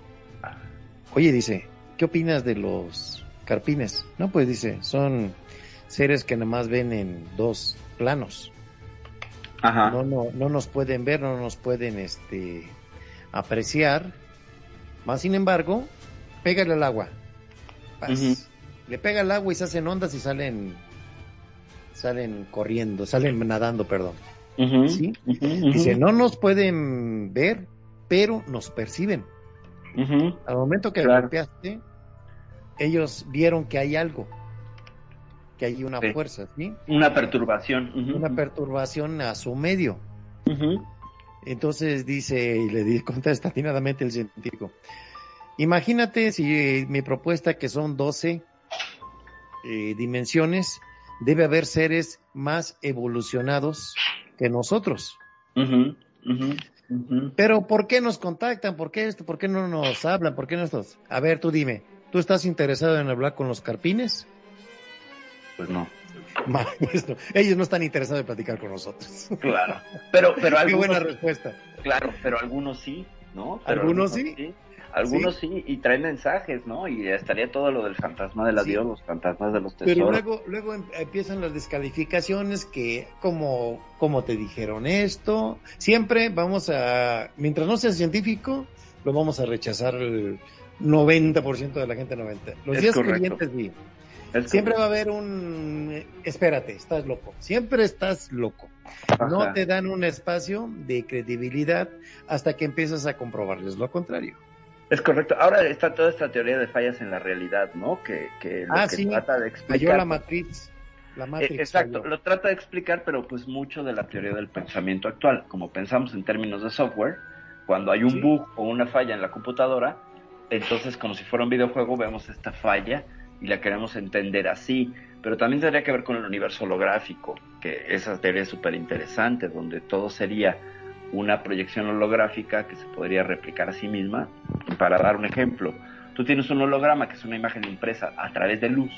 oye, dice, ¿qué opinas de los carpines? No, pues dice, son seres que nada más ven en dos planos. Ajá. No, no, no nos pueden ver, no nos pueden este apreciar. Más sin embargo, pégale al agua. Paz. Le pega al agua y se hacen ondas y salen salen corriendo, salen nadando, perdón. Sí. Dice, no nos pueden ver, pero nos perciben. Al momento que Claro. golpeaste, ellos vieron que hay algo, que hay una Sí. fuerza, ¿sí? Una perturbación. Una perturbación a su medio. Entonces dice, y le contesta atinadamente el científico, imagínate si eh, mi propuesta que son 12 eh, dimensiones, debe haber seres más evolucionados que nosotros. Pero ¿por qué nos contactan? ¿Por qué esto? ¿Por qué no nos hablan? ¿Por qué no estos? A ver, tú dime, ¿tú estás interesado en hablar con los carpines? Pues no. Pues no, ellos no están interesados en platicar con nosotros. Claro. Pero, pero Qué algunos, buena respuesta. claro, pero algunos sí, ¿no? Pero ¿Algunos sí? Algunos sí. y traen mensajes, ¿no? Y estaría todo lo del fantasma del Sí. adiós, los fantasmas de los Pero tesoros. luego, luego em- empiezan las descalificaciones que, como, como te dijeron esto, siempre vamos a, mientras no sea científico, lo vamos a rechazar el 90% de la gente 90. Los Es días correcto. siguientes sí. Siempre va a haber un, espérate, estás loco. Siempre estás loco. No te dan un espacio de credibilidad hasta que empiezas a comprobarles lo contrario. Es correcto. Ahora está toda esta teoría de fallas en la realidad, ¿no? Que, que lo Ah, que sí. trata de Falló explicar. la matriz. La Eh, matriz. Exacto, falló. lo trata de explicar, pero pues mucho de la teoría del pensamiento actual. Como pensamos en términos de software, cuando hay un Sí. bug o una falla en la computadora, entonces como si fuera un videojuego vemos esta falla y la queremos entender así. Pero también tendría que ver con el universo holográfico, que esa teoría es súper interesante, donde todo sería una proyección holográfica que se podría replicar a sí misma. Para dar un ejemplo, tú tienes un holograma que es una imagen impresa a través de luz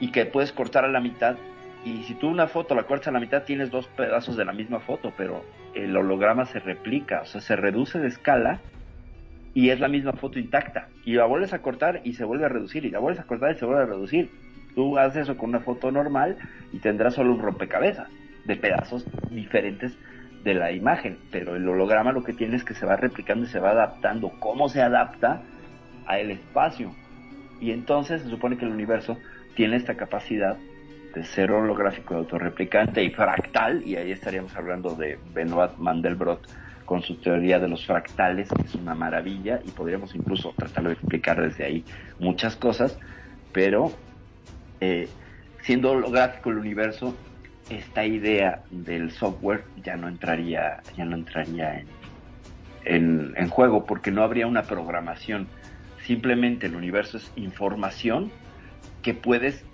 y que puedes cortar a la mitad y si tú una foto la cortas a la mitad tienes dos pedazos de la misma foto, pero el holograma se replica, o sea, se reduce de escala y es la misma foto intacta. Y la vuelves a cortar y se vuelve a reducir, y la vuelves a cortar y se vuelve a reducir. Tú haces eso con una foto normal y tendrás solo un rompecabezas de pedazos diferentes de la imagen, pero el holograma lo que tiene es que se va replicando y se va adaptando. ¿Cómo se adapta a espacio? Y entonces se supone que el universo tiene esta capacidad de ser holográfico, autorreplicante y fractal, y ahí estaríamos hablando de Benoit Mandelbrot con su teoría de los fractales, que es una maravilla, y podríamos incluso tratar de explicar desde ahí muchas cosas, pero eh, siendo holográfico el universo, esta idea del software ya no entraría, ya no entraría en, en, juego porque no habría una programación. Simplemente el universo es información que puedes,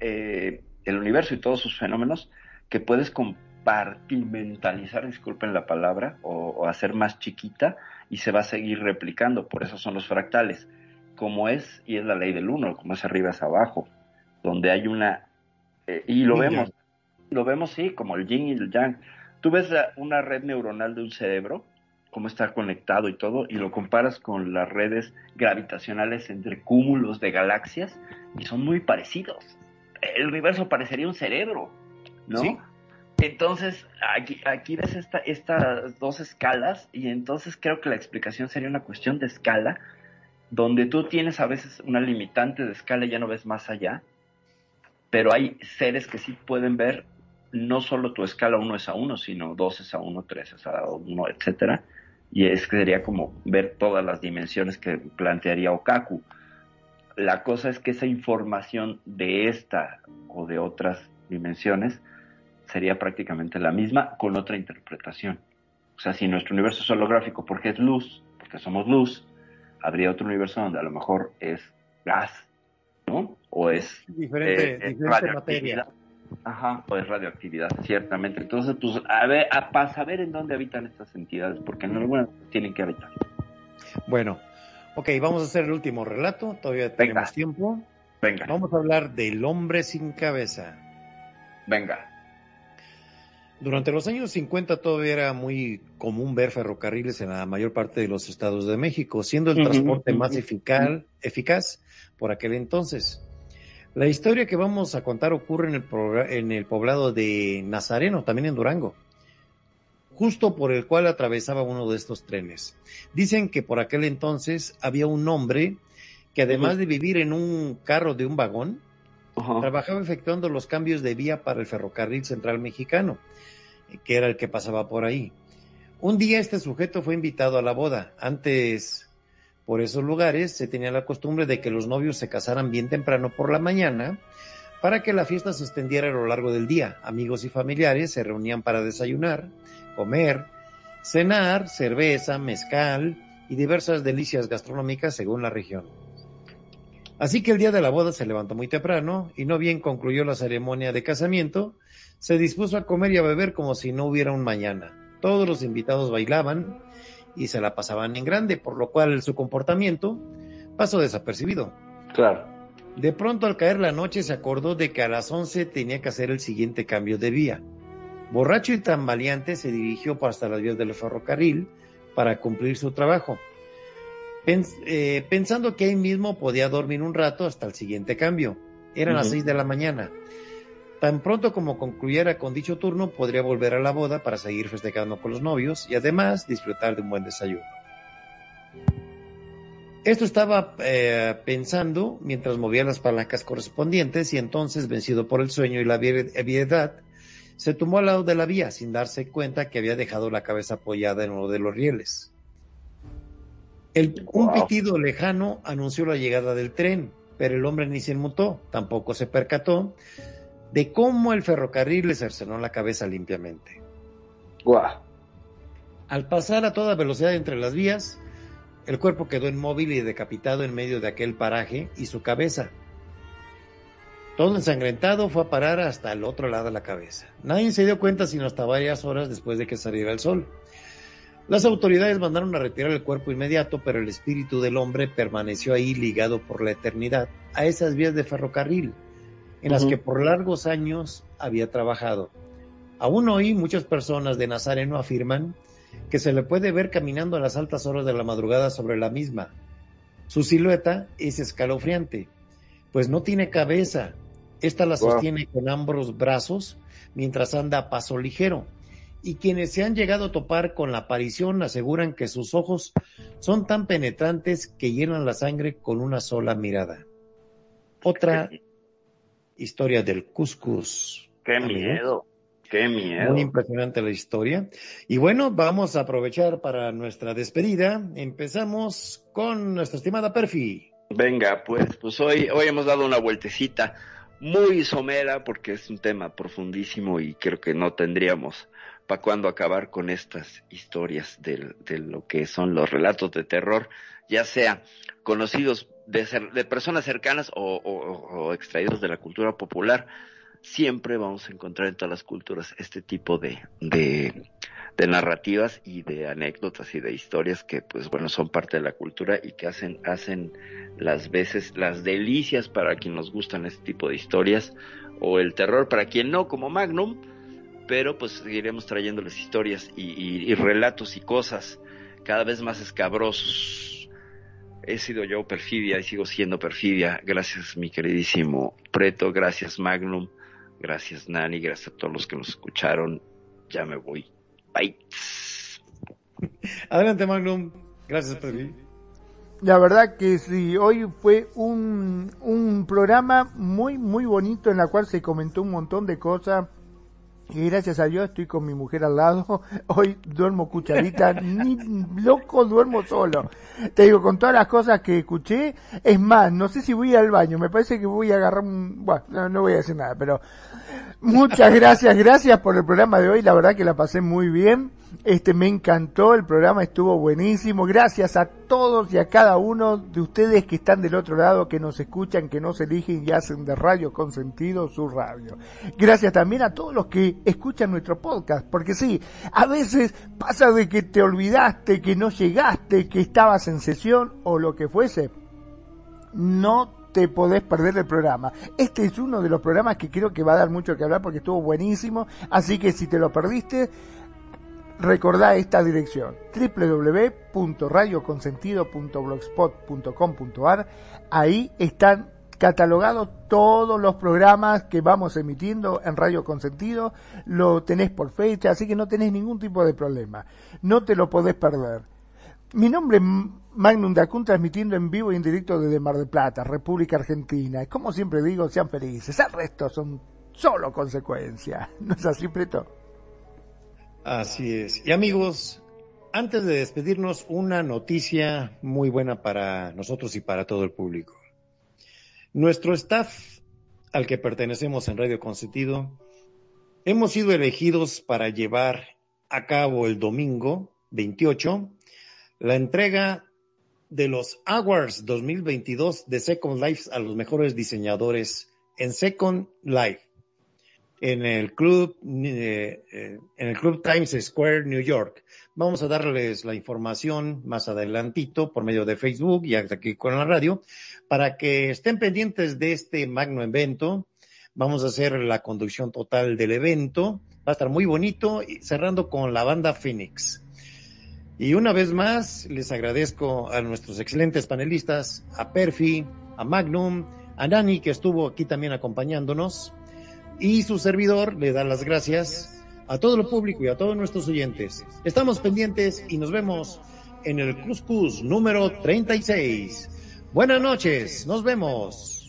eh, el universo y todos sus fenómenos, que puedes compartimentalizar, disculpen la palabra, o, o hacer más chiquita y se va a seguir replicando. Por eso son los fractales. Como es, y es la ley del uno, como es arriba es abajo, donde hay una, eh, y lo vemos, lo vemos sí, como el yin y el yang. Tú ves la, una red neuronal de un cerebro, cómo está conectado y todo, y lo comparas con las redes gravitacionales entre cúmulos de galaxias, y son muy parecidos. El universo parecería un cerebro, ¿no? Sí. Entonces, aquí, ves esta, estas dos escalas, y entonces creo que la explicación sería una cuestión de escala, donde tú tienes a veces una limitante de escala y ya no ves más allá, pero hay seres que sí pueden ver no solo tu escala 1 es a 1, sino 2 es a 1, 3 es a 1, etcétera. Y es que sería como ver todas las dimensiones que plantearía Okaku. La cosa es que esa información de esta o de otras dimensiones sería prácticamente la misma con otra interpretación. O sea, si nuestro universo es holográfico porque es luz, porque somos luz, habría otro universo donde a lo mejor es gas, ¿no? O es diferente, eh, diferente radioactividad. materia. Ajá, o es radioactividad, ciertamente. Entonces, pues, a ver, a, para saber en dónde habitan estas entidades, porque en alguna tienen que habitar. Bueno, ok, vamos a hacer el último relato, todavía Venga. tenemos tiempo. Venga, Vamos a hablar del hombre sin cabeza. venga. Durante los años 50 todavía era muy común ver ferrocarriles en la mayor parte de los estados de México, siendo el transporte más eficaz, eficaz por aquel entonces. La historia que vamos a contar ocurre en el, en el poblado de Nazareno, también en Durango, justo por el cual atravesaba uno de estos trenes. Dicen que por aquel entonces había un hombre que además de vivir en un carro de un vagón, Trabajaba efectuando los cambios de vía para el ferrocarril central mexicano, que era el que pasaba por ahí. Un día este sujeto fue invitado a la boda. Antes, por esos lugares, se tenía la costumbre de que los novios se casaran bien temprano por la mañana para que la fiesta se extendiera a lo largo del día. Amigos y familiares se reunían para desayunar, comer, cenar, cerveza, mezcal y diversas delicias gastronómicas según la región. Así que el día de la boda se levantó muy temprano y no bien concluyó la ceremonia de casamiento, se dispuso a comer y a beber como si no hubiera un mañana. Todos los invitados bailaban y se la pasaban en grande, por lo cual su comportamiento pasó desapercibido. Claro. De pronto al caer la noche se acordó de que a las 11 tenía que hacer el siguiente cambio de vía. Borracho y tambaleante se dirigió hasta las vías del ferrocarril para cumplir su trabajo, Pens- eh, pensando que ahí mismo podía dormir un rato hasta el siguiente cambio. Eran las. 6 de la mañana. Tan pronto como concluyera con dicho turno, podría volver a la boda para seguir festejando con los novios y además disfrutar de un buen desayuno. Esto estaba eh, pensando mientras movía las palancas correspondientes y entonces, vencido por el sueño y la ebriedad, se tumbó al lado de la vía sin darse cuenta que había dejado la cabeza apoyada en uno de los rieles. El, un Wow. pitido lejano anunció la llegada del tren, pero el hombre ni se inmutó, tampoco se percató de cómo el ferrocarril le cercenó la cabeza limpiamente. Guau. Al pasar a toda velocidad entre las vías, el cuerpo quedó inmóvil y decapitado en medio de aquel paraje y su cabeza. Todo ensangrentado fue a parar hasta el otro lado de la cabeza. Nadie se dio cuenta sino hasta varias horas después de que saliera el sol. Las autoridades mandaron a retirar el cuerpo inmediato, pero el espíritu del hombre permaneció ahí ligado por la eternidad a esas vías de ferrocarril, en las que por largos años había trabajado. Aún hoy muchas personas de Nazareno afirman que se le puede ver caminando a las altas horas de la madrugada sobre la misma. Su silueta es escalofriante, pues no tiene cabeza. Esta la Wow. sostiene con ambos brazos mientras anda a paso ligero. Y quienes se han llegado a topar con la aparición aseguran que sus ojos son tan penetrantes que llenan la sangre con una sola mirada. Otra historia del Cuscus. Qué miedo. Qué miedo. Muy impresionante la historia. Y bueno, vamos a aprovechar para nuestra despedida. Empezamos con nuestra estimada Perfi. Venga, pues, pues hoy, hoy hemos dado una vueltecita muy somera porque es un tema profundísimo y creo que no tendríamos para cuándo acabar con estas historias de, de, lo que son los relatos de terror, ya sea conocidos de, ser, de personas cercanas o, extraídos de la cultura popular. Siempre vamos a encontrar en todas las culturas este tipo de, de, de narrativas y de anécdotas y de historias que pues bueno son parte de la cultura y que hacen hacen las veces las delicias para quien nos gustan este tipo de historias o el terror para quien no como Magnum pero pues seguiremos trayéndoles historias y, y, y relatos y cosas cada vez más escabrosos he sido yo perfidia y sigo siendo perfidia gracias mi queridísimo Preto gracias Magnum gracias Nani gracias a todos los que nos escucharon ya me voy Bye. Adelante, Magnum. Gracias, Perfi. La verdad que sí, hoy fue un, un programa muy, muy bonito en la cual se comentó un montón de cosas. Y gracias a Dios estoy con mi mujer al lado. Hoy duermo cucharita, ni loco duermo solo. Te digo, con todas las cosas que escuché, es más, no sé si voy al baño, me parece que voy a agarrar un... Bueno, no, voy a decir nada, pero Muchas gracias, gracias por el programa de hoy, la verdad que la pasé muy bien. Este me encantó, el programa estuvo buenísimo. Gracias a todos y a cada uno de ustedes que están del otro lado, que nos escuchan, que nos eligen y hacen de Radio Consentido su radio. Gracias también a todos los que escuchan nuestro podcast, porque sí, a veces pasa de que te olvidaste, que no llegaste, que estabas en sesión o lo que fuese. No te podés perder el programa. Este es uno de los programas que creo que va a dar mucho que hablar porque estuvo buenísimo. Así que si te lo perdiste, recordá esta dirección www.radioconsentido.blogspot.com.ar ahí están catalogados todos los programas que vamos emitiendo en Radio Consentido lo tenés por fecha así que no tenés ningún tipo de problema no te lo podés perder mi nombre es Magnum Dacun transmitiendo en vivo y en directo desde Mar del Plata, República Argentina. Como siempre digo, sean felices. El resto son solo consecuencias. ¿No es así, Preto? Así es. Y amigos, antes de despedirnos, una noticia muy buena para nosotros y para todo el público. Nuestro staff al que pertenecemos en Radio Consentido, hemos sido elegidos para llevar a cabo el domingo 28 la entrega de los Awards 2022 de Second Life a los mejores diseñadores en Second Life en el club eh, eh, en el club Times Square New York. Vamos a darles la información más adelantito por medio de Facebook y aquí con la radio para que estén pendientes de este magno evento. Vamos a hacer la conducción total del evento. Va a estar muy bonito cerrando con la banda Phoenix. Y una vez más, les agradezco a nuestros excelentes panelistas, a Perfi, a Magnum, a Nani, que estuvo aquí también acompañándonos, y su servidor le da las gracias a todo el público y a todos nuestros oyentes. Estamos pendientes y nos vemos en el Cuscus número 36. Buenas noches, nos vemos.